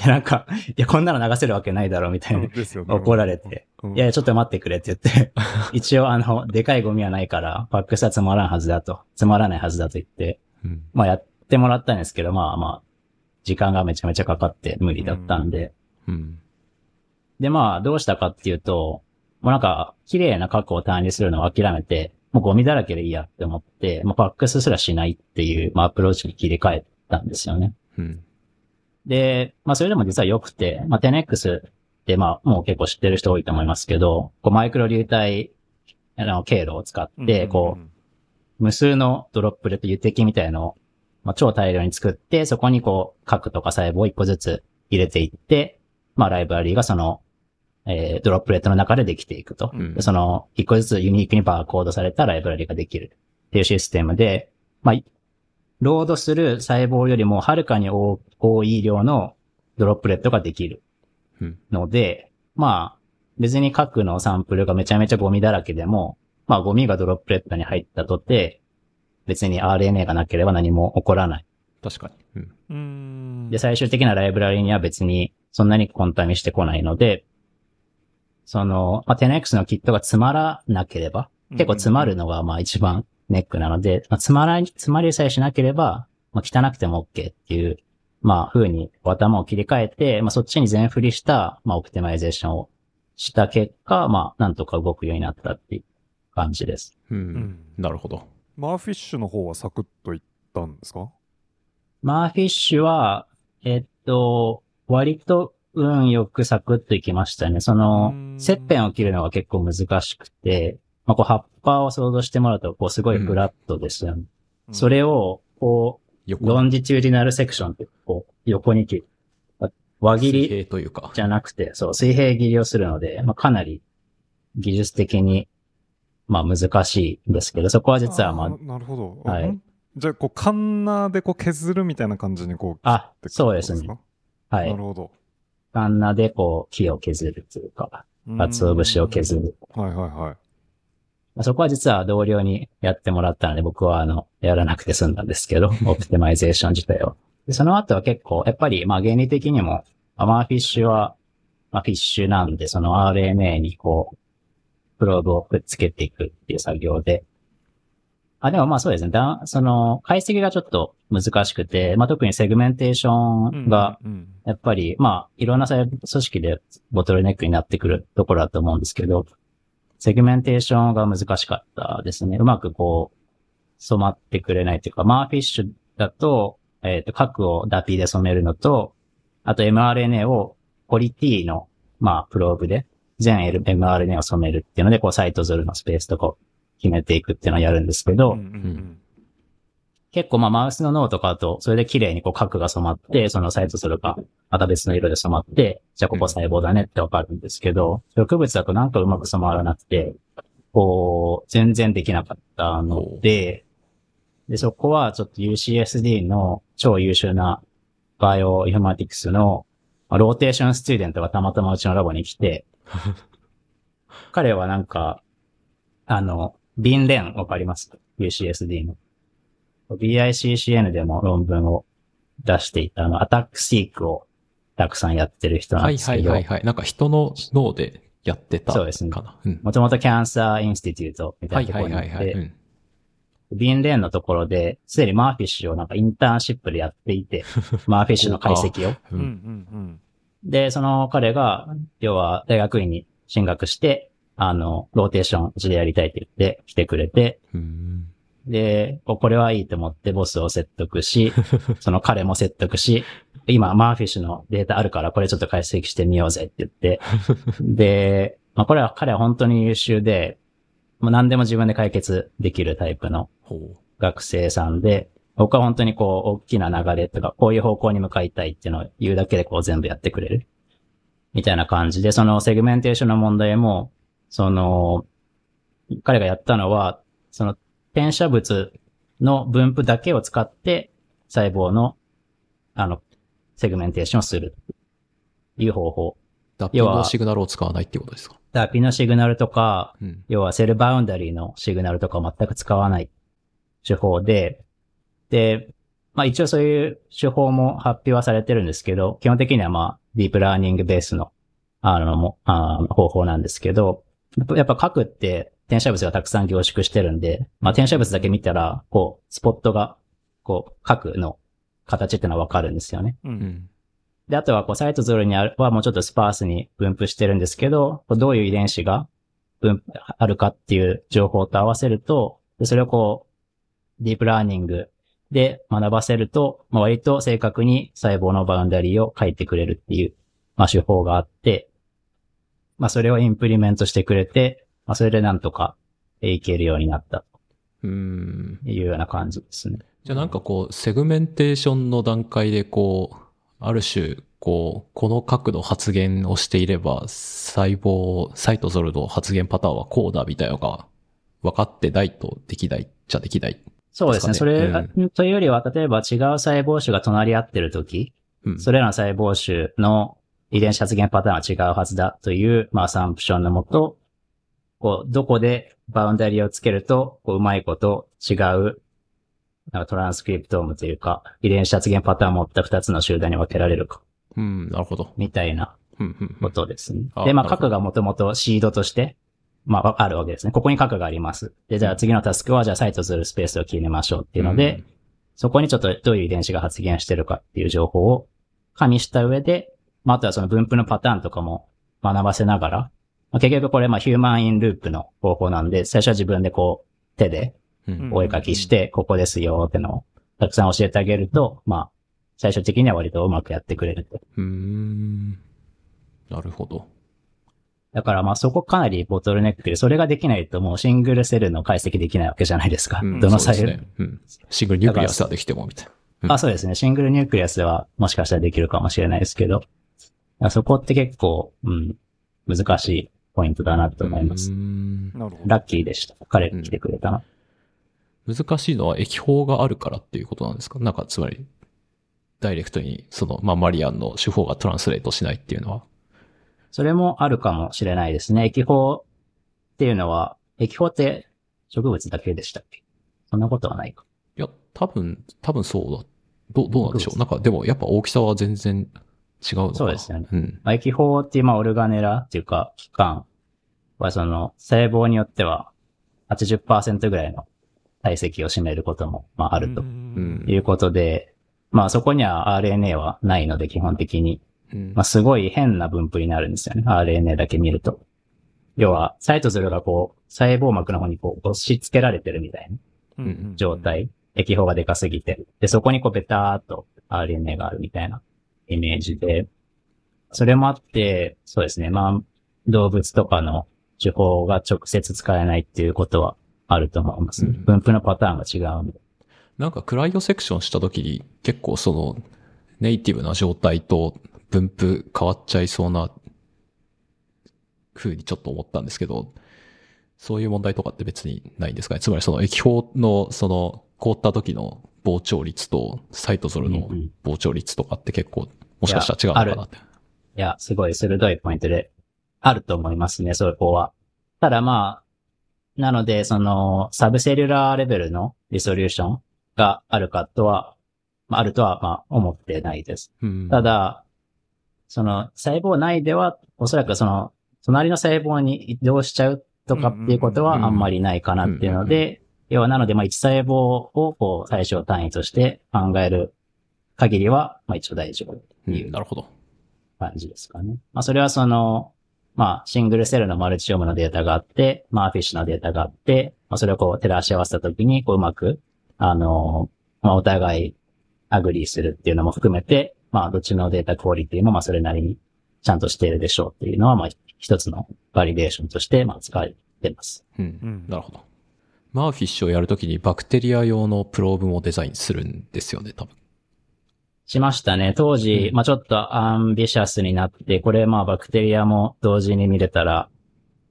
でなんか、いや、こんなの流せるわけないだろ、みたいな。ですよね。怒られて。うん。いやいや、ちょっと待ってくれって言って、一応あの、でかいゴミはないから、パックスはつまらんはずだと、つまらないはずだと言って、うん。まあやってもらったんですけど、まあまあ、時間がめちゃめちゃかかって無理だったんで、うん。でまあ、どうしたかっていうと、もうなんか、綺麗な過去を単にするのを諦めて、もうゴミだらけでいいやって思って、もうパックスすらしないっていう、まあアプローチに切り替えたんですよね。うん。で、まあそれでも実は良くて、まあ 10X ってまあもう結構知ってる人多いと思いますけど、こうマイクロ流体あの経路を使って、こう、無数の droplet 油滴みたいのを、まあ、超大量に作って、そこにこう、核とか細胞を一個ずつ入れていって、まあライブラリーがその、えー droplet の中でできていくと。うんでその、一個ずつ unique にバーコードされたライブラリーができるっていうシステムで、まあ、ロードする細胞よりもはるかに多多い量の droplet ができるうん。ので、まあ、別に核のサンプルがめちゃめちゃゴミだらけでも、まあゴミが droplet に入ったとて、別に RNA がなければ何も起こらない。確かに。うん。うん。で、最終的なライブラリには別にそんなにコンタミしてこないので、その、まあ、10X のキットが詰まらなければ、結構詰まるのがまあ一番ネックなので、まあ、詰まら、詰まりさえしなければ、まあ、汚くても OK っていう、まあ、風に頭を切り替えて、まあ、そっちに全振りした、まあ、 optimization をした結果、まあ、なんとか動くようになったっていう感じです。う。うんん。なるほど。 MERFISH の方はサクッといったんですか？ MERFISH は、えっと、割と運よくサクッといきましたね。そのうん、切片を切るのが結構難しくて、まあ、こう葉っぱを想像してもらうと、こうすごいフラットですよね。それを、こう、横 longitudinal section って、こう、横に切る。あ輪切り水平というか。じゃなくて、そう、水平切りをするので、まあ、かなり技術的に、まあ難しいんですけど、そこは実はまあ、ーなるほど。はいん？じゃあ、こう、カンナーでこう削るみたいな感じにこう、あ、そうですね。かはいなる。ほど。カンナでこう、木を削るというか、鰹節を削る。うん。はいはいはい。まあそこは実は同僚にやってもらったので、僕はあの、やらなくて済んだんですけど、オプティマイゼーション自体を。でその後は結構、やっぱり、まあ原理的にも、あ MERFISH は、まあ FISH なんで、その RNA にこう、プローブをくっつけていくっていう作業で。あ、でもまあそうですね。だその、解析がちょっと難しくて、まあ特に segmentation が、うん、やっぱり、まあ、いろんな組織でボトルネックになってくるところだと思うんですけど、 segmentation が難しかったですね。うまくこう、染まってくれないというか、マーフィッシュだと、えっ、と、核をダピーで染めるのと、あと mRNA をポリティの、まあ、プローブで全 mRNA を染めるっていうので、こう、サイトゾルのスペースとかを決めていくっていうのをやるんですけど、うんうん結構まあマウスの脳とかだと、それで綺麗にこう核が染まって、そのサイトするか、また別の色で染まって、じゃあここ細胞だねってわかるんですけど、植物だとなんかうまく染まらなくて、こう、全然できなかったので、で、そこはちょっと UCSD の超優秀な bioinformatics のまあ rotation student がたまたまうちのラボに来て、彼はなんか、あの、 Bing Ren わかります ?UCSD の。BICCN でも論文を出していた、あの、 ATAC-seq をたくさんやってる人なんはいですけど、はいはいはい。なんか人の脳でやってたかな。そうですねうん。もともと cancer institute みたはいいなとこはいはいはい。ろに行って、うん Bing Ren のところで、すでに MERFISH をなんかインターンシップでやっていて、MERFISH の解析を。ううんうんんで、その彼が、要は大学院に進学して、あの、 rotation うちでやりたいって言って来てくれて、うん。で、ここれはいいと思ってボスを説得し、その彼も説得し、今 MERFISH のデータあるからこれちょっと解析してみようぜって言って、で、まあこれは彼は本当に優秀で、もう何でも自分で解決できるタイプの。学生さんで、僕は本当にこう、大きな流れとか、こういう方向に向かいたいっていうのを言うだけでこう全部やってくれる。みたいな感じで、そのセグメンテーションの問題も、その、彼がやったのは、その転写物の分布だけを使って、細胞の、あの、 segmentation をする。いう方法。 DAPI のシグナルを使わないってことですか？ DAPI のシグナルとか、うん。要は cell boundary のシグナルとかを全く使わない手法で、で、まあ一応そういう手法も発表はされてるんですけど、基本的にはまあ deep learning based の、あの、もあ方法なんですけど、やっぱ核って転写物がたくさん凝縮してるんで、まあ転写物だけ見たら、こう、スポットが、こう、核の形っていうのはわかるんですよね。う。うんん。で、あとはこう、サイトゾルにあるはもうちょっとスパースに分布してるんですけど、どういう遺伝子が分布あるかっていう情報と合わせると、でそれをこう、ディープラーニングで学ばせると、まあ、割と正確に細胞のバウンダリーを書いてくれるっていう、まあ、手法があって、まあ、それをインプリメントしてくれて、まあ、それでなんとかえーいけるようになったうん。というような感じですね。じゃあなんかこう、セグメンテーションの段階でこう、ある種、こう、この角度発言をしていれば、細胞、サイトゾルの発言パターンはこうだみたいなのが分かってないとできないっちゃできない。そうですね。それ、ねというよりは、例えば違う細胞種が隣り合ってるとき、うん。それらの細胞種の遺伝子発現パターンは違うはずだという、まあ、アサンプションのもと、こう、どこでバウンダリーをつけると、こう、うまいこと違う、なんかトランスクリプトームというか、遺伝子発現パターンを持った二つの集団に分けられるか、うん、なるほど。みたいなうん、うん、うこん。とですね。あで、まあ、核がもともとシードとして、まあ、あるわけですね。ここに核があります。で、じゃあ次のタスクは、じゃあサイトするスペースを決めましょうっていうので、うんそこにちょっとどういう遺伝子が発現してるかっていう情報を加味した上で、まあ、あとはその分布のパターンとかも学ばせながら、まあ、結局これまあヒューマンインループの方法なんで、最初は自分でこう手でうんお絵描きして、ここですよってのをたくさん教えてあげると、まあ、最終的には割とうまくやってくれると。うーん。なるほど。だからまあそこかなりボトルネックで、それができないともうシングルセルの解析できないわけじゃないですか。うんどの細胞、そうですね。うん。シングルニュークリアスはできてもみたいな。うんあ、そうですね。シングルニュークリアスはもしかしたらできるかもしれないですけど、そこって結構、うん、難しいポイントだなと思います。うーんなるほど。ラッキーでした。彼が来てくれたな。難しいのは液法があるからっていうことなんですか？なんかつまり、ダイレクトに、その、まあ、マリアンの手法がトランスレートしないっていうのは。それもあるかもしれないですね。液法っていうのは、液法って植物だけでしたっけ？そんなことはないか。いや、多分、多分そうだ。どう、どうなんでしょう？なんか、でもやっぱ大きさは全然違うのかなそうですよねうん。まあ液法っていう、まあ、オルガネラっていうか、器官はその、細胞によっては80%ぐらいの体積を占めることも、まあ、あるとうんいうことで、まあ、そこには RNA はないので、基本的に。うんまあ、すごい変な分布になるんですよね。RNA だけ見ると。要は、サイトズルがこう、細胞膜の方にこう、押し付けられてるみたいなうん状。態。液法がでかすぎて。で、そこにこう、ベターっと RNA があるみたいなイメージで。それもあって、そうですね。まあ、動物とかの手法が直接使えないっていうことはあると思いますね。うん分布のパターンが違うんで。なんかクライオセクションした時に結構そのネイティブな状態と分布変わっちゃいそうな風にちょっと思ったんですけど、そういう問題とかって別にないんですかね？つまりその液法のその凍った時の膨張率とサイトゾルの膨張率とかって結構もしかしたら違うのかなって。いや、すごい鋭いポイントであると思いますね、そこは。ただまあ、なので、その、サブセルラーレベルのリソリューションがあるかとは、まあ、あるとは、まあ、思ってないです。うんただ、その、細胞内では、おそらくその、隣の細胞に移動しちゃうとかっていうことはあんまりないかなっていうので、要はなので、まあ、一細胞を、こう、最小単位として考える限りは、まあ、一応大丈夫ってういうんなるほど。感じですかね。まあ、それはその、まあ、シングルセルのマルチオームのデータがあって、まあ、フィッシュのデータがあって、まあ、それをこう、照らし合わせたときに、こう、うまく、あの、まあ、お互い、 agree するっていうのも含めて、まあ、どっちの data quality も、まあ、それなりに、ちゃんとしているでしょうっていうのは、まあ、一つの validation として、まあ、使われてます。うんうんなるほど。 MERFISH をやるときにバクテリア用のプローブもデザインするんですよね、多分。しましたね。当時、うんまあちょっと ambitious になって、これまあバクテリアも同時に見れたら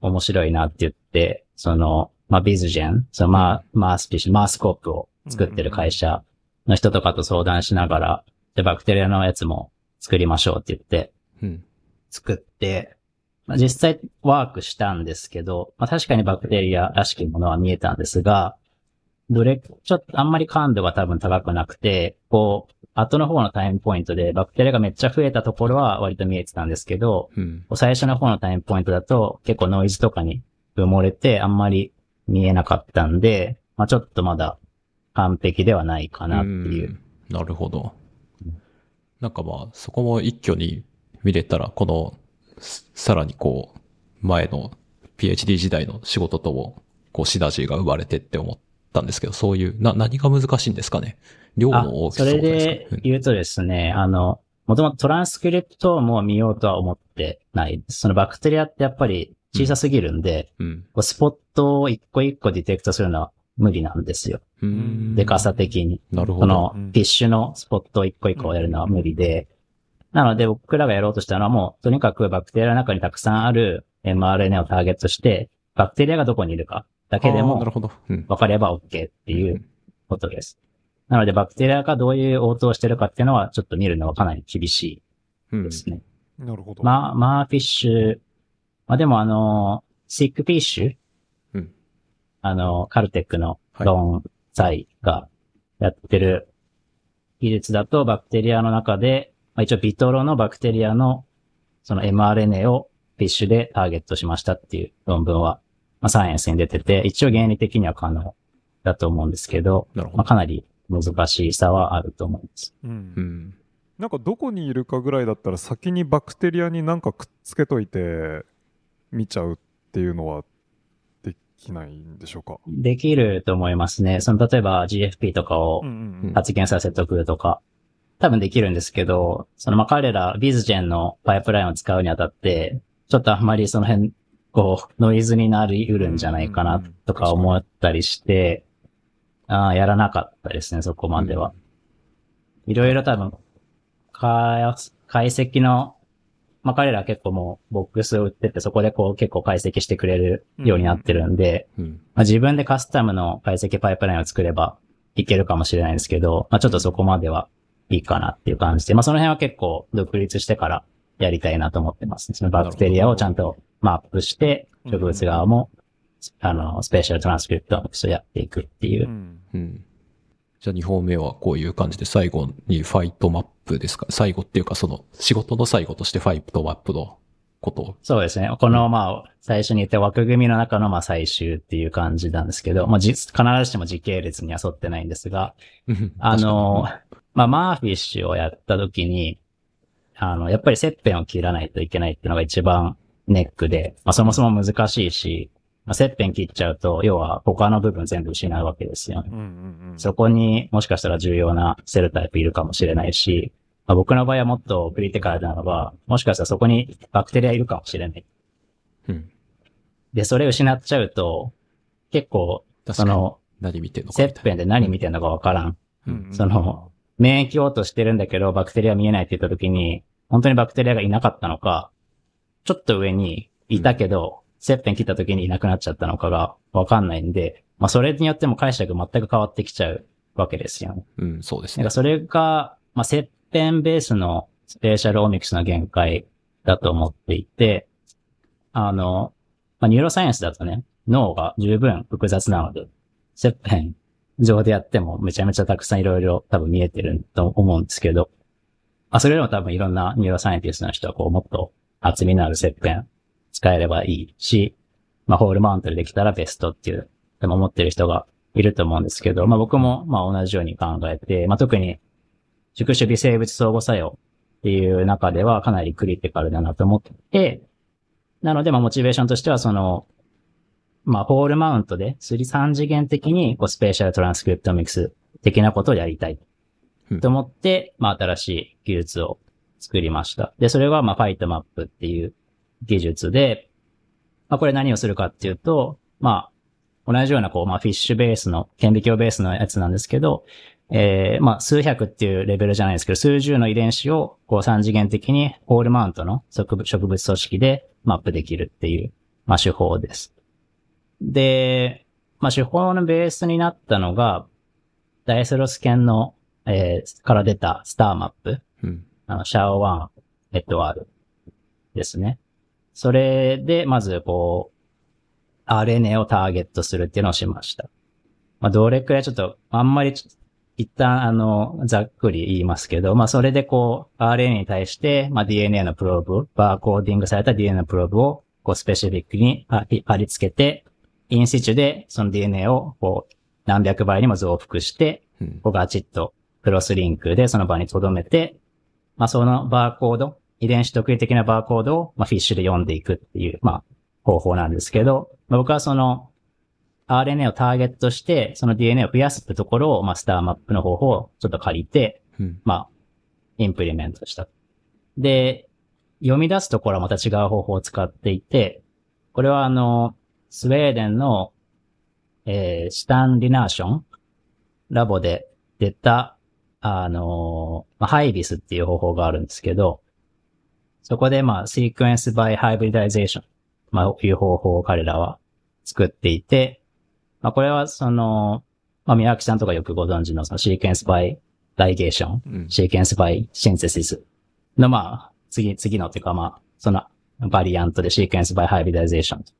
面白いなって言って、その、まあ Vizgen、そのまあ、 MERFISH、MERSCOPE を作ってる会社の人とかと相談しながら、で、バクテリアのやつも作りましょうって言って、うん。作って、まあ、実際ワークしたんですけど、まあ、確かにバクテリアらしきものは見えたんですが、どれ、ちょっとあんまり感度が多分高くなくて、こう、後の方のタイムポイントでバクテリアがめっちゃ増えたところは割と見えてたんですけど、うん。最初の方のタイムポイントだと結構ノイズとかに埋もれてあんまり見えなかったんで、まあちょっとまだ完璧ではないかなっていう。んなるほど。なんかまあ、そこも一挙に見れたら、この、すさらにこう、前の PhD 時代の仕事とも、こう、シナジーが生まれてって思ったんですけど、そういう、な、何が難しいんですかね？量あの大、きそれさとかで言うとですね、あの、もともとトランスクリプトも見ようとは思ってない。そのバクテリアってやっぱり小さすぎるんで、うん。こうスポットを一個一個ディテクトするのは無理なんですよ。うん。でかさ的に。なるほど。そのうん、フィッシュのスポットを一個一個やるのは無理で、なので僕らがやろうとしたのはもう、とにかくバクテリアの中にたくさんある mRNA をターゲットして、バクテリアがどこにいるかだけでもなるほど。うん。分かれば OK っていうことです。なのでバクテリアがどういう応答をしてるかっていうのはちょっと見るのはかなり厳しうんいですね。なるほど。まあ、まあ、フィッシュ、まあでもあの、シックフィッシュうん。あの、カルテックのはいロンサイがやってる技術だとバクテリアの中で、まあ、一応ビトロのバクテリアのその mRNA をフィッシュでターゲットしましたっていう論文は、まあ、サイエンスに出てて、一応原理的には可能だと思うんですけど、まあ、なるほど。かなり難しさはあると思います。う。うんん。なんかどこにいるかぐらいだったら先にバクテリアになんかくっつけといて見ちゃうっていうのはできないんでしょうか？できると思いますね。その、例えば GFP とかを。発言させておくとか、多分できるんですけど、そのまあ彼ら、ビズジェンのパイプラインを使うにあたって、ちょっとあんまりその辺、こう、ノイズになりうるんじゃないかなとか思ったりして、ああ、やらなかったですね、そこまでは。いろいろ多分、か解析の、まあ彼ら結構もうボックスを売ってて、そこでこう結構解析してくれるようになってるんで、うん。まあ、自分でカスタムの解析パイプラインを作ればいけるかもしれないんですけど、まあ、ちょっとそこまではいいかなっていう感じで、まあ、その辺は結構独立してからやりたいなと思ってます、そのバクテリアをちゃんとマップして、うん植物側も、あの、スペシャルトランスクリプトをやっていくっていうう。んうん。じゃあ2本目はこういう感じで最後に PHYTOmap ですか？最後っていうかその仕事の最後として PHYTOmap のこと？を。そうですね。この、まあ、最初に言った枠組みの中の、まあ、最終っていう感じなんですけど、まあ、じ必ずしも時系列には沿ってないんですが、あの、まあ、マーフィッシュをやった時に、あの、やっぱり切片を切らないといけないっていうのが一番ネックで、まあ、そもそも難しいし、まあ、切片切っちゃうと、要は他の部分全部失うわけですよね。うんうんうん。そこにもしかしたら重要なセルタイプいるかもしれないし、まあ、僕の場合はもっとクリティカルなのは、もしかしたらそこにバクテリアいるかもしれない。うん。で、それを失っちゃうと、結構、その、何見てんの切片で何見てんのかわからん。うんうんその、免疫応答してるんだけど、バクテリア見えないって言った時に、本当にバクテリアがいなかったのか、ちょっと上にいたけど、切片切った時にいなくなっちゃったのかがわかんないんで、まあそれによっても解釈全く変わってきちゃうわけですよね。な。うん、そうですねなんか。それが、まあ切片ベースの spatial omics の限界だと思っていて、あの、まあ neuroscience だとね、脳が十分複雑なので、切片上でやってもめちゃめちゃたくさんいろいろ多分見えてると思うんですけど、まあそれよりも多分いろんな neuroscientist の人はこうもっと厚みのある切片使えればいいし、まあ whole mount でできたらベストっていう、でも思ってる人がいると思うんですけど、まあ僕もまあ同じように考えて、まあ特に宿主微生物相互作用っていう中ではかなりクリティカルだなと思って、なのでまあモチベーションとしてはその、まあ whole mount で、3次元的にこうスペーシャルトランスクリプトミクス的なことをやりたいうんと思って、まあ新しい技術を作りました。で、それがまあ PHYTOmap っていう技術で、まあこれ何をするかっていうと、まあ同じようなこう、まあフィッシュベースの、顕微鏡ベースのやつなんですけど、えー、まあ数百っていうレベルじゃないですけど、数十の遺伝子をこう三次元的にホールマウントの植物植物組織でマップできるっていう、まあ手法です。で、まあ手法のベースになったのが、ダイソロス犬の、えー、から出たスターマップ。うん。あの、シャオワン、エットワールですね。それで、まず、こう、RNA をターゲットするっていうのをしました。まあ、どれくらいちょっと、あんまり一旦、あの、ざっくり言いますけど、まあ、それでこう、RNA に対して、まあ、DNA のプローブ、 barcoding された DNA のプローブを、こう、 specific に貼り付けて、 in situ でその DNA を、こう、何百倍にも増幅して、うん。こうガチッとクロスリンクでその場に留めて、まあ、そのバーコード、遺伝子特異的なバーコードを、まあ、フィッシュで読んでいくっていう、まあ、方法なんですけど、まあ、僕はその、RNA をターゲットして、その DNA を増やすってところを、まあ、スターマップの方法をちょっと借りて、うん。まあ、インプリメントした。で、読み出すところはまた違う方法を使っていて、これはあの、スウェーデンの、えー、シュタン・リナーションラボで出た、あの、まあ、 HybISS っていう方法があるんですけど、そこでまあ、 sequence by hybridization、まあ、いう方法を彼らは作っていて、まあ、これはその、まあ、宮脇さんとかよくご存知のその sequence by ligation、うん。 sequence by synthesis の、まあ、次、次のっていうか、まあ、そのバリアントで sequence by hybridization と、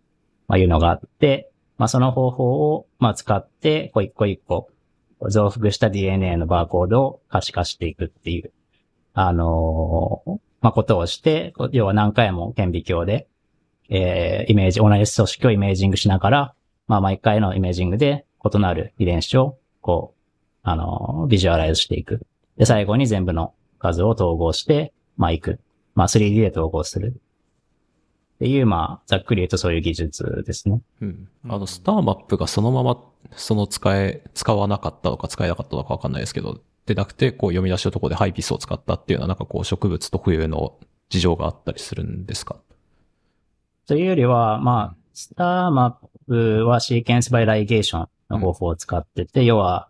まあ、いうのがあって、まあ、その方法を、まあ、使って、こう一個一個、増幅した DNA のバーコードを可視化していくっていう、あのーまあ、ことをして、要は何回も顕微鏡で、えー、イメージ、同じ組織をイメージングしながら、まあ、毎回のイメージングで異なる遺伝子を、こう、あのービジュアライズしていく。で、最後に全部の数を統合して、まあ、いく。まあ、3D で統合する。っていう、まあ、ざっくり言うとそういう技術ですね。うん。あの、スターマップがそのまま、その使え、使わなかったのか使えなかったのかわかんないですけど、でなくて、こう読み出しのところでハイピスを使ったっていうのは、なんかこう植物特有の事情があったりするんですか？というよりは、まあ、スターマップはシーケンスバイライゲーションの方法を使ってて、要は、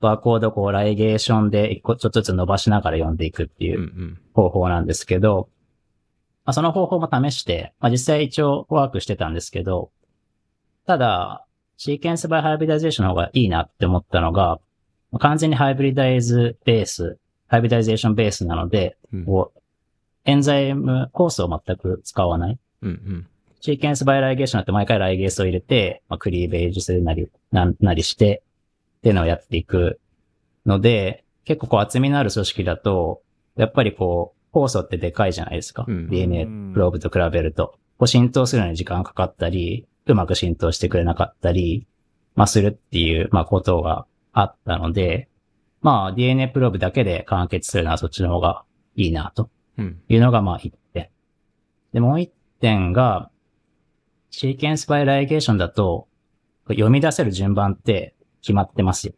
バーコードをこうライゲーションで一個ちょっとずつ伸ばしながら読んでいくっていううんうん。方法なんですけど、まあ、その方法も試して、まあ、実際一応ワークしてたんですけど、ただ、シーケンスバイハイブリダイゼーションの方がいいなって思ったのが、完全にハイブリダイズベース、ハイブリダイゼーションベースなので、うんこうエンザイムコースを全く使わない。うんうん。シーケンスバイライゲーションだって毎回ライゲースを入れて、まあ、クリーベージするなり、なんなりして、っていうのをやっていくので、結構こう厚みのある組織だと、やっぱりこう、酵素ってでかいじゃないですか。うん DNA プローブと比べると。こう浸透するのに時間かかったり、うまく浸透してくれなかったり、まあするっていう、まあことがあったので、まあ DNA プローブだけで完結するのはそっちの方がいいなとうん。いうのがまあ一点。で、もう一点が、シーケンスバイライゲーションだと、読み出せる順番って決まってますよ。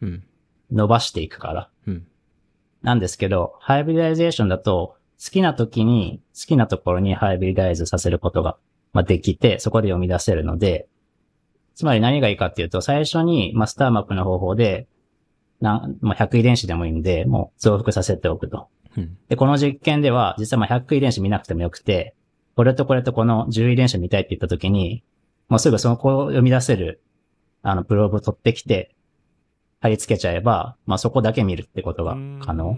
うん。伸ばしていくから。うん。なんですけど、ハイブリダイゼーションだと、好きな時に、好きなところにハイブリダイズさせることが、まあ、できて、そこで読み出せるので、つまり何がいいかっていうと、最初に、まあ、スターマップの方法で、なんまあ、100遺伝子でもいいんで、もう増幅させておくと。うん。で、この実験では、実はまあ100遺伝子見なくてもよくて、これとこれとこの10遺伝子見たいって言った時に、もうすぐそこを読み出せる、あの、プローブを取ってきて、貼り付けちゃえば、まあそこだけ見るってことが可能。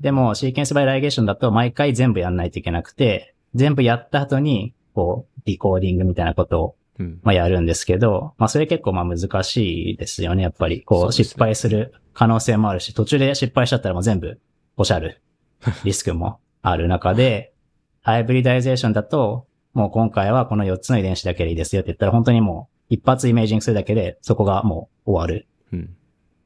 でも、シーケンスバイライゲーションだと毎回全部やんないといけなくて、全部やった後に、こう、ディコーディングみたいなことを、うん。まあやるんですけど、まあそれ結構まあ難しいですよね、やっぱり。こう、失敗する可能性もあるし、途中で失敗しちゃったらもう全部、おしゃる リスクもある中で、ハイブリダイゼーションだと、もう今回はこの4つの遺伝子だけでいいですよって言ったら本当にもう一発イメージングするだけでそこがもう終わるうん。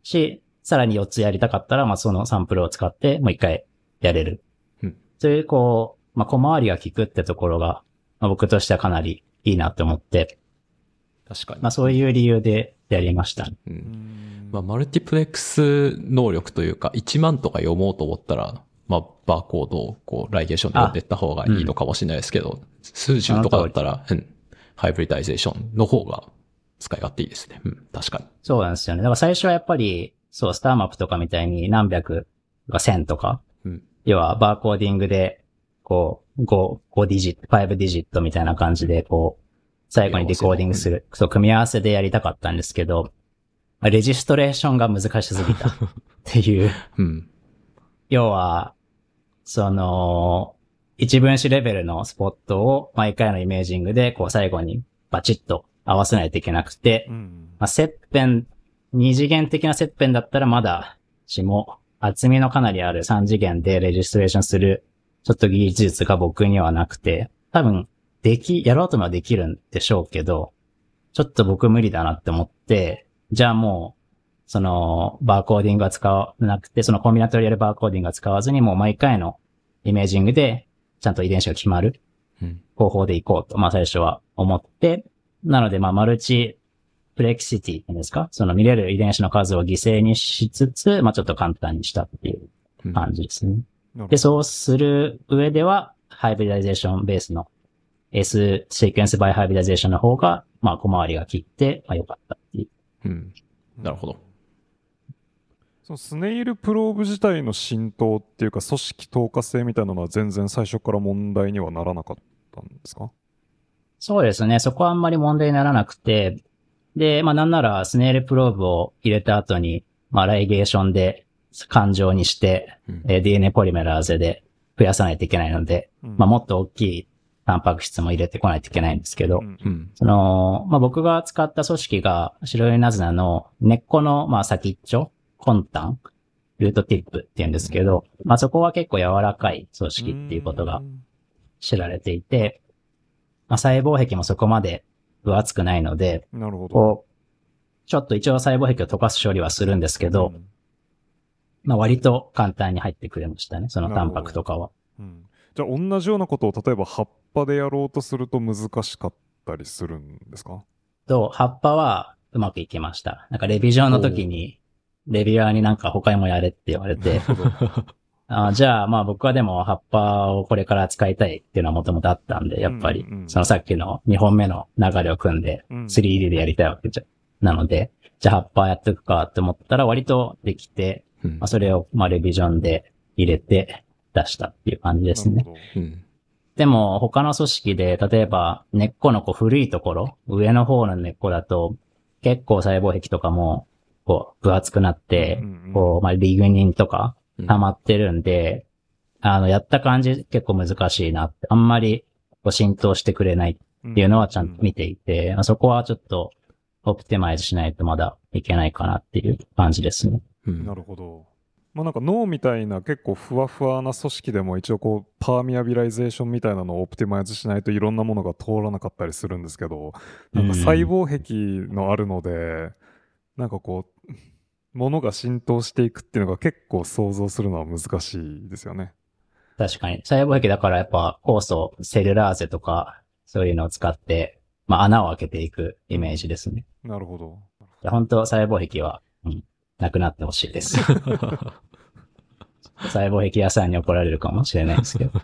し、さらに4つやりたかったら、まあそのサンプルを使ってもう一回やれる。うんそういうこう、まあ小回りが効くってところが、まあ、僕としてはかなりいいなって思って、確かに。まあそういう理由でやりました。う。うんんまあ、マルティプレックス能力というか、1万とか読もうと思ったら、まあ、バーコードをこう、ライゲーションで読んでった方がいいのかもしれないですけど、数十とかだったら、うん、ハイブリダイゼーションの方が使い勝手いいですね。うん、確かに。そうなんですよね。だから最初はやっぱり、そう、 STARmap とかみたいに何百とか千とか、うん。要は barcoding で、こう、5、5ディジット、5ディジットみたいな感じで、こう、最後に decoding する、そう、組み合わせでやりたかったんですけど、まあ registration が難しすぎたっていう、うん。要は、その、一分子レベルのスポットを毎回のイメージングで、こう最後にバチッと合わせないといけなくて、うん。まあ、切片、二次元的な切片だったらまだしも、厚みのかなりある三次元でレジストレーションする、ちょっと技術が僕にはなくて、多分、でき、やろうともできるんでしょうけど、ちょっと僕無理だなって思って、じゃあもう、その、バーコーディングは使わなくて、そのコンビナトリアルバーコーディングは使わずに、もう毎回のイメージングで、ちゃんと遺伝子が決まるうん。方法でいこうと、まあ最初は思って、なのでまあ multiplexity ですか？その見れる遺伝子の数を犠牲にしつつ、まあちょっと簡単にしたっていううん感じですね。なるほどで、そうする上では、ハイブリダイゼーションベースの S シークエンスバイハイブリダイゼーションの方が、まあ小回りが効いて、まあ良かったっていう。うん。なるほど。そのスネイルプローブ自体の浸透っていうか組織透過性みたいなのは全然最初から問題にはならなかったんですか？そうですね。そこはあんまり問題にならなくて、で、まあなんならスネールプローブを入れた後に、まあライゲーションで感情にして、うん。えー DNA ポリメラーゼで増やさないといけないので、うん。まあもっと大きいタンパク質も入れてこないといけないんですけど、うん。うん。その、まあ僕が使った組織が白いナズナの根っこの、まあ先っちょ、根端、ルートティップって言うんですけど、まあそこは結構柔らかい組織っていうことが知られていて、まあ細胞壁もそこまで分厚くないので、なるほど。ちょっと一応細胞壁を溶かす処理はするんですけど、うんまあ割と簡単に入ってくれましたね、そのタンパクとかは。うん。じゃあ同じようなことを例えば葉っぱでやろうとすると難しかったりするんですか？と、葉っぱはうまくいきました。なんかレビジョンの時に、レビュアーになんか他にもやれって言われて、あじゃあまあ僕はでも葉っぱをこれから使いたいっていうのはもともとあったんで、やっぱりそのさっきの2本目の流れを組んで、うん。3D でやりたいわけじゃ、なので、じゃあ葉っぱやっていくかって思ったら割とできて、うん。まあ、それをまあレビジョンで入れて出したっていう感じですね。うん。でも他の組織で、例えば根っこのこう古いところ、上の方の根っこだと、結構細胞壁とかも、こう、分厚くなってうんうん、こう、まあ、リグニンとかうん。溜まってるんで、あの、やった感じ結構難しいなって、あんまりこう浸透してくれないっていうのはちゃんと見ていて、まあそこはちょっと、オプティマイズしないとまだいけないかなっていう感じですね。うんなるほど。まあなんか脳みたいな結構ふわふわな組織でも一応こう permeabilization みたいなのを optimize しないといろんなものが通らなかったりするんですけど、なんか細胞壁のあるので、なんかこう、ものが浸透していくっていうのが結構想像するのは難しいですよね。確かに。細胞壁だからやっぱ酵素、セルラーゼとか、そういうのを使って、まあ穴を開けていくイメージですね。なるほど。本当細胞壁は、うん、なくなってほしいです。細胞壁屋さんに怒られるかもしれないですけど。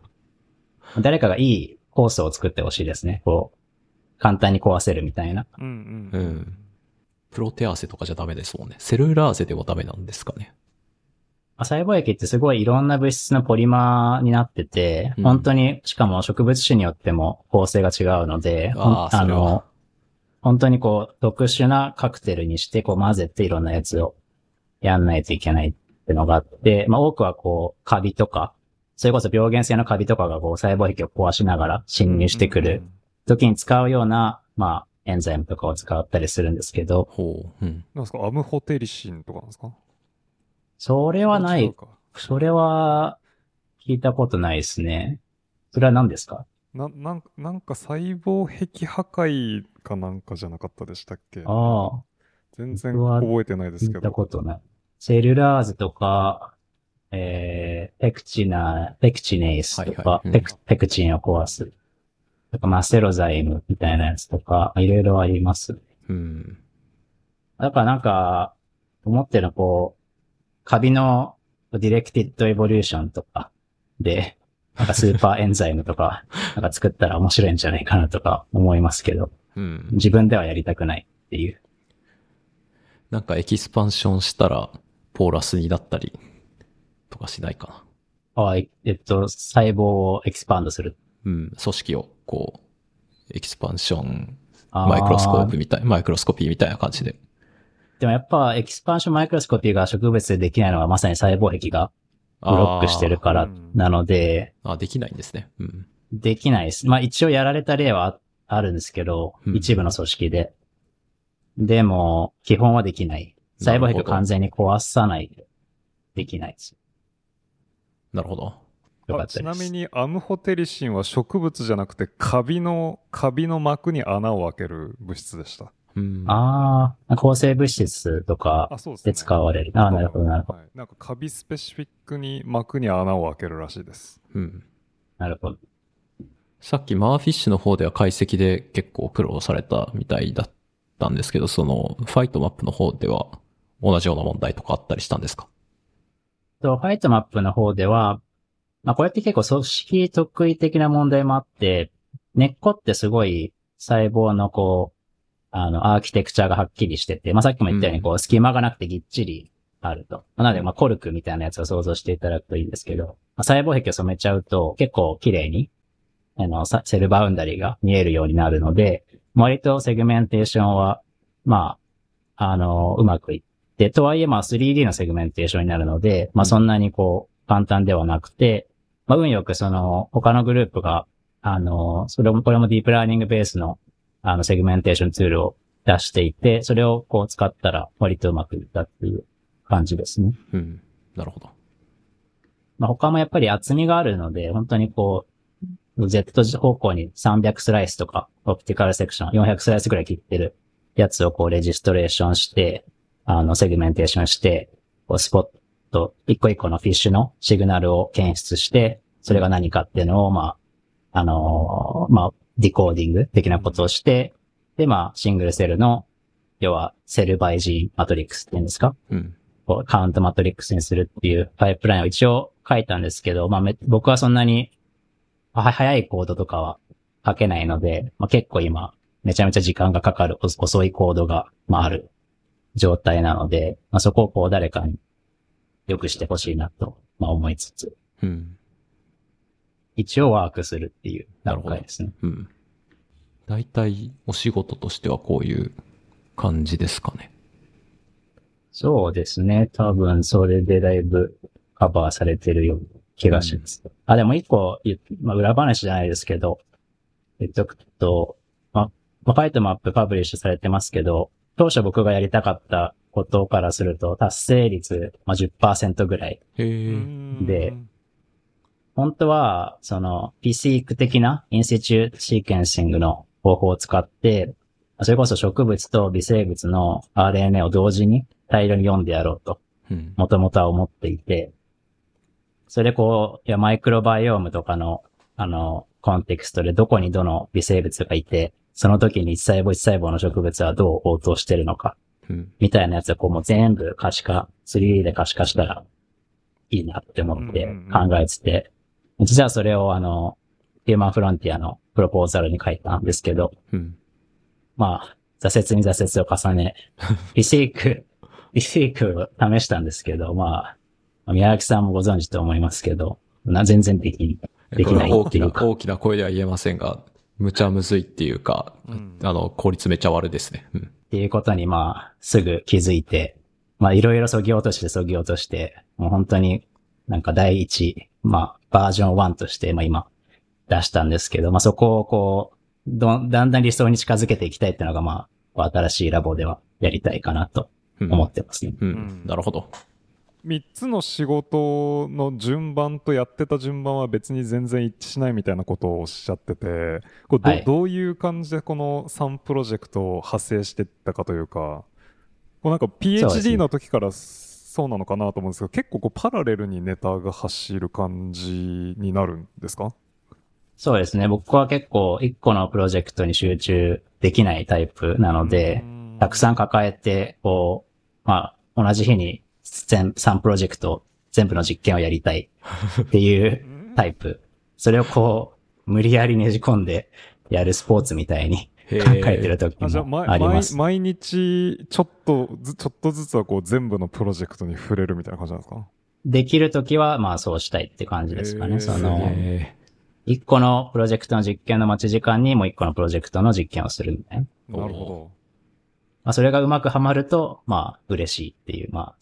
誰かがいい酵素を作ってほしいですね。こう、簡単に壊せるみたいな。うんうん。うん。プロテアーゼとかじゃダメですもんね。セルラーゼでもダメなんですかね。まあ細胞壁ってすごいいろんな物質のポリマーになってて、うん本当に、しかも植物種によっても構成が違うので、あーほんそれはの、本当にこう、特殊なカクテルにして、こう混ぜていろんなやつをやんないといけないってのがあって、まあ多くはこう、カビとか、それこそ病原性のカビとかがこう細胞壁を壊しながら侵入してくる時に使うような、まあ、エンザイムとかを使ったりするんですけど、ほう。うん。なんですか？アムホテリシンとかなんですか？それはない違うかそれは、聞いたことないですね。それは何ですか？ななんかなんか細胞壁破壊かなんかじゃなかったでしたっけ？ああ、全然覚えてないです聞いたけど。ことない。セルラーズとか、えー、ペクチナ、ペクチネイスとか、はいはいうんペクペクチンを壊す。とか、マセロザイムみたいなやつとか、いろいろあります。うん。だからなんか、思ってるのはこう、カビのdirected evolution とかで、なんか super enzyme とか、なんか作ったら面白いんじゃないかなとか思いますけど、うん。自分ではやりたくないっていう。なんか expansion したら、ポーラスになったり、とかしないかな。あええっと、細胞を expand する。うん。組織を、こう、 expansion、microscope みたい、 microscopy みたいな感じで。でもやっぱ expansion microscopy が植物でできないのはまさに細胞壁がブロックしてるからうんなので、あーあ、できないんですね。うん。できないです。まあ一応やられた例はああるんですけど、うん一部の組織で。でも、基本はできない。細胞壁を完全に壊さないでできないです。なるほど。よかあったです。ちなみにアムホテリシンは植物じゃなくてカビのカビの膜に穴を開ける物質でした。うん。ああ、抗生物質とかあ、そうですね。で使われる。ああ、なるほど、なるほど。はい、なんかカビ specific に膜に穴を開けるらしいです。うん。なるほど。さっき MERFISH の方では解析で結構苦労されたみたいだったんですけど、その PHYTOmap の方では同じような問題とかあったりしたんですか？と、 PHYTOmap の方では、まあこれって結構組織特異的な問題もあって、根っこってすごい細胞のこう、あの、アーキテクチャがはっきりしてて、まあさっきも言ったようにこう、隙間がなくてぎっちりあると。なので、まあコルクみたいなやつを想像していただくといいんですけど、まあ、細胞壁を染めちゃうと結構綺麗に、あの、さ cell boundary が見えるようになるので、割と segmentation は、まあ、あの、うまくいって、とはいえまあ 3D の segmentation になるので、まあそんなにこう、簡単ではなくて、まあ運よくその、他のグループが、あの、それも、これもディープラーニングベースの、あの、セグメンテーションツールを出していて、それをこう使ったら割とうまくいったっていう感じですね。うん。なるほど。まあ他もやっぱり厚みがあるので、本当にこう、Z 方向に300スライスとか、 optical section、400スライスくらい切ってるやつをこう registration して、あの、セグメンテーションして、こうスポット、一個一個の FISH のシグナルを検出して、それが何かっていうのを、まあ、あのーまあ、 decoding 的なことをして、で、まあ、 single cell の、要は、 cell by gene matrix っていうんですか？うん。こう count matrix にするっていうパイプラインを一応書いたんですけど、まあめ、僕はそんなに、は早いコードとかは書けないので、まあ、結構今、めちゃめちゃ時間がかかるお遅いコードが、まあ、ある状態なので、まあ、そこをこう誰かに良くしてほしいなと、まあ、思いつつ、うん。一応ワークするっていう段階ですね。うん。大体お仕事としてはこういう感じですかね。そうですね。多分、それでだいぶカバーされてるような気がします。あ、でも一個まあ、裏話じゃないですけど、言っとくと、まあ、まあ PHYTOMap publish されてますけど、当初僕がやりたかったことからすると、達成率、まあ、10%ぐらい。で本当は、その、PSEQ 的な in situ sequencing の方法を使って、それこそ植物と微生物の RNA を同時に大量に読んでやろうと。うん。もともとは思っていて、それこう、いや、 microbiome とかの、あの、コンテクストでどこにどの微生物がいて、その時に一細胞一細胞の植物はどう応答してるのか、うん。みたいなやつをこうもう全部可視化、3D で可視化したらいいなって思って考えてて、実はそれをあの、ヒューマンフロンティアのプロポーザルに書いたんですけど、うん。まあ、挫折に挫折を重ね、リシーク、リシークを試したんですけど、まあ、宮脇さんもご存知と思いますけど、な全然でき、できない大きな、っていうか、大きな声では言えませんが、むちゃむずいっていうか、うんあの、効率めちゃ悪いですね。うん。っていうことにまあ、すぐ気づいて、まあいろいろ削ぎ落として削ぎ落として、もう本当になんか第一、まあバージョン1として、まあ今出したんですけど、まあそこをこう、どんだんだん理想に近づけていきたいっていうのがまあ、新しいラボではやりたいかなとうん思ってますね。うん。うんなるほど。3つの仕事の順番とやってた順番は別に全然一致しないみたいなことをおっしゃっててこれど,、はい。どういう感じでこの3プロジェクトを派生していったかというかこうなんか PhD ね。の時からそうなのかなと思うんですけど結構こうパラレルにネタが走る感じになるんですか？そうですね。僕は結構一個のプロジェクトに集中できないタイプなので、たくさん抱えて、こう、まあ、同じ日に全3プロジェクト全部の実験をやりたいっていうタイプ。それをこう、無理やりねじ込んでやるスポーツみたいにへ考ーえてる時もあります。毎日ちょっとずちょっとずつはこう全部のプロジェクトに触れるみたいな感じなんですか？できる時は、まあそうしたいって感じですかね。その、へ一個のプロジェクトの実験の待ち時間にもう一個のプロジェクトの実験をするみたいな。なるほまあ、それがうまくはまると、まあ、嬉しいっていう、まあ、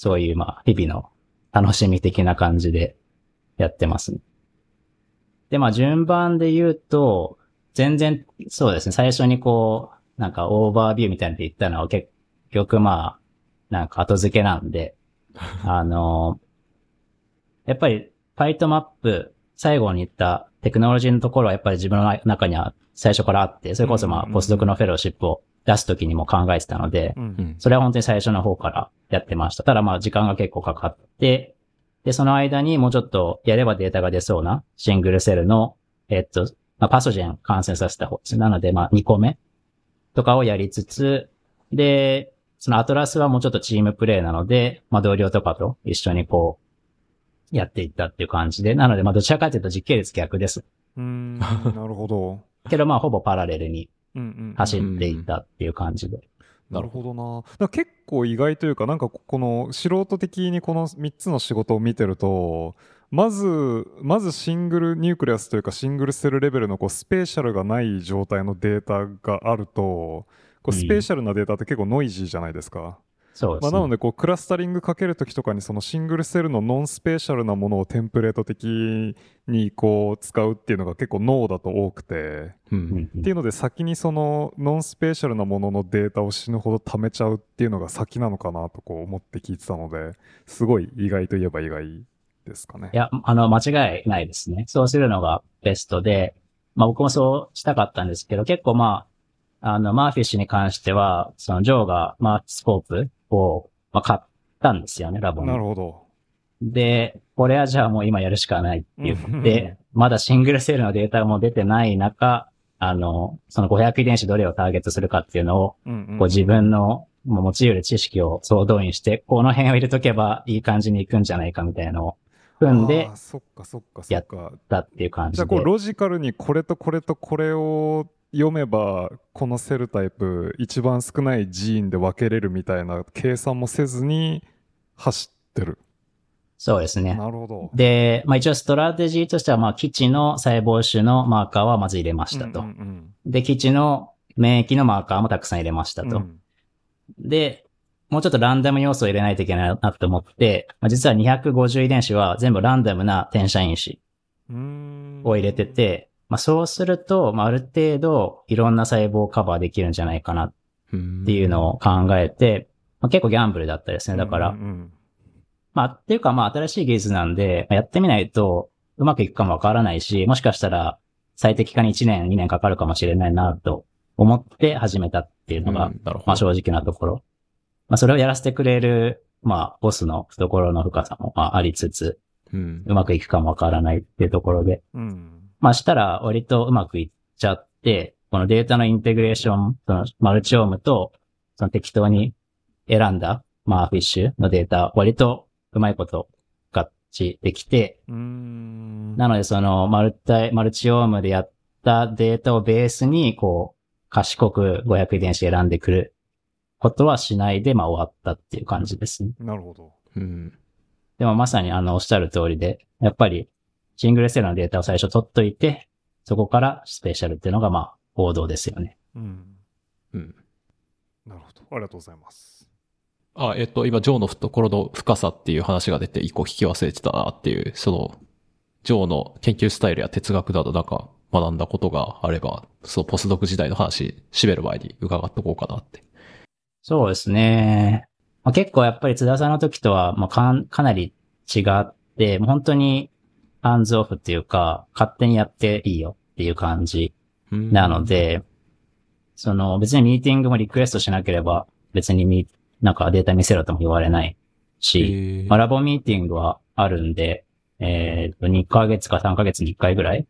そういう、まあ、日々の楽しみ的な感じでやってますね。で、まあ、順番で言うと、全然、そうですね。最初にこう、なんかオーバービューみたいなので言ったのは結局まあ、なんか後付けなんで、あの、やっぱり、ファイトマップ、最後に言ったテクノロジーのところはやっぱり自分の中には最初からあって、それこそまあ、ポスドクのフェローシップを出すときにも考えてたので。それは本当に最初の方からやってました。ただまあ時間が結構かかって、で、その間にもうちょっとやればデータが出そうなシングルセルの、えっと、まあ、パソジェン感染させた方ですね。なのでまあ2個目とかをやりつつ、で、そのアトラスはもうちょっとチームプレイなので、まあ同僚とかと一緒にこう、やっていったっていう感じで、なのでまあどちらかというと実系列逆です。うーん、なるほど。けどまあほぼパラレルに走っていったっていう感じで。なるほどな。だ結構意外というか、なんかこの素人的にこの3つの仕事を見てると、まず、まず single nucleus というか single cell レベルのこう spatial がない状態のデータがあると、こう spatial なデータって結構 noisy じゃないですか。まあ、そうですね。なのでこうクラスタリングかけるときとかにそのシングルセルのノンスペーシャルなものをテンプレート的にこう使うっていうのが結構脳だと多くて、っていうので先にその non-spatial なもののデータを死ぬほど貯めちゃうっていうのが先なのかなとこう思って聞いてたのですごい意外といえば意外ですかね。いや、あの、間違いないですね。そうするのがベストで、まあ僕もそうしたかったんですけど、結構まあ、あの、 MERFISH に関しては、そのジョーが MERSCOPE を、まあ、買ったんですよね、ラボにな。るほど。で、これはじゃあもう今やるしかないって言って、まだシングルセールのデータも出てない中、あの、その500遺伝子どれをターゲットするかっていうのを、うんうんこう自分の持ち得る知識を総動員して、この辺を入れとけばいい感じにいくんじゃないかみたいなのを組んでそっかそっかそっか。たっていう感じで。じゃあこうロジカルにこれとこれとこれを読めばこのセルタイプ一番少ないジーンで分けれるみたいな計算もせずに走ってる。そうですね。なるほど。で、まあ一応ストラテジーとしては、まあ基地の細胞種のマーカーはまず入れましたと。うんうんで、基地の免疫のマーカーもたくさん入れましたと。うんで、もうちょっとランダム要素を入れないといけないなと思って、まあ、実は250遺伝子は全部ランダムな転写因子を入れてて、まあそうすると、まあある程度いろんな細胞をカバーできるんじゃないかなっっていうのを考えて、まあ、結構ギャンブルだったですね。だから、うんうんまあ、っていうかまあ新しい技術なんで、まあやってみないとうまくいくかもわからないし、もしかしたら最適化に1年、2年かかるかもしれないなと思って始めたっていうのが、なるほど。まあ正直なところ。まあそれをやらせてくれる、まあボスの懐の深さもまあありつつ、うんうまくいくかもわからないっていうところで、うんまあしたら割とうまくいっちゃって、このデータのインテグレーション、そのマルチオームと、その適当に選んだ、まあフィッシュのデータ、割とうまいこと合致できて、うーんなのでそのマルタイ、マルチオームでやったデータをベースに、こう、賢く500遺伝子選んでくることはしないで、まあ終わったっていう感じですね。なるほど。うん。でもまさにあの、おっしゃる通りで、やっぱり、シングルセルのデータを最初取っといて、そこからスペシャルっていうのがまあ、王道ですよね。うんうん。なるほど。ありがとうございます。あ、えっと、今、ジョーの懐の深さっていう話が出て、一個聞き忘れてたなっていう、その、ジョーの研究スタイルや哲学などなんか学んだことがあれば、そのポスドク時代の話、締める前に伺っとこうかなって。そうですね。まあ、結構やっぱり津田さんの時とは、まあ、かんかなり違って、もう本当にハンズオフっていうか、勝手にやっていいよっていう感じうんなの、で、その別にミーティングもリクエストしなければ別にみ、なんかデータ見せろとも言われないし、まあ、ラボミーティングはあるんで、えっ、と、2ヶ月か3ヶ月に1回ぐらい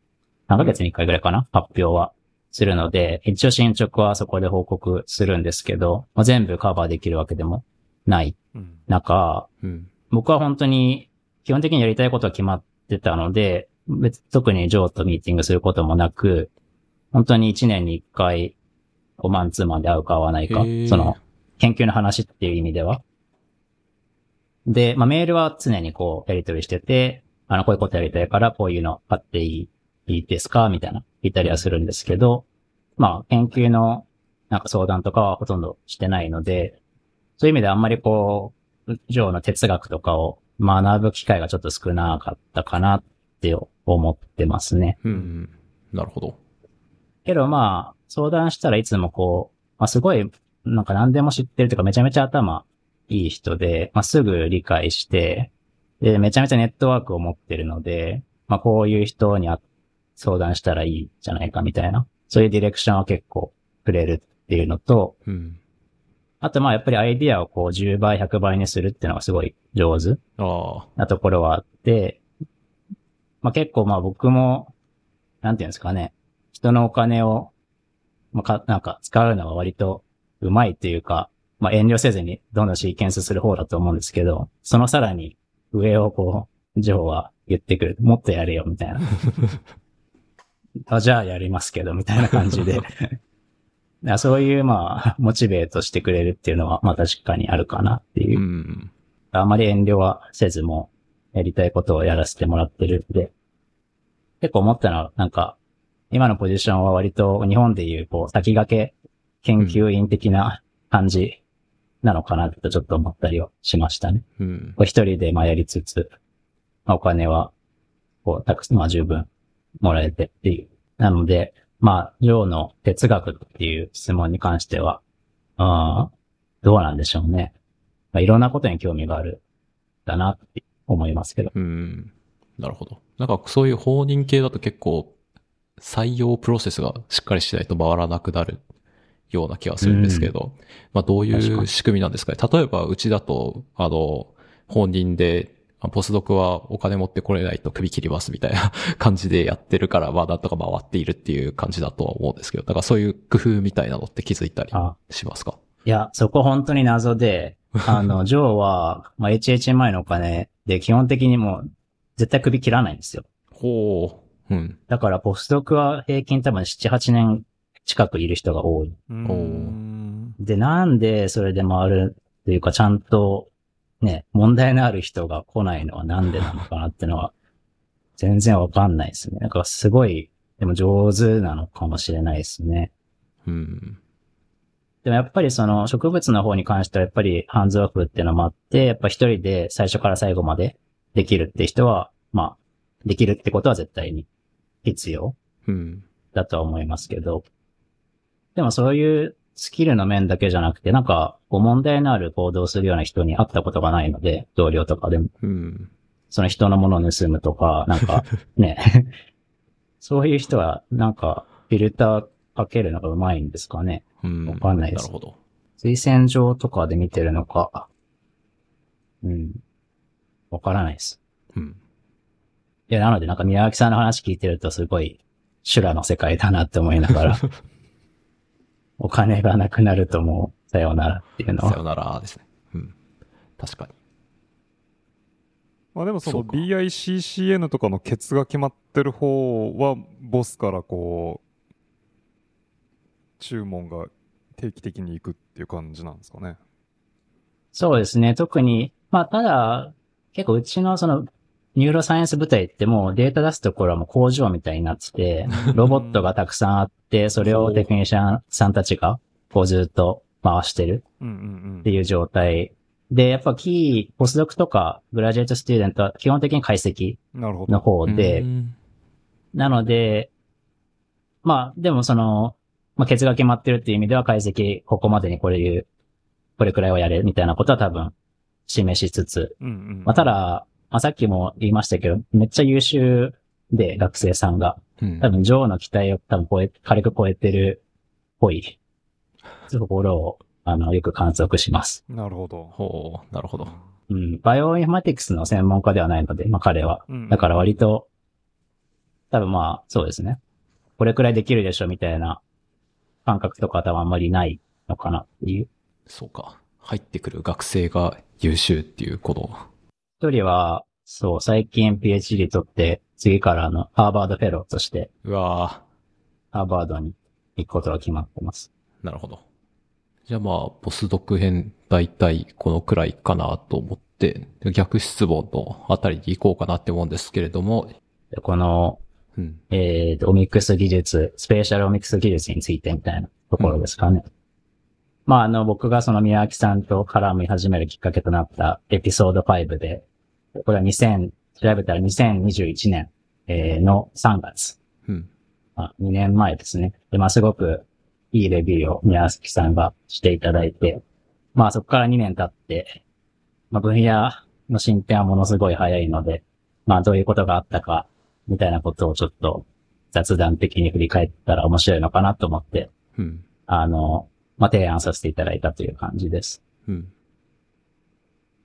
?3 ヶ月に1回ぐらいかな？発表はするので、一応進捗はそこで報告するんですけど、まあ、全部カバーできるわけでもないうん中、うん。僕は本当に基本的にやりたいことは決まってたので、別特にジョーとミーティングすることもなく、本当に1年に1回、こうマンツーマンで会うか会わないかその、研究の話っていう意味では。で、まあ、メールは常にこう、やり取りしてて、あの、こういうことやりたいから、こういうの買っていい、いいですかみたいな、言ったりはするんですけど、まあ、研究の、なんか相談とかはほとんどしてないので、そういう意味であんまりこう、ジョーの哲学とかを学ぶ機会がちょっと少なかったかなって思ってますね。うん。なるほど。けどまあ、相談したらいつもこう、まあすごい、なんか何でも知ってるというかめちゃめちゃ頭いい人で、まあすぐ理解して、で、めちゃめちゃネットワークを持ってるので、まあこういう人にあ相談したらいいんじゃないかみたいな、そういうディレクションは結構くれるっていうのと、うん。あとまあやっぱりアイディアをこう10倍、100倍にするっていうのがすごい上手。なところはあって、まあ結構まあ僕も、なんていうんですかね、人のお金を、まあか、なんか使うのは割とうまいっていうか、まあ遠慮せずにどんどんシーケンスする方だと思うんですけど、そのさらに上をこう、ジョーは言ってくる。もっとやれよ、みたいな。あじゃあやりますけど、みたいな感じで。らそういうまあ、モチベートしてくれるっていうのは、まあ確かにあるかなっていうう。ん。あまり遠慮はせずも、やりたいことをやらせてもらってるんで、結構思ったのは、なんか、今のポジションは割と日本でいう、こう、先駆け研究員的な感じなのかなとちょっと思ったりはしましたね。うん。一人でまあやりつつ、まあ、お金は、こう、たくさん、まあ十分もらえてっていう。なので、まあ、ジョーの哲学っていう質問に関しては、あどうなんでしょうね。まあ、いろんなことに興味がある、だなって思いますけど。うん。なるほど。なんかそういう放任系だと結構採用プロセスがしっかりしないと回らなくなるような気がするんですけど、まあどういう仕組みなんですかね。例えばうちだと、あの、本人で、あポスドクはお金持ってこれないと首切りますみたいな 感じでやってるから、まあなんとか回っているっていう感じだとは思うんですけど、だからそういう工夫みたいなのって気づいたりあしますか？いや、そこ本当に謎で、あの、ジョーは、まあ、HHMI のお金で基本的にもう、絶対首切らないんですよ。ほう。うん。だから、ポスドクは平均多分7、8年近くいる人が多い。で、なんでそれで回るっていうか、ちゃんと、ね、問題のある人が来ないのはなんでなのかなってのは、全然わかんないですね。なんかすごい、でも上手なのかもしれないですね。うん。でもやっぱりその植物の方に関してはやっぱりハンズオフっていうのもあって、やっぱ一人で最初から最後までできるって人は、まあ、できるってことは絶対に必要うん。だとは思いますけど、でもそういうスキルの面だけじゃなくて、なんか、こう問題のある行動をするような人に会ったことがないので、同僚とかでも、うん。その人のものを盗むとか、なんか、ね、そういう人は、なんか、フィルターかけるのがうまいんですかね。うん。わかんないですなるほど。推薦状とかで見てるのか、うん。わからないです。うん。いや、なのでなんか宮脇さんの話聞いてるとすごい修羅の世界だなって思いながら、お金がなくなるともうさようならっていうのは。さよならですね。うん。確かに。まあでもその BICCN とかのケツが決まってる方は、ボスからこう、注文が定期的に行くっていう感じなんですかね。そうですね。特に、まあただ、結構うちのその、ニューロサイエンス部隊ってもうデータ出すところはもう工場みたいになってて、ロボットがたくさんあって、それをテクニシャンさんたちがこうずっと回してるっていう状態。で、やっぱキー、ポスドクとかグラジュエットスチューデントは基本的に解析うん。なるほど。の方でう、んなので、まあ、でもその、まあ、ケツが決まってるっていう意味では解析、ここまでにこれいう、これくらいはやれ、みたいなことは多分、示しつつ、うんうん。まあ、ただ、まあ、さっきも言いましたけど、めっちゃ優秀で、学生さんが、うん多分、女王の期待を多分超え、軽く超えてる、っぽい、ところを、あの、よく観測します。なるほど。ほう、なるほど。うん、バイオインフォマティクスの専門家ではないので、まあ、彼は。うんだから割と、多分まあ、そうですね。これくらいできるでしょ、みたいな感覚とかは多分あんまりないのかなっていう。そうか。入ってくる学生が優秀っていうこと。一人は、そう、最近 PhD 取って、次からあの、ハーバードフェローとして、うわハーバードに行くことが決まってます。ーなるほど。じゃあまあ、ポスドク編大体このくらいかなと思って、逆質問のあたりに行こうかなって思うんですけれども、でこの、うん。えーと、オミックス技術、スペーシャルオミックス技術についてみたいなところですかね。まあ、あの、僕がその宮脇さんと絡み始めるきっかけとなったエピソード5で、これは2000、調べたら2021年、えーの3月、うん。あ2年前ですね。で、まあすごくいいレビューを宮崎さんがしていただいて、まあそこから2年経って、まあ分野の進展はものすごい早いので、まあどういうことがあったか、みたいなことをちょっと雑談的に振り返ったら面白いのかなと思って、うん。あの、まあ提案させていただいたという感じです。うん。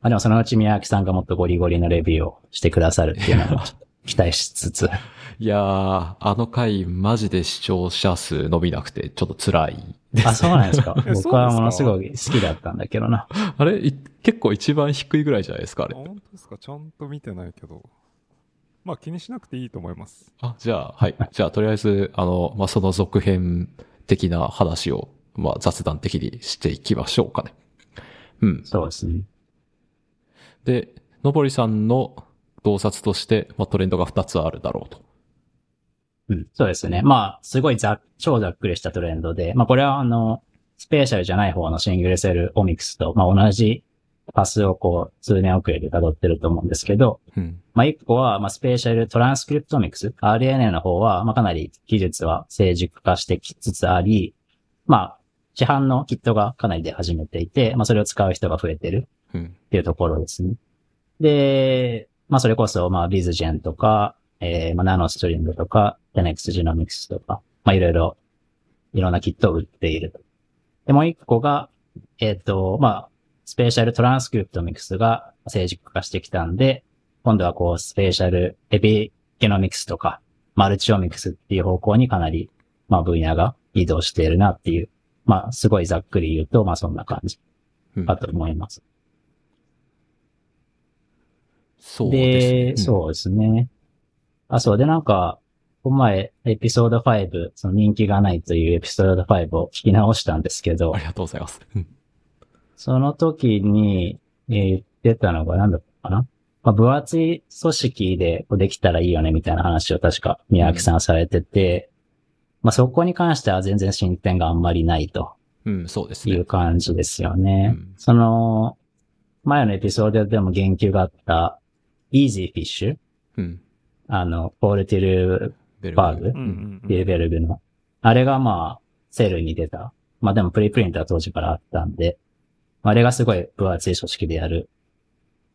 まあでもそのうち宮脇さんがもっとゴリゴリのレビューをしてくださるっていうのを期待しつつ、いやー、あの回マジで視聴者数伸びなくてちょっと辛いです。あ、そうなんですか 僕はものすごい好きだったんだけどな。あれい結構一番低いぐらいじゃないですか、あれ。本当ですか？ちゃんと見てないけど。まあ気にしなくていいと思います。あ、じゃあ、はい。じゃあ、とりあえず、あの、まあ、その続編的な話を、まあ、雑談的にしていきましょうかね。うん。そうですね。で、のぼりさんの洞察として、まあ、トレンドが2つあるだろうと。うん、そうですね。まあ、すごいざっ、超ざっくりしたトレンドで、まあこれはあの、 spatial じゃない方の single cell omics と、まあ同じパスをこう、数年遅れで辿ってると思うんですけど、うん。まあ一個は、まあスペーシャルトランスクリプトミクス、RNA の方は、まあかなり技術は成熟化してきつつあり、まあ、市販のキットがかなり出始めていて、まあそれを使う人が増えてる。うん。っていうところですね。で、まあそれこそ、まあ Vizgen とか、えー、まあ NanoString とか、10x Genomics とか、まあいろいろ、いろんなキットを売っていると。で、もう一個が、えっ、と、まあ、スペーシャルトランスクリプトミクスが成熟化してきたんで、今度はこう、 spatial epigenomics とか、マルチオミクスっていう方向にかなり、まあ分野が移動しているなっていう、まあすごいざっくり言うと、まあそんな感じうんかと思います。そうですね。で、そうですね。あ、そう。で、なんか、この前、エピソード5、その人気がないというエピソード5を聞き直したんですけどあ、りがとうございます。うんその時に、えー言ってたのが何だったかな？まあ、分厚い組織でこうできたらいいよねみたいな話を確か宮脇さんされてて、まあそこに関しては全然進展があんまりないとうん、そうですねいう。感じですよね。うんその、前のエピソードでも言及があった、EASI-FISH うん。あの、 Paul Tillberg うんうん Tillberg の。あれがまあ、 Cell に出た。まあでも preprint は当時からあったんで、まああれがすごい分厚い組織でやる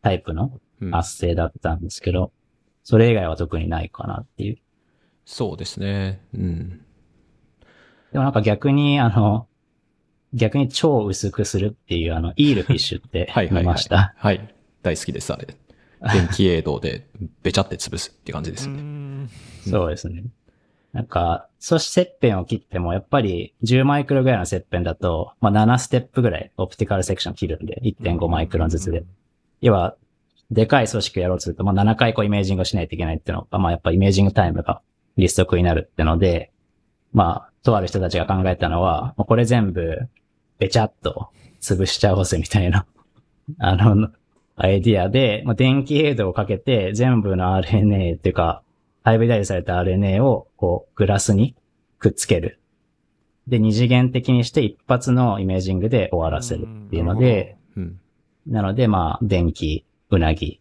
タイプのうん圧政だったんですけど、それ以外は特にないかなっていう。そうですね。うん。でもなんか逆にあの、逆に超薄くするっていうあの、 EEL FISH ってはいはい、はい。見ました。はい。大好きです、あれ。電気映動で、べちゃって潰すって感じですね。んそうですね。なんか、そして切片を切っても、やっぱり10マイクロぐらいの切片だと、まあ7ステップぐらいオプティカルセクション切るんで、1.5マイクロンずつで。要は、でかい組織をやろうとすると、まあ7回こうイメージングをしないといけないっていうのが、まあやっぱイメージングタイムがリストクになるってので、まあ、とある人たちが考えたのは、これ全部、べちゃっと潰しちゃおうぜみたいな、あの、アイディアで、まあ、電気エイドをかけて全部の RNA っていうか、ハイブリダイズされた RNA を、こう、グラスにくっつける。で、二次元的にして一発のイメージングで終わらせるっていうので、うん。なので、まあ、電気、うなぎ、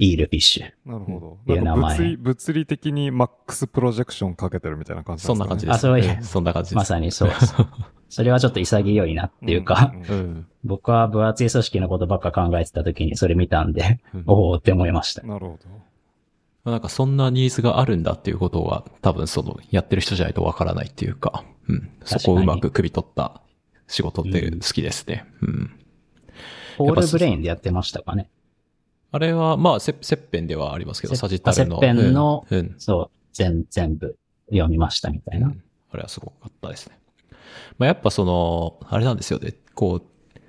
イールフィッシュ。なるほっていう名前ど。なんか物理物理的にマックスプロジェクションかけてるみたいな感じそんな感じです。あそそんな感じです。まさにそうです。それはちょっと潔いなっていうか、んんうん。僕は分厚い組織のことばっか考えてた時にそれ見たんで、うんおおって思いました。なるほど。なんかそんなニーズがあるんだっていうことは、多分その、やってる人じゃないとわからないっていうか、うん。そこをうまく首取った仕事って好きですね。うん。ホールブレインでやってましたかね。あれは、まあ、せ切片ではありますけど、せサジタルの。あ切片のうん。うんそう、全、全部読みましたみたいな。うんあれはすごかったですね。まあ、やっぱその、あれなんですよね。こう、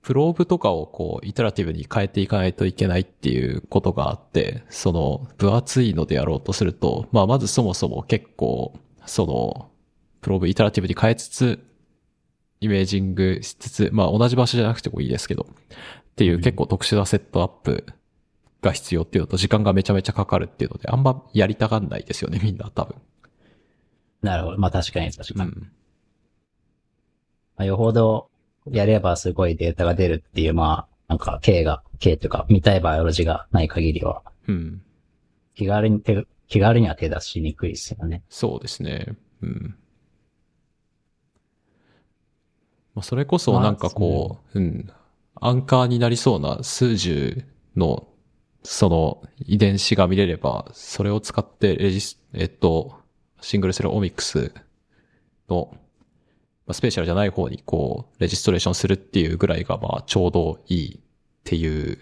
プローブとかをこう、イタラティブに変えていかないといけないっていうことがあって、その、分厚いのでやろうとすると、まあ、まずそもそも結構、その、プローブイタラティブに変えつつ、イメージングしつつ、まあ、同じ場所じゃなくてもいいですけど、っていう結構特殊なセットアップが必要っていうのと、時間がめちゃめちゃかかるっていうので、あんまやりたがんないですよね、みんな多分。なるほど。まあ確かに確かに。うん。まあ、よほどやればすごいデータが出るっていう、まあ、なんか K が、K というか見たいバイオロジがない限りは、うん。気軽に手、気軽には手出しにくいですよね。そうですね。うん。まあ、それこそなんかこう、うん、アンカーになりそうな数十の、その遺伝子が見れれば、それを使ってレジス、えっと、シングルセルオミックスの、まあ、スペシャルじゃない方にこう、レジストレーションするっていうぐらいがまあちょうどいいっていう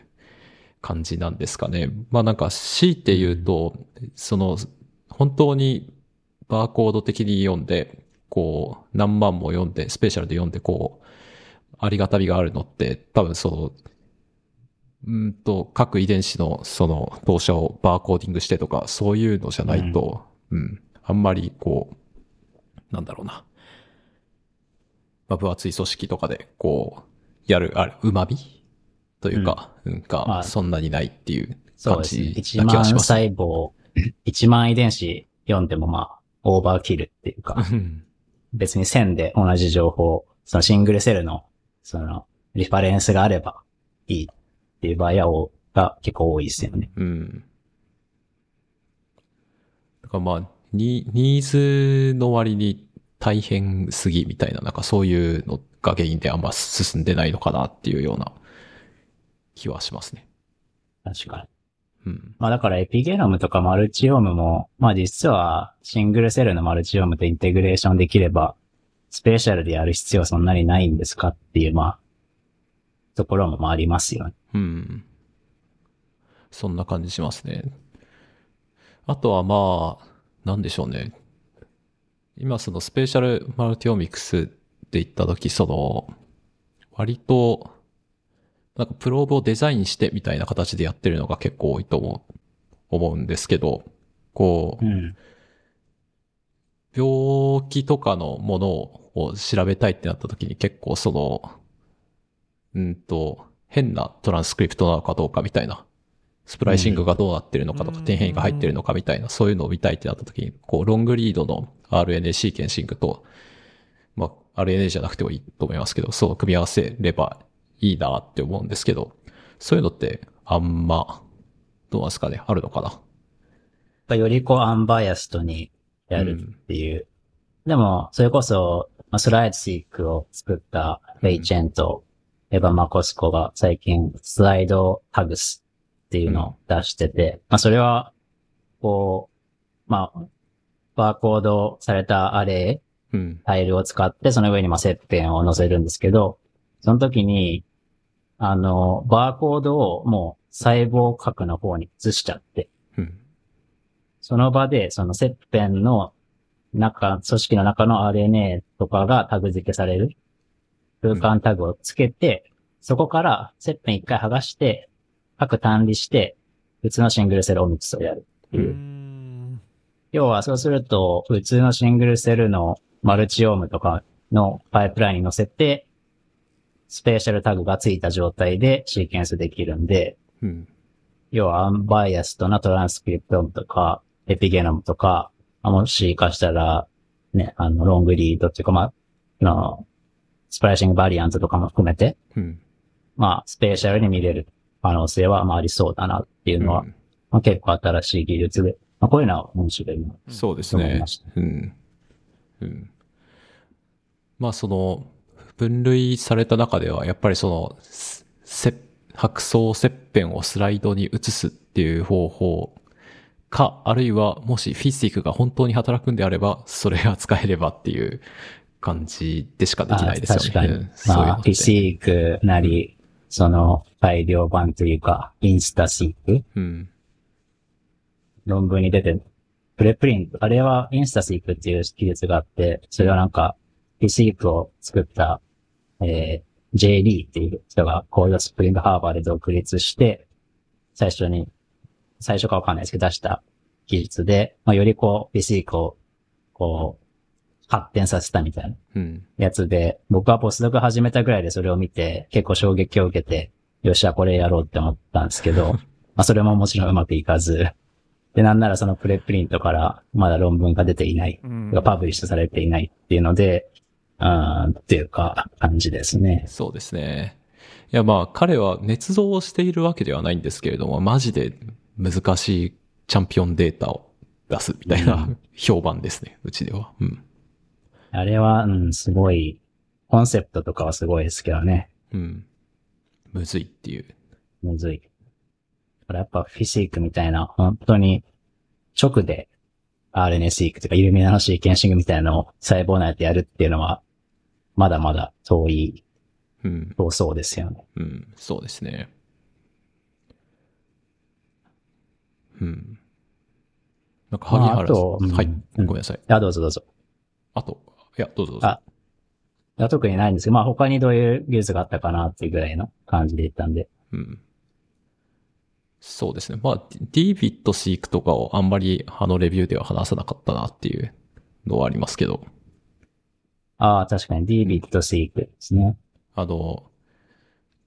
感じなんですかね。まあなんか強いて言うと、その、本当にバーコード的に読んで、こう、何万も読んで、スペシャルで読んで、こう、ありがたみがあるのって、多分その、うんと、各遺伝子のその動作をバーコーディングしてとか、そういうのじゃないと、うん、あんまりこう、なんだろうな。まあ、分厚い組織とかで、こう、やる、あれ、旨味？というか、うん、まが、あ。そんなにないっていう感そうですね。じ1万な気がします。細胞、1万遺伝子読んでもまあ、オーバーキルっていうか、うん。別に線で同じ情報、そのシングルセルの、その、リファレンスがあればいいっていう場合はが結構多いですよね。うん。だからまあ、ニニーズの割に大変すぎみたいな、なんかそういうのが原因であんま進んでないのかなっていうような気はしますね。確かに。うん。まあだからエピゲノムとかマルチオームも、まあ実はシングルセルのマルチオームとインテグレーションできれば、スペシャルでやる必要はそんなにないんですかっていう、まあ、ところもまあありますよね。うん。そんな感じしますね。あとはまあ、なんでしょうね。今そのスペシャルマルティオミクスで言ったとき、その、割と、なんかプローブをデザインしてみたいな形でやってるのが結構多いと思う、思うんですけど、こうう、ん。病気とかのものを調べたいってなった時に結構その、うんと、変なトランスクリプトなのかどうかみたいな、スプライシングがどうなってるのかとか、うん。点変異が入ってるのかみたいな、そういうのを見たいってなった時に、こう、ロングリードの RNA シーケンシングと、まあ、RNA じゃなくてもいいと思いますけど、そう組み合わせればいいなって思うんですけど、そういうのってあんま、どうなんですかね、あるのかな？よりこうアンバイアストにやるっていう。でも、それこそ、まあ、スライドシークを作ったレイチェンとエヴァ・マコスコが最近スライドタグスっていうのを出してて、まあそれは、こう、まあ、バーコードされたアレイ、うん。タイルを使って、その上にまあ切片を載せるんですけど、その時に、あの、バーコードをもう細胞核の方に移しちゃって、うん。その場で、その切片の中、組織の中の RNA とかがタグ付けされる空間タグをつけて、そこから切片一回剥がして、各単離して、普通のシングルセルオミクスをやるっていう。ん。要はそうすると、普通のシングルセルのマルチオームとかのパイプラインに乗せて、スペーシャルタグがついた状態でシーケンスできるんで、うん。要はアンバイアストなトランスクリプトムとか、エピゲノムとか、あもしかしたら、ね、あの、ロングリードっていうか、まあ、あの、スプライシングバリアントとかも含めて、うん。まあ、スペーシャルに見れる可能性は、まあ、ありそうだなっていうのは、うんまあ、結構新しい技術で、まあ、こういうのは面白いな。そうですねと思いました。うん。うん。まあその、分類された中では、やっぱりその、せせ白層切片をスライドに移すっていう方法か、あるいはもしフィジックが本当に働くんであれば、それが使えればっていう感じでしかできないですよね。あ確かに。うんそういうまあ、のってフィシークなり、その、改良版というか、インスタシークうん。論文に出て、プレプリント、あれはインスタシークっていう技術があって、それはなんか、フィシークを作った、えー、J. リーっていう人がコードスプリングハーバーで独立して、最初に、最初かわかんないですけど出した技術で、まあ、よりこう、フィシークを、こう、発展させたみたいなうん。やつで、僕はポスドク始めたぐらいでそれを見て、結構衝撃を受けて、よっしゃ、これやろうって思ったんですけど、まあそれももちろんうまくいかず、で、なんならそのプレプリントからまだ論文が出ていない、うんがパブリッシュされていないっていうので、うーん、っていうか、感じですね。そうですね。いや、まあ、彼は捏造をしているわけではないんですけれども、マジで難しいチャンピオンデータを出すみたいうなん評判ですね、うちでは。うん。あれは、うん、すごい、コンセプトとかはすごいですけどね。うん。むずいっていう。むずい。だからやっぱフィシークみたいな、本当に直で RNA シークとかイルミナのシーケンシングみたいなのを細胞内でやるっていうのは、まだまだ遠い、うん。遠そうですよね。うん。そうですね。うん。なんか、萩まあ原さん。はい。うんごめんなさい。あ、どうぞどうぞ。あと、いや、どうぞどうぞ。あいや特にないんですけど、まあ他にどういう技術があったかなっていうぐらいの感じで言ったんで。うん。そうですね。まあ、DBit Seek とかをあんまりあのレビューでは話さなかったなっていうのはありますけど、ああ、確かに DBit Seek ですね。あの、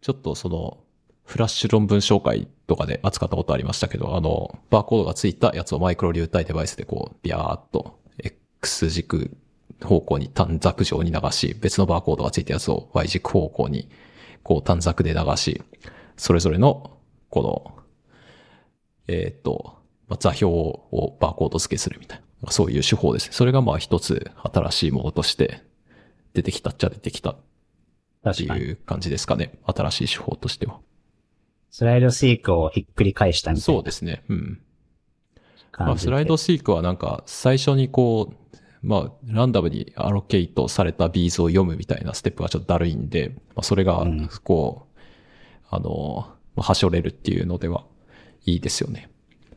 ちょっとその、フラッシュ論文紹介とかで扱ったことありましたけど、あの、バーコードがついたやつをマイクロ流体デバイスでこう、ビャーっと X 軸方向に短冊状に流し、別のバーコードがついたやつを Y 軸方向にこう短冊で流し、それぞれのこの、えーっと、まあ座標をバーコード付けするみたいな、そういう手法ですね。それがまあ一つ新しいものとして出てきたっちゃ出てきたって。いう感じですかね。新しい手法としては。スライドシークをひっくり返したみたいなそうですね。うん。まあ。スライドシークはなんか、最初にこう、まあ、ランダムにアロケイトされたビーズを読むみたいなステップがちょっとだるいんで、まあ、それがうん、こう、あの、まあはしょれるっていうのではいいですよね。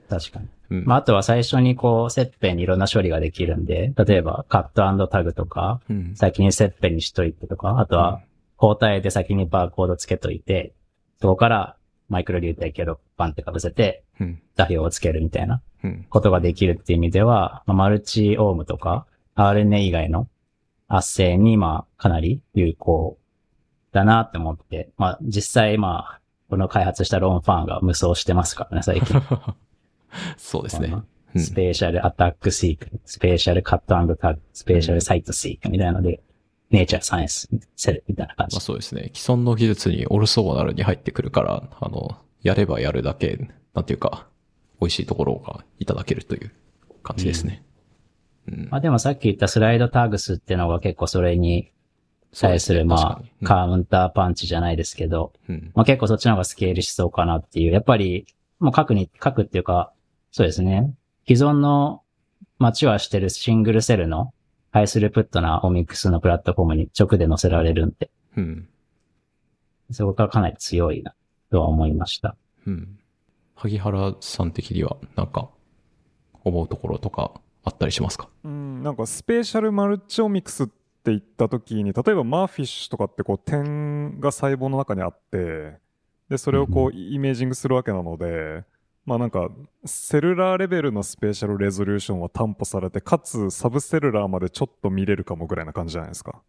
確かに。うん。まあ、あとは最初にこう、切片にいろんな処理ができるんで、例えばカットタグとか、うん。先に切片にしといてとか、あとは交代で先にバーコードつけといて、そこからマイクロ流体系をバンって被せて、うん。座標をつけるみたいなうん。ことができるっていう意味では、まあ、 multiome とか RNA 以外の圧生にまあかなり有効だなって思って、まあ実際まあこの開発した Rong Fan が無双してますからね、最近。そうですね。うん spatial ATAC-seq、 spatial CUT&Tag、 spatial CITE-seq みたいなので、ネイチャーサイエンスセルみたいな感じまあ。そうですね。既存の技術にオルソーナルに入ってくるから、あの、やればやるだけ、なんていうか、美味しいところがいただけるという感じですね。うん。まあでもさっき言ったスライドタグスっていうのが結構それに対するまあカウンターパンチじゃないですけど、うん。まあ結構そっちの方がスケールしそうかなっていう。やっぱり、もう書くに、書くっていうか、そうですね。既存のmature してる single cell の high-throughput な omics のプラットフォームに直で載せられるんで、うん。そこがかなり強いな、とは思いました。うん。萩原さん的には、なんか、思うところとかあったりしますか？うん、なんか spatial multi-omics って言った時に例えば MERFISH とかってこう点が細胞の中にあってでそれをこうイメージングするわけなので、まあなんかセルラーレベルのスペーシャルレゾリューションは担保されてかつサブセルラーまでちょっと見れるかもぐらいな感じじゃないですか。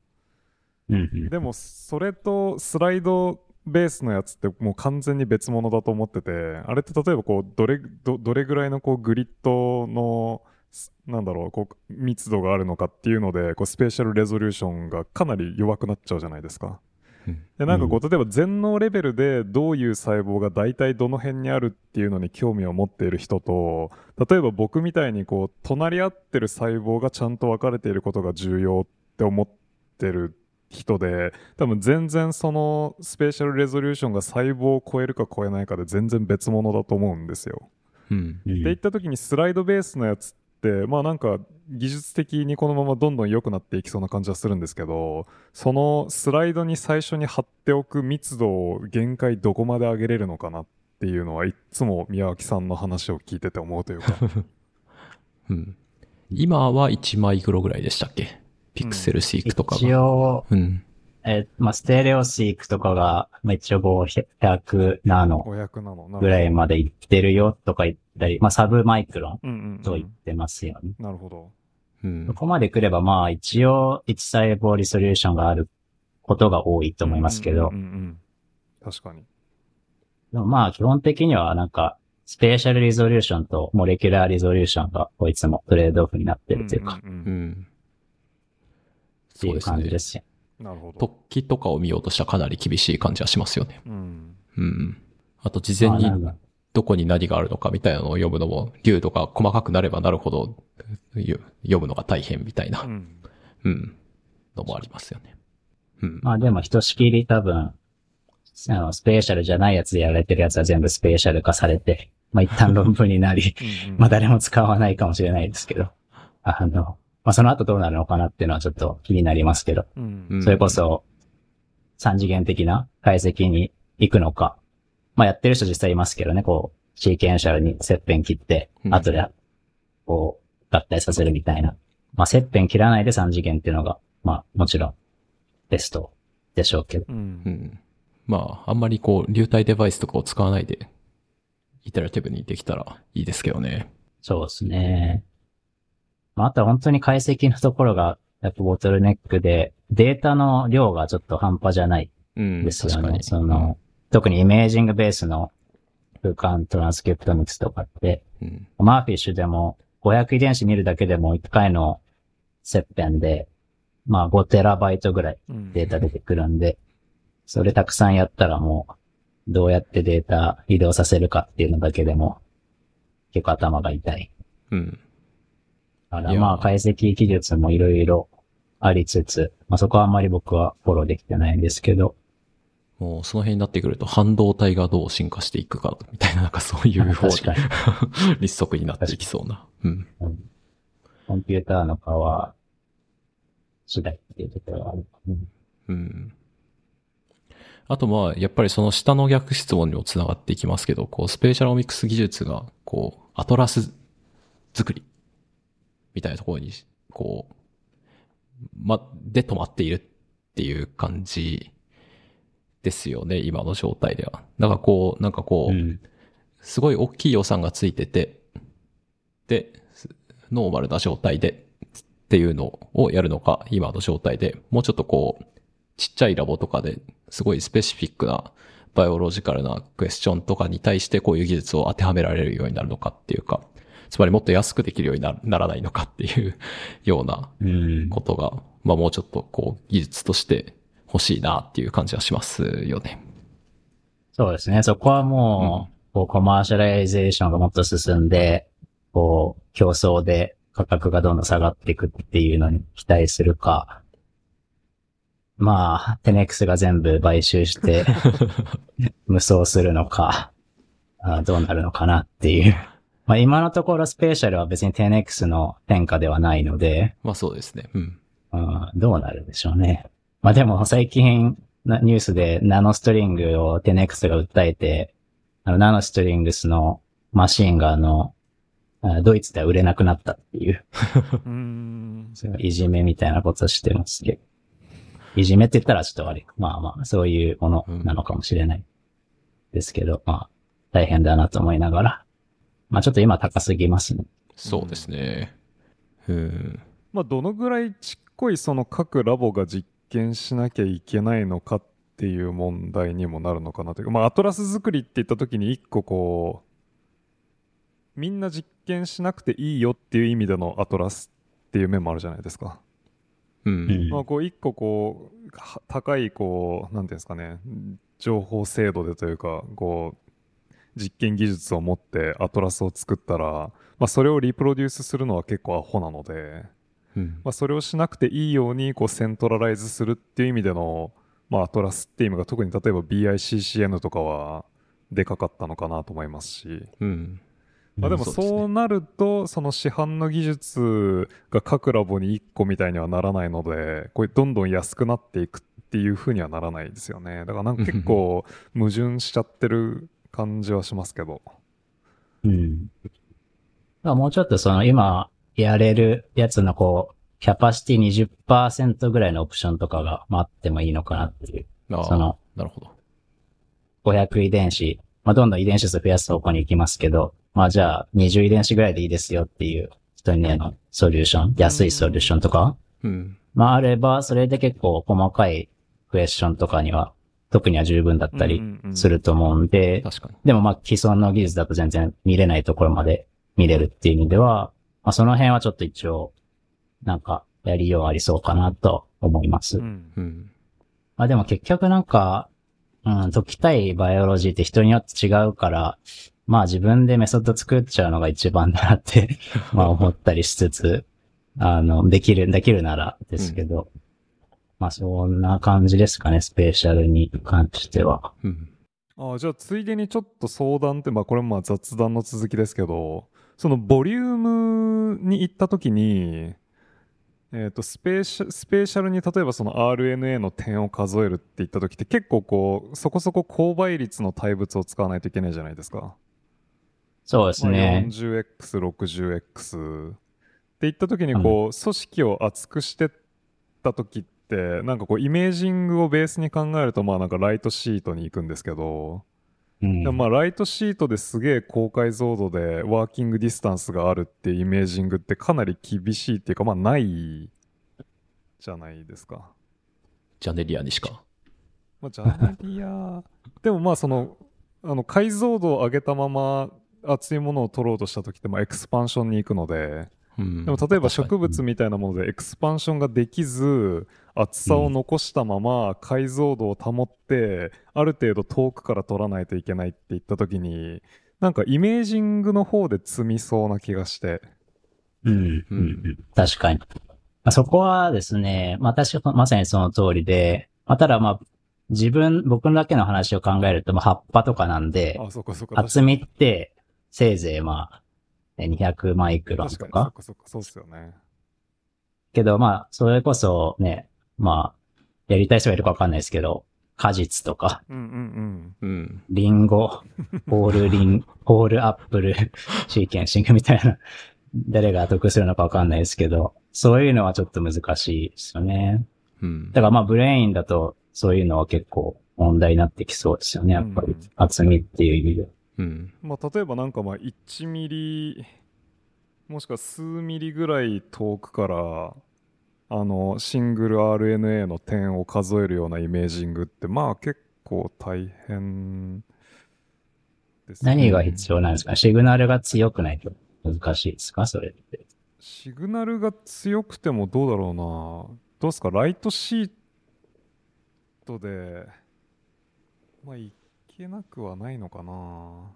でもそれとスライドベースのやつってもう完全に別物だと思っててあれって例えばこうどれどどれぐらいのこうグリッドのすなんだろうこう密度があるのかっていうのでこうスペーシャルレゾリューションがかなり弱くなっちゃうじゃないですか。うんでなんかこう例えば全能レベルでどういう細胞が大体どの辺にあるっていうのに興味を持っている人と例えば僕みたいにこう隣り合ってる細胞がちゃんと分かれていることが重要って思ってる人で多分全然そのスペーシャルレゾリューションが細胞を超えるか超えないかで全然別物だと思うんですよ。うん。うんっていった時にスライドベースのやつってまあなんか技術的にこのままどんどん良くなっていきそうな感じはするんですけどそのスライドに最初に貼っておく密度を限界どこまで上げれるのかなっていうのはいっつも宮脇さんの話を聞いてて思うというか うん。今は1マイクロぐらいでしたっけ？ピクセルシークとか一が。応、うん。えーまあ、ステレオシークとかが、まあ、一応500ナノ500なのなぐらいまでいってるよとか言ったり、まあ、サブマイクロンうんうんうんと言ってますよね。なるほどうんそ。こまで来れば、まあ、一応、1細胞リソリューションがあることが多いと思いますけどうん、うんうんうん確かにでもまあ、基本的にはなんか、スペーシャルリゾリューションとモレキュラーリゾリューションが、こいつもトレードオフになってるというか、んんんうん。っていう。感じですよ。なるほど突起とかを見ようとしたらかなり厳しい感じはしますよね。うんうん。あと事前にどこに何があるのかみたいなのを読むのも、流度が細かくなればなるほど、ゆ読むのが大変みたいな、うん。うん、のもありますよね。うん。まあでもひとしきり多分、あの、スペーシャルじゃないやつでやられてるやつは全部スペーシャル化されて、まあ一旦論文になり、うんうんまあ誰も使わないかもしれないですけど、あの、まあその後どうなるのかなっていうのはちょっと気になりますけど、うんうんそれこそ、三次元的な解析に行くのか。まあやってる人実際いますけどね、こう、シーケンシャルに切片切ってう、ん後で、こう、合体させるみたいな。まあ切片切らないで三次元っていうのが、まあもちろん、ベストでしょうけど。うんうん。まあ、あんまりこう、流体デバイスとかを使わないで、イタラティブにできたらいいですけどね。そうですね。まああとは本当に解析のところが、やっぱボトルネックで、データの量がちょっと半端じゃないうん。ですよね。確かに。その、特にイメージングベースの空間トランスクリプトミクスとかって、うん。マーフィッシュでも500遺伝子見るだけでも1回の切片で、まあ5テラバイトぐらいうんデータ出てくるんで、それたくさんやったらもう、どうやってデータ移動させるかっていうのだけでも、結構頭が痛い。うん。だからまあ解析技術もいろいろありつつ、まあそこはあんまり僕はフォローできてないんですけど、もうその辺になってくると半導体がどう進化していくか、みたいななんかそういう 方に。立足になっていきそうな。うん。うんコンピューターのパワー次第っていうところがある。うんうん。あとまあ、やっぱりその下の逆質問にもつながっていきますけど、こう、スペーシャルオミクス技術が、こう、アトラス作り、みたいなところに、こう、ま、で止まっているっていう感じですよね、今の状態では。だからこう、なんかこう、うん。すごい大きい予算がついてて、で、すノーマルな状態でっていうのをやるのか、今の状態で、もうちょっとこう、ちっちゃいラボとかですごいスペシフィックなバイオロジカルなクエスチョンとかに対してこういう技術を当てはめられるようになるのかっていうか、つまりもっと安くできるようになならないのかっていうようなうん。ことが、まあもうちょっとこう技術として欲しいなっていう感じはしますよね。そうですね。そこはもう、こう、 commercialization がもっと進んで、こう、競争で価格がどんどん下がっていくっていうのに期待するか、まあ、テネックスが全部買収して、無双するのか、あどうなるのかなっていう。まあ今のところスペーシャルは別にテネックスの天下ではないので、まあそうですね。うん。うんどうなるんでしょうね。まあでも最近なニュースでナノストリングをテネックスが訴えて、あのナノストリングスのマシンがあの、あドイツでは売れなくなったっていう、うん。そういういじめみたいなことをしてますけど。いじめって言ったらちょっと悪い。まあまあ、そういうものなのかもしれない。ですけど、まあ、大変だなと思いながら。まあちょっと今高すぎますね。そうですね。うん。まあ、どのぐらいちっこいその各ラボが実験しなきゃいけないのかっていう問題にもなるのかなというか、まあ、アトラス作りって言った時に一個こう、みんな実験しなくていいよっていう意味でのアトラスっていう面もあるじゃないですか。う。うんんまあ、こう一個こうは高いこうなんていうんですかね情報精度でというかこう実験技術を持ってアトラスを作ったら、まあ、それをリプロデュースするのは結構アホなので、うん。まあ、それをしなくていいようにこうセントラライズするっていう意味での、まあ、アトラスっていう意味が特に例えば BICCN とかはでかかったのかなと思いますし、うん。まあ、でもそうなるとその市販の技術が各ラボに1個みたいにはならないのでこれどんどん安くなっていくっていう風にはならないですよね。だからなんか結構 矛盾しちゃってる感じはしますけどうん。まあもうちょっとその今やれるやつのこう、キャパシティ20%ぐらいのオプションとかがまああってもいいのかなっていう。ああそのなるほど。500遺伝子、まあどんどん遺伝子数増やす方向に行きますけど、まあじゃあ20遺伝子ぐらいでいいですよっていう人にへのソリューション、安いソリューションとか、うん。まああれば、それで結構細かいクエスチョンとかには、特には十分だったりすると思うんで、確かに。でもまあ既存の技術だと全然見れないところまで見れるっていう意味では、まあその辺はちょっと一応、なんかやりようありそうかなと思います。うんうん。まあでも結局なんか、うん、解きたいバイオロジーって人によって違うから、まあ自分でメソッド作っちゃうのが一番だなって、まあ思ったりしつつ、あの、できる、できるならですけど、まあそんな感じですかね、スペシャルに関しては。うん。ああじゃあついでにちょっと相談ってまあこれもまあ雑談の続きですけどそのボリュームに行った時にえー、とスペーシャスペーシャルに例えばその RNA の点を数えるって言った時って結構こうそこそこ高倍率の対物を使わないといけないじゃないですか。そうですまあね。40x、60x って言った時にこう、組織を厚くしてった時ってなんかこうイメージングをベースに考えるとまあなんかライトシートに行くんですけど、うんまあライトシートですげえ高解像度でワーキングディスタンスがあるっていうイメージングってかなり厳しいっていうかまあないじゃないですか。ジャネリアにしか。まあ、ジャネリア でもまあそのあの解像度を上げたまま厚いものを取ろうとした時ってまあエクスパンションに行くのでうん。でも例えば植物みたいなものでエクスパンションができず厚さを残したまま解像度を保ってある程度遠くから取らないといけないって言った時になんかイメージングの方で積みそうな気がしてうん、うん、うん。確かに。まあ、そこはですね、まあ確かまさにその通りで、まあただまあ、自分、僕だけの話を考えると、まあ葉っぱとかなんで、あそこそこ厚みって、せいぜいまあ、え200マイクロンと確かにそか。こそこそうっすよねけどまあ、それこそね、まあ、やりたい人がいるかわかんないですけど、果実とか、うんうんうん。リンゴ、ホールリン、ホールアップル、シーケンシングみたいな、誰が得するのかわかんないですけど、そういうのはちょっと難しいですよね。うんだ。からまあ、ブレインだと、そういうのは結構問題になってきそうですよね、やっぱりうん。厚みっていう意味で。うん。まあ例えばなんかまあ1ミリもしくは数ミリぐらい遠くからあのシングル RNA の点を数えるようなイメージングってまあ結構大変ですね。何が必要なんですか？シグナルが強くないと難しいですか？それって。シグナルが強くてもどうだろうな。どうですか？ライトシートでまあいけなくはないのかな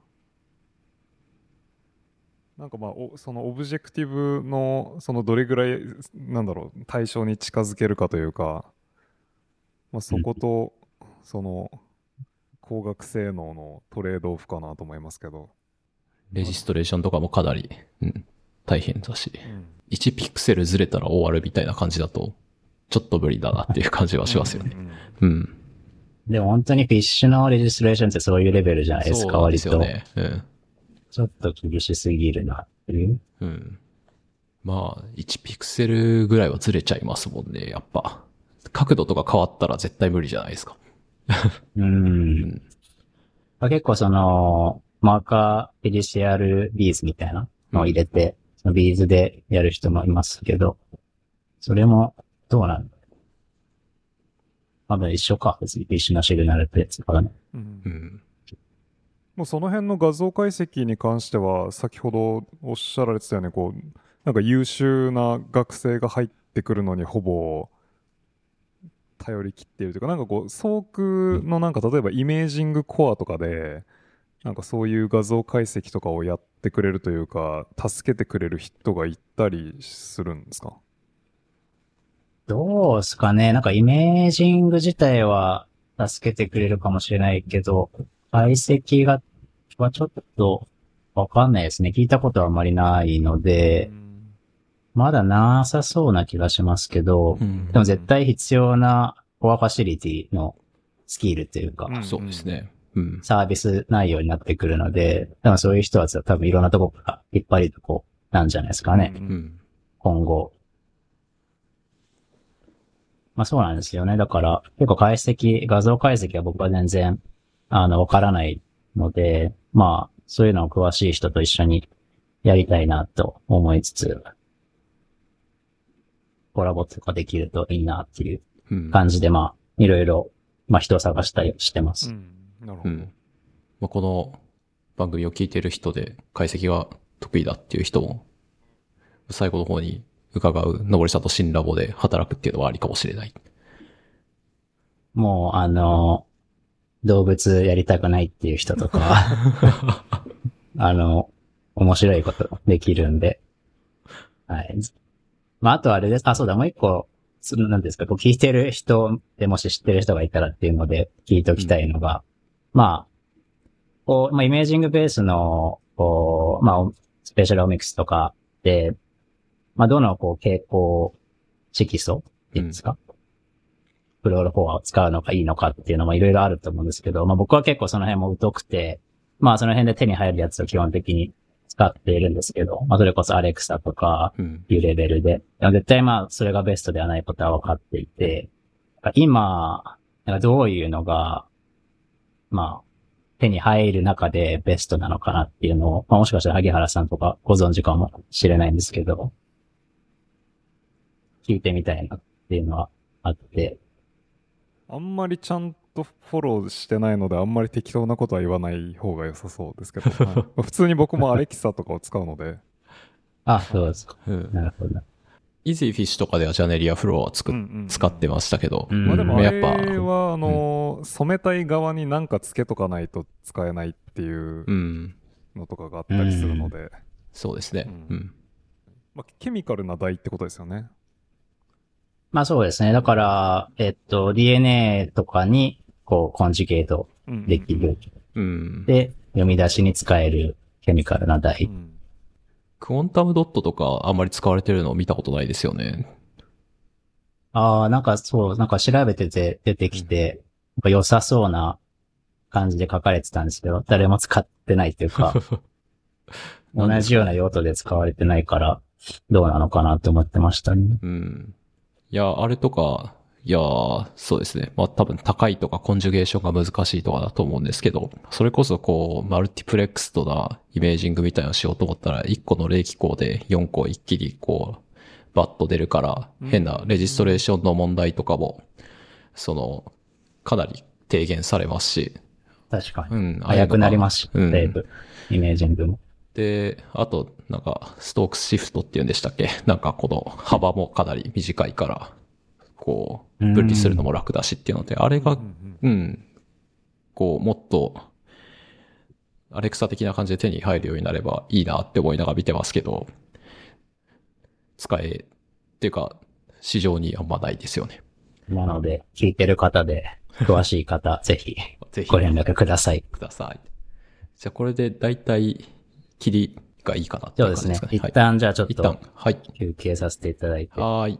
なんかまあおそのオブジェクティブのそのどれぐらいなんだろう対象に近づけるかというか、まあ、そことその光学性能のトレードオフかなと思いますけど、レジストレーションとかもかなり、うん、大変だし。うん1ピクセルずれたら終わるみたいな感じだと、ちょっと無理だなっていう感じはしますよね。うん。でも本当にフィッシュのレジストレーションってそういうレベルじゃないですか、そうで割と。すよね。うん。ちょっと厳しすぎるなっていう。うん。まあ、1ピクセルぐらいはずれちゃいますもんね、やっぱ。角度とか変わったら絶対無理じゃないですか。うん。まあ結構その、マーカーペリシアルビーズみたいなのを入れて、そのビーズでやる人もいますけど、それもどうなんだまだ一緒か。別に一緒なシグナルってやつからね。うんうん。もうその辺の画像解析に関しては先ほどおっしゃられてたよねこうなんか優秀な学生が入ってくるのにほぼ頼り切っているというかなんかこうソークのなんか例えばイメージングコアとかでなんかそういう画像解析とかをやってくれるというか助けてくれる人がいたりするんですか？どうすかね。なんかイメージング自体は助けてくれるかもしれないけど、解析が、はちょっとわかんないですね。聞いたことはあまりないので、まだなさそうな気がしますけど、うんでも絶対必要なコアファシリティのスキルというか、うんそうですね。うん。サービス内容になってくるので、多分そういう人は多分いろんなとこから引っ張りとこなんじゃないですかね。今後。まあそうなんですよね。だから結構解析、画像解析は僕は全然、あの、わからないので、まあそういうのを詳しい人と一緒にやりたいなと思いつつ、コラボとかできるといいなっていううん。感じで、まあ、いろいろ、まあ人を探したりしてまうす。んなるほど、うん。まあ、この番組を聞いてる人で解析が得意だっていう人も、最後の方に伺う、のぼりさんと新ラボで働くっていうのはありかもしれない。もう、あの、動物やりたくないっていう人とか、あの、面白いことできるんで。はい。まあ、あとあれです。あ、そうだ、もう一個、その、なんですか、こう聞いてる人でもし知ってる人がいたらっていうので聞いておきたいのが、まあ、こう、まあ、イメージングベースの、こう、まあ、スペシャルオミクスとかで、まあ、どの、こう、傾向色素っていうんですか、フロールフォアを使うのがいいのかっていうのもいろいろあると思うんですけど、まあ僕は結構その辺も疎くて、まあその辺で手に入るやつを基本的に使っているんですけど、まあそれこそアレクサとかうん。いうレベルで、絶対まあそれがベストではないことは分かっていて、今、なんかどういうのが、まあ手に入る中でベストなのかなっていうのを、まあもしかしたら萩原さんとかご存知かもしれないんですけど、聞いてみたいなっていうのはあって、あんまりちゃんとフォローしてないので、あんまり適当なことは言わない方が良さそうですけど、はい普通に僕もアレキサとかを使うので、あ、そうですか。うん。なるほど。イージーフィッシュとかではジャネリアフロアをつく、うんうんうん使ってましたけど、うんまあでもあやっぱれは、あの、染めたい側に何かつけとかないと使えないっていううん。のとかがあったりするので、そうですね。ううんん。まあ、ケミカルな台ってことですよね。まあそうですね。だから、えっと、DNA とかに、こう、コンジュゲートうんうんうんできる。うん。で、読み出しに使えるケミカルなう台。んクォンタムドットとかあんまり使われてるのを見たことないですよね。ああ、なんかそう、なんか調べてて出てきて、なんか良さそうな感じで書かれてたんですけど、誰も使ってないっていう か、同じような用途で使われてないから、どうなのかなって思ってましたね。うん。いや、あれとか、いや、そうですね。まあ多分高いとかコンジュゲーションが難しいとかだと思うんですけど、それこそこう、マルティプレックスとなイメージングみたいなのしようと思ったら、1個の冷気口で4個一気にこう、バッと出るから、変なレジストレーションの問題とかも、その、かなり低減されますし、確かに。うん。早くなりますし、うんだいぶ。イメージングも。で、あと、なんか、ストークスシフトっていうんでしたっけ？なんかこの幅もかなり短いから、こう、分離するのも楽だしっていうので、あれが、うんうん、こう、もっと、アレクサ的な感じで手に入るようになればいいなって思いながら見てますけど、使え、っていうか、市場にあんまないですよね。なので、聞いてる方で、詳しい方、ぜひ、ぜひ、ご連絡ください。ください。じゃあこれで大体、切りがいいかなっていうう感じそですねですかね。。一旦じゃあちょっとはい。休憩させていただいて。はーい。